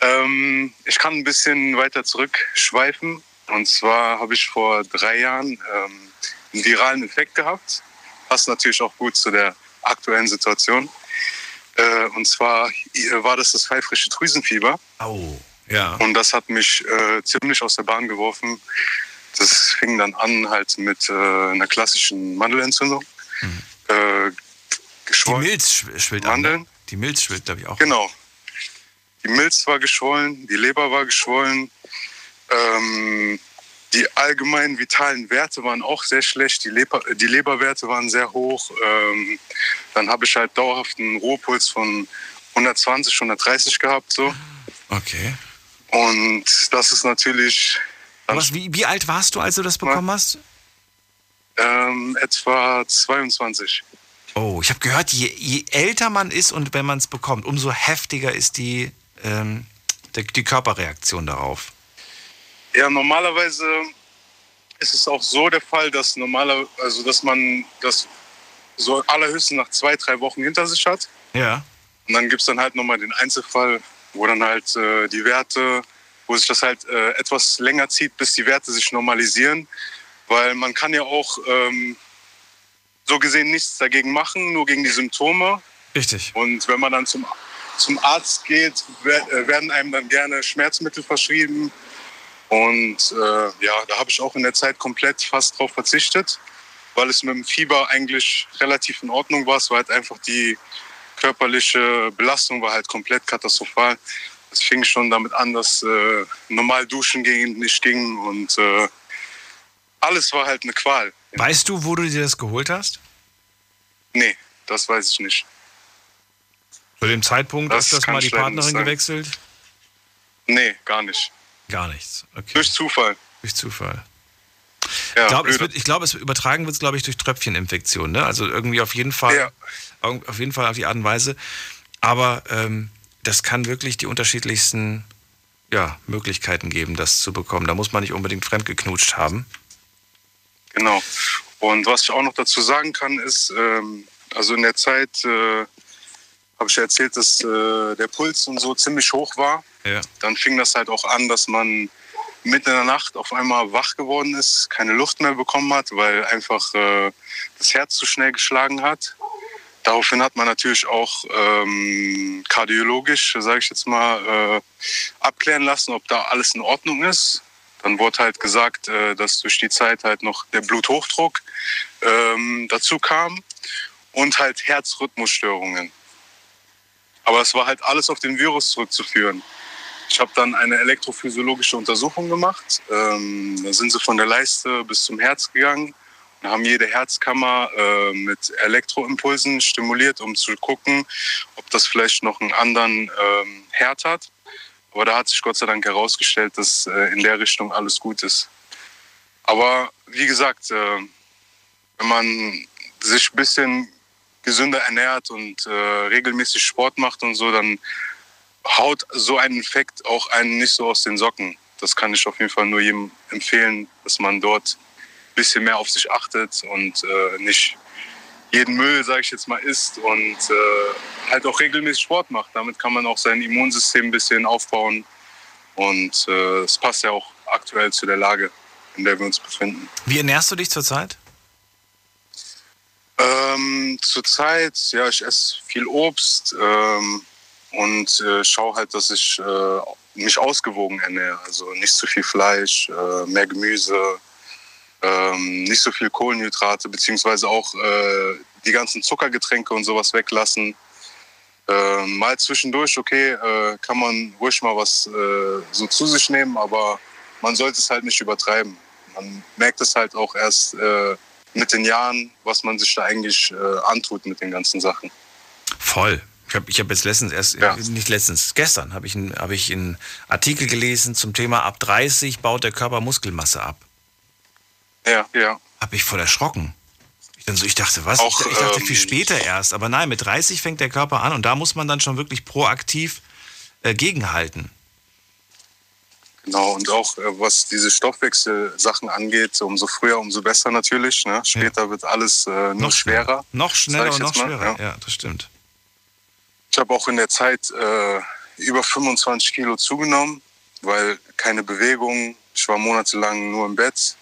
Ähm, ich kann ein bisschen weiter zurückschweifen. Und zwar habe ich vor drei Jahren ähm, einen viralen Effekt gehabt. Passt natürlich auch gut zu der aktuellen Situation. Äh, und zwar war das das pfeifrische Drüsenfieber. Oh, ja. Und das hat mich äh, ziemlich aus der Bahn geworfen. Das fing dann an halt mit äh, einer klassischen Mandelentzündung. Mhm. Äh, Die Milz schwillt Mandeln. An, ne? Die Milz schwillt, glaube ich, auch. Genau, die Milz war geschwollen, die Leber war geschwollen. Ähm, die allgemeinen vitalen Werte waren auch sehr schlecht. Die, Leber, die Leberwerte waren sehr hoch. Ähm, dann habe ich halt dauerhaft einen Ruhepuls von 120, 130 gehabt. So. Okay. Und das ist natürlich. Was, wie, wie alt warst du, als du das bekommen hast? Ähm, etwa 22. Oh, ich habe gehört, je, je, älter man ist und wenn man es bekommt, umso heftiger ist die ähm, die, Körperreaktion darauf? Ja, normalerweise ist es auch so der Fall, dass normaler, also dass man das so allerhöchstens nach zwei, drei Wochen hinter sich hat. Ja. Und dann gibt es dann halt nochmal den Einzelfall, wo dann halt äh, die Werte, wo sich das halt äh, etwas länger zieht, bis die Werte sich normalisieren. Weil man kann ja auch ähm, so gesehen nichts dagegen machen, nur gegen die Symptome. Richtig. Und wenn man dann zum zum Arzt geht, äh, werden einem dann gerne Schmerzmittel verschrieben. Und äh, ja, da habe ich auch in der Zeit komplett fast drauf verzichtet, weil es mit dem Fieber eigentlich relativ in Ordnung war. Es war halt einfach die körperliche Belastung war halt komplett katastrophal. Es fing schon damit an, dass äh, normal duschen ging, nicht ging und äh, alles war halt eine Qual. Weißt du, wo du dir das geholt hast? Nee, das weiß ich nicht. Zu dem Zeitpunkt Das ist das mal die Partnerin sein. gewechselt? Nee, gar nicht. Gar nichts. Okay. Durch Zufall. Durch Zufall. Ja, ich glaube, es, glaub, es übertragen wird es, glaube ich, durch Tröpfcheninfektion. Ne? Also irgendwie auf jeden Fall, auf auf jeden Fall auf die Art und Weise. Aber ähm, das kann wirklich die unterschiedlichsten ja, Möglichkeiten geben, das zu bekommen. Da muss man nicht unbedingt fremdgeknutscht haben. Genau. Und was ich auch noch dazu sagen kann, ist, ähm, also in der Zeit äh, habe ich ja erzählt, dass äh, der Puls und so ziemlich hoch war. Ja. Dann fing das halt auch an, dass man mitten in der Nacht auf einmal wach geworden ist, keine Luft mehr bekommen hat, weil einfach äh, das Herz zu schnell geschlagen hat. Daraufhin hat man natürlich auch ähm, kardiologisch, sage ich jetzt mal, äh, abklären lassen, ob da alles in Ordnung ist. Dann wurde halt gesagt, äh, dass durch die Zeit halt noch der Bluthochdruck ähm, dazu kam und halt Herzrhythmusstörungen. Aber es war halt alles auf den Virus zurückzuführen. Ich habe dann eine elektrophysiologische Untersuchung gemacht. Ähm, da sind sie von der Leiste bis zum Herz gegangen und haben jede Herzkammer äh, mit Elektroimpulsen stimuliert, um zu gucken, ob das vielleicht noch einen anderen ähm, Herd hat. Aber da hat sich Gott sei Dank herausgestellt, dass äh, in der Richtung alles gut ist. Aber wie gesagt, äh, wenn man sich ein bisschen gesünder ernährt und äh, regelmäßig Sport macht und so, dann haut so ein Infekt auch einen nicht so aus den Socken. Das kann ich auf jeden Fall nur jedem empfehlen, dass man dort ein bisschen mehr auf sich achtet und äh, nicht jeden Müll, sage ich jetzt mal, isst und äh, halt auch regelmäßig Sport macht. Damit kann man auch sein Immunsystem ein bisschen aufbauen und äh, es passt ja auch aktuell zu der Lage, in der wir uns befinden. Wie ernährst du dich zurzeit? Ähm, Zurzeit, ja, ich esse viel Obst ähm, und äh, schaue halt, dass ich äh, mich ausgewogen ernähre. Also nicht zu viel Fleisch, äh, mehr Gemüse, ähm, nicht so viel Kohlenhydrate, beziehungsweise auch äh, die ganzen Zuckergetränke und sowas weglassen. Äh, mal zwischendurch, okay, äh, kann man ruhig mal was äh, so zu sich nehmen, aber man sollte es halt nicht übertreiben. Man merkt es halt auch erst mit den Jahren, was man sich da eigentlich äh, antut mit den ganzen Sachen. Voll. Ich habe ich hab jetzt letztens erst, nicht letztens, gestern habe ich, einen- hab ich einen Artikel gelesen zum Thema ab 30 baut der Körper Muskelmasse ab. Ja, ja. Habe ich voll erschrocken. Ich, dann so, ich dachte, was? Auch, ich, ich dachte ähm, viel später erst. Aber nein, mit 30 fängt der Körper an und da muss man dann schon wirklich proaktiv äh, gegenhalten. Genau, und auch äh, was diese Stoffwechselsachen angeht, umso früher, umso besser natürlich. Ne? Später wird alles äh, nur schwerer. Noch schneller und noch mal, schwerer. ja. Ja. das stimmt. Ich habe auch in der Zeit äh, über 25 Kilo zugenommen, weil keine Bewegung. Ich war monatelang nur im Bett,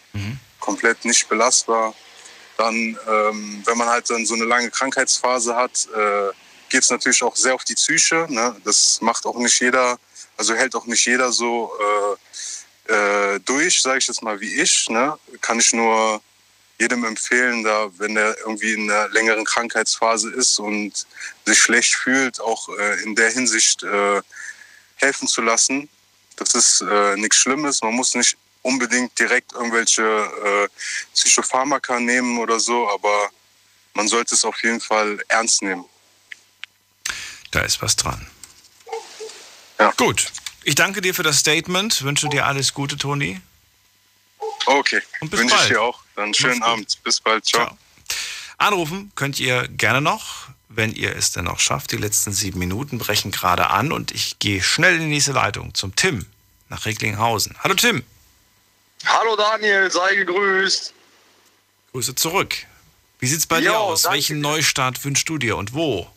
komplett nicht belastbar. Dann, ähm, wenn man halt dann so eine lange Krankheitsphase hat, äh, geht es natürlich auch sehr auf die Psyche. Ne? Das macht auch nicht jeder, also hält auch nicht jeder so äh, äh, durch, sage ich jetzt mal, wie ich. Ne? Kann ich nur jedem empfehlen, da, wenn er irgendwie in einer längeren Krankheitsphase ist und sich schlecht fühlt, auch äh, in der Hinsicht äh, helfen zu lassen. Das ist äh, nichts Schlimmes. Man muss nicht unbedingt direkt irgendwelche äh, Psychopharmaka nehmen oder so, aber man sollte es auf jeden Fall ernst nehmen. Da ist was dran. Gut. Ich danke dir für das Statement. Wünsche dir alles Gute, Toni. Okay, Und bis wünsche ich bald. dir auch. Dann schönen Mach's gut. Abend. Bis bald. Ciao. Anrufen könnt ihr gerne noch, wenn ihr es denn noch schafft. Die letzten sieben Minuten brechen gerade an und ich gehe schnell in die nächste Leitung zum Tim nach Recklinghausen. Hallo Tim. Hallo Daniel, sei gegrüßt. Grüße zurück. Wie sieht's bei dir Jo, aus? danke Welchen Neustart wünschst du dir und wo?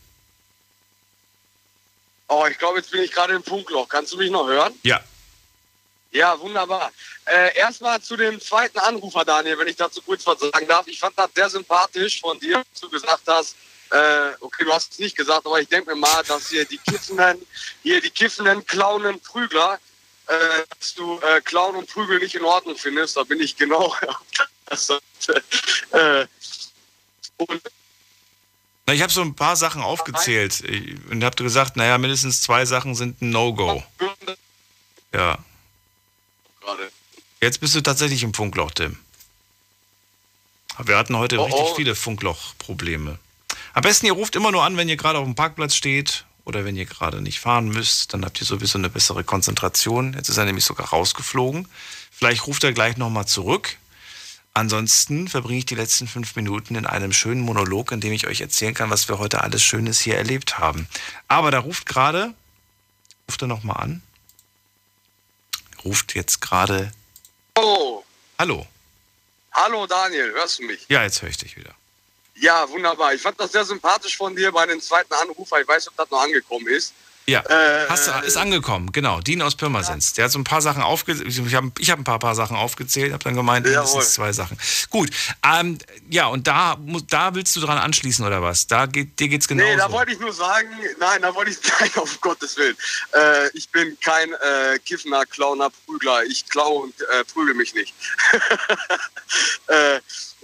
Oh, ich glaube, jetzt bin ich gerade im Funkloch. Kannst du mich noch hören? Ja. Ja, wunderbar. Äh, Erstmal zu dem zweiten Anrufer, Daniel, wenn ich dazu kurz was sagen darf. Ich fand das sehr sympathisch von dir, dass du gesagt hast, äh, okay, du hast es nicht gesagt, aber ich denke mir mal, dass hier die kiffenden, hier die kiffenden, klaunen Prügler, äh, dass du äh, Clown und Prügel nicht in Ordnung findest. Da bin ich genau auf der Seite. Äh, und Na, ich habe so ein paar Sachen aufgezählt und habt gesagt, naja, mindestens zwei Sachen sind ein No-Go. Ja. gerade. Jetzt bist du tatsächlich im Funkloch, Tim. Wir hatten heute Oh, richtig oh. viele Funkloch-Probleme. Am besten, ihr ruft immer nur an, wenn ihr gerade auf dem Parkplatz steht oder wenn ihr gerade nicht fahren müsst. Dann habt ihr sowieso eine bessere Konzentration. Jetzt ist er nämlich sogar rausgeflogen. Vielleicht ruft er gleich nochmal zurück. Ansonsten verbringe ich die letzten fünf Minuten in einem schönen Monolog, in dem ich euch erzählen kann, was wir heute alles Schönes hier erlebt haben. Aber da ruft gerade, ruft er nochmal an. Ruft jetzt gerade. Oh, Hallo. hallo Daniel, hörst du mich? Ja, jetzt höre ich dich wieder. Ja, wunderbar. Ich fand das sehr sympathisch von dir bei dem zweiten Anruf, weil ich weiß, ob das noch angekommen ist. Ja, Äh, hast du, ist angekommen, genau. Dean aus Pirmasens. Der hat so ein paar Sachen aufgezählt. Ich habe ich hab ein paar, paar Sachen aufgezählt, habe dann gemeint, mindestens Jawohl. zwei Sachen. Gut, ähm, ja, und da, da willst du dran anschließen, oder was? Da geht, dir geht's genauso. Nee, da wollte ich nur sagen, nein, da wollte ich nein, auf Gottes Willen. Äh, ich bin kein äh, Kiffner, Clowner, Prügler. Ich klaue und äh, prügel mich nicht. äh,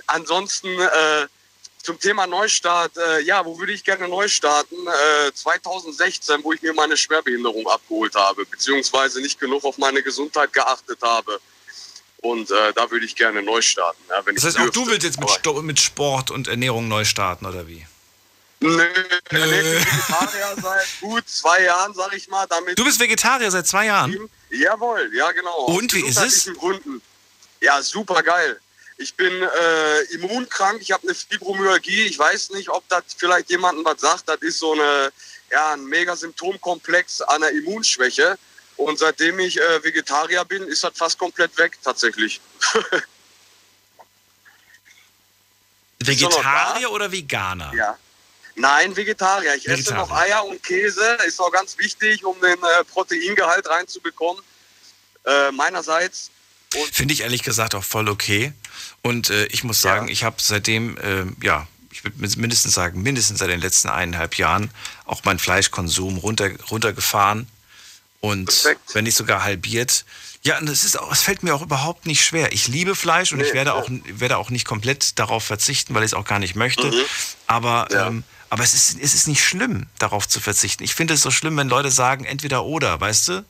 ansonsten äh, zum Thema Neustart, äh, ja, wo würde ich gerne neu starten? Äh, 2016, wo ich mir meine Schwerbehinderung abgeholt habe, beziehungsweise nicht genug auf meine Gesundheit geachtet habe. Und äh, da würde ich gerne neu starten. Ja, das heißt, auch du willst jetzt mit, Sto mit Sport und Ernährung neu starten, oder wie? Nö, Nö. ich bin Vegetarier seit gut zwei Jahren, sag ich mal. Damit Du bist Vegetarier seit zwei Jahren? Jawohl, ja genau. Und, wie ist es? Gründen. Ja, super geil. Ich bin äh, immunkrank, ich habe eine Fibromyalgie. Ich weiß nicht, ob das vielleicht jemandem was sagt. Das ist so eine, ja, ein mega Symptomkomplex einer Immunschwäche. Und seitdem ich äh, Vegetarier bin, ist das fast komplett weg, tatsächlich. Vegetarier oder Veganer? Ja. Nein, Vegetarier. Ich esse Vegetarier. noch Eier und Käse. Ist auch ganz wichtig, um den äh, Proteingehalt reinzubekommen. Äh, meinerseits. Finde ich ehrlich gesagt auch voll okay. Und äh, ich muss sagen, ich habe seitdem, ähm, ja, ich würde mindestens sagen, mindestens seit den letzten eineinhalb Jahren auch meinen Fleischkonsum runter, runtergefahren. Und wenn nicht sogar halbiert. Ja, und es ist auch, es fällt mir auch überhaupt nicht schwer. Ich liebe Fleisch und ich werde auch, werde auch nicht komplett darauf verzichten, weil ich es auch gar nicht möchte. Mhm. Aber, ähm, aber es ist, es ist nicht schlimm, darauf zu verzichten. Ich finde es so schlimm, wenn Leute sagen, entweder oder, weißt du?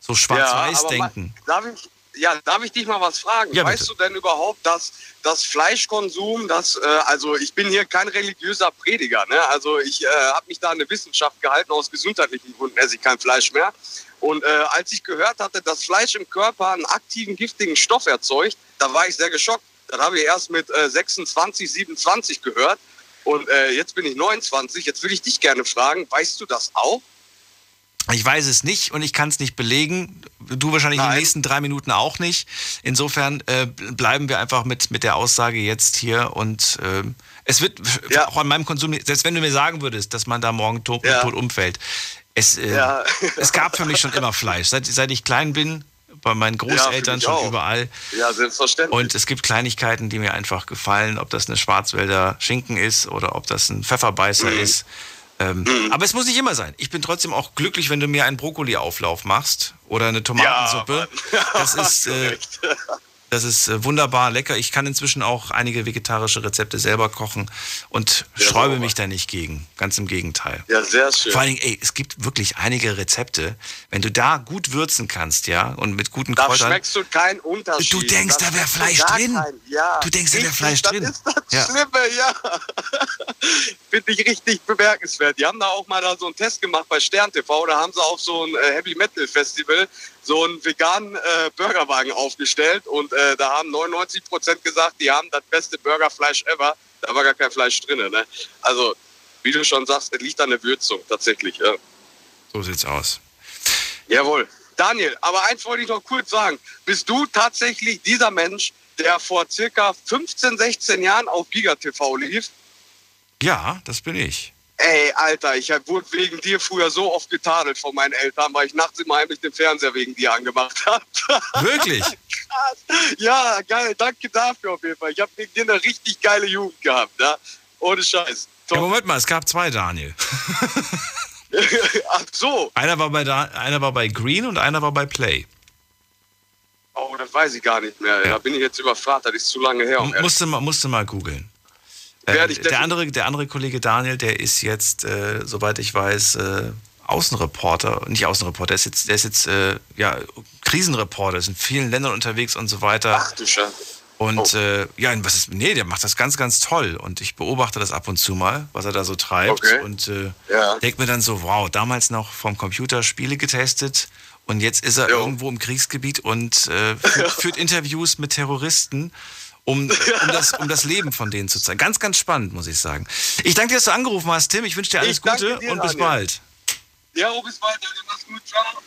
So schwarz-weiß denken. Darf ich, ja, darf ich dich mal was fragen? Ja, weißt du denn überhaupt, dass das Fleischkonsum, das, äh, also ich bin hier kein religiöser Prediger, ne? also ich äh, habe mich da an eine Wissenschaft gehalten, aus gesundheitlichen Gründen esse ich kein Fleisch mehr. Und äh, als ich gehört hatte, dass Fleisch im Körper einen aktiven, giftigen Stoff erzeugt, da war ich sehr geschockt. Das habe ich erst mit äh, 26, 27 gehört. Und äh, jetzt bin ich 29. Jetzt will ich dich gerne fragen, weißt du das auch? Ich weiß es nicht und ich kann es nicht belegen. Du wahrscheinlich in den nächsten drei Minuten auch nicht. Insofern äh, bleiben wir einfach mit, mit der Aussage jetzt hier und ähm, es wird auch an meinem Konsum, selbst wenn du mir sagen würdest, dass man da morgen tot, tot umfällt, es, äh, Ja. es gab für mich schon immer Fleisch. Seit, seit ich klein bin, bei meinen Ja, Großeltern mich schon auch. überall. Ja, selbstverständlich. Und es gibt Kleinigkeiten, die mir einfach gefallen, ob das eine Schwarzwälder Schinken ist oder ob das ein Pfefferbeißer Mhm. ist. Ähm, Aber es muss nicht immer sein. Ich bin trotzdem auch glücklich, wenn du mir einen Brokkoli-Auflauf machst oder eine Tomatensuppe. das ist, äh, das ist äh, wunderbar lecker. Ich kann inzwischen auch einige vegetarische Rezepte selber kochen und sträube mich da nicht gegen. Ganz im Gegenteil. Ja, sehr schön. Vor allen Dingen, ey, es gibt wirklich einige Rezepte, wenn du da gut würzen kannst, ja, und mit guten Da Kräutern. schmeckst du keinen Unterschied. Du denkst, da wär schmeckst du Fleisch drin. keinen. Ja. Du denkst, da wär Richtig, Fleisch das drin. ist das Ja. Schlimme, ja. Finde ich richtig bemerkenswert. Die haben da auch mal da so einen Test gemacht bei Stern TV. Da haben sie auf so ein äh, Heavy Metal Festival so einen veganen äh, Burgerwagen aufgestellt und äh, da haben 99 Prozent gesagt, die haben das beste Burgerfleisch ever. Da war gar kein Fleisch drin. Ne? Also, wie du schon sagst, es liegt an der Würzung tatsächlich. Ja. So sieht's aus. Jawohl. Daniel, aber eins wollte ich noch kurz sagen. Bist du tatsächlich dieser Mensch, der vor circa 15, 16 Jahren auf Giga TV lief? Ja, das bin ich. Ey, Alter, ich wurde wegen dir früher so oft getadelt von meinen Eltern, weil ich nachts immer heimlich den Fernseher wegen dir angemacht habe. Wirklich? Krass. Ja, geil. Danke dafür auf jeden Fall. Ich habe wegen dir eine richtig geile Jugend gehabt. Ja? Ohne Scheiß. Ja, Moment mal, es gab zwei Daniel. Ach so. Einer war, bei da einer war bei Green und einer war bei Play. Oh, das weiß ich gar nicht mehr. Da bin ich jetzt überfragt. Das ist zu lange her. Um Musste mal, musste mal googeln. Äh, Werde ich der, andere, der andere Kollege Daniel, der ist jetzt, äh, soweit ich weiß, äh, Außenreporter, nicht Außenreporter, der ist jetzt, der ist jetzt äh, ja, Krisenreporter, ist in vielen Ländern unterwegs und so weiter. Ach du Scheiße. Und äh, ja, was ist, nee, der macht das ganz, ganz toll. Und ich beobachte das ab und zu mal, was er da so treibt. Okay. Und äh, Ja. denke mir dann so, wow, damals noch vom Computer Spiele getestet und jetzt ist er irgendwo im Kriegsgebiet und äh, führt, führt Interviews mit Terroristen, um, um, das, um das Leben von denen zu zeigen. Ganz, ganz spannend, muss ich sagen. Ich danke dir, dass du angerufen hast, Tim. Ich wünsche dir alles Ich Gute dir, und bis Daniel. bald. Ja, bis bald, Daniel. Mach's gut. Ciao.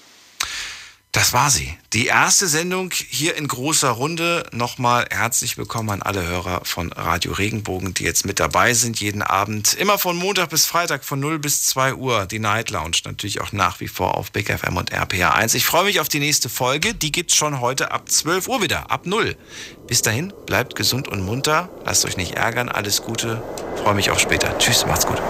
Das war sie. Die erste Sendung hier in großer Runde. Nochmal herzlich willkommen an alle Hörer von Radio Regenbogen, die jetzt mit dabei sind jeden Abend. Immer von Montag bis Freitag von 0 bis 2 Uhr. Die Night Lounge natürlich auch nach wie vor auf Big FM und RPA 1. Ich freue mich auf die nächste Folge. Die gibt's schon heute ab 12 Uhr wieder, ab 0. Bis dahin, bleibt gesund und munter. Lasst euch nicht ärgern. Alles Gute. Freue mich auf später. Tschüss, macht's gut.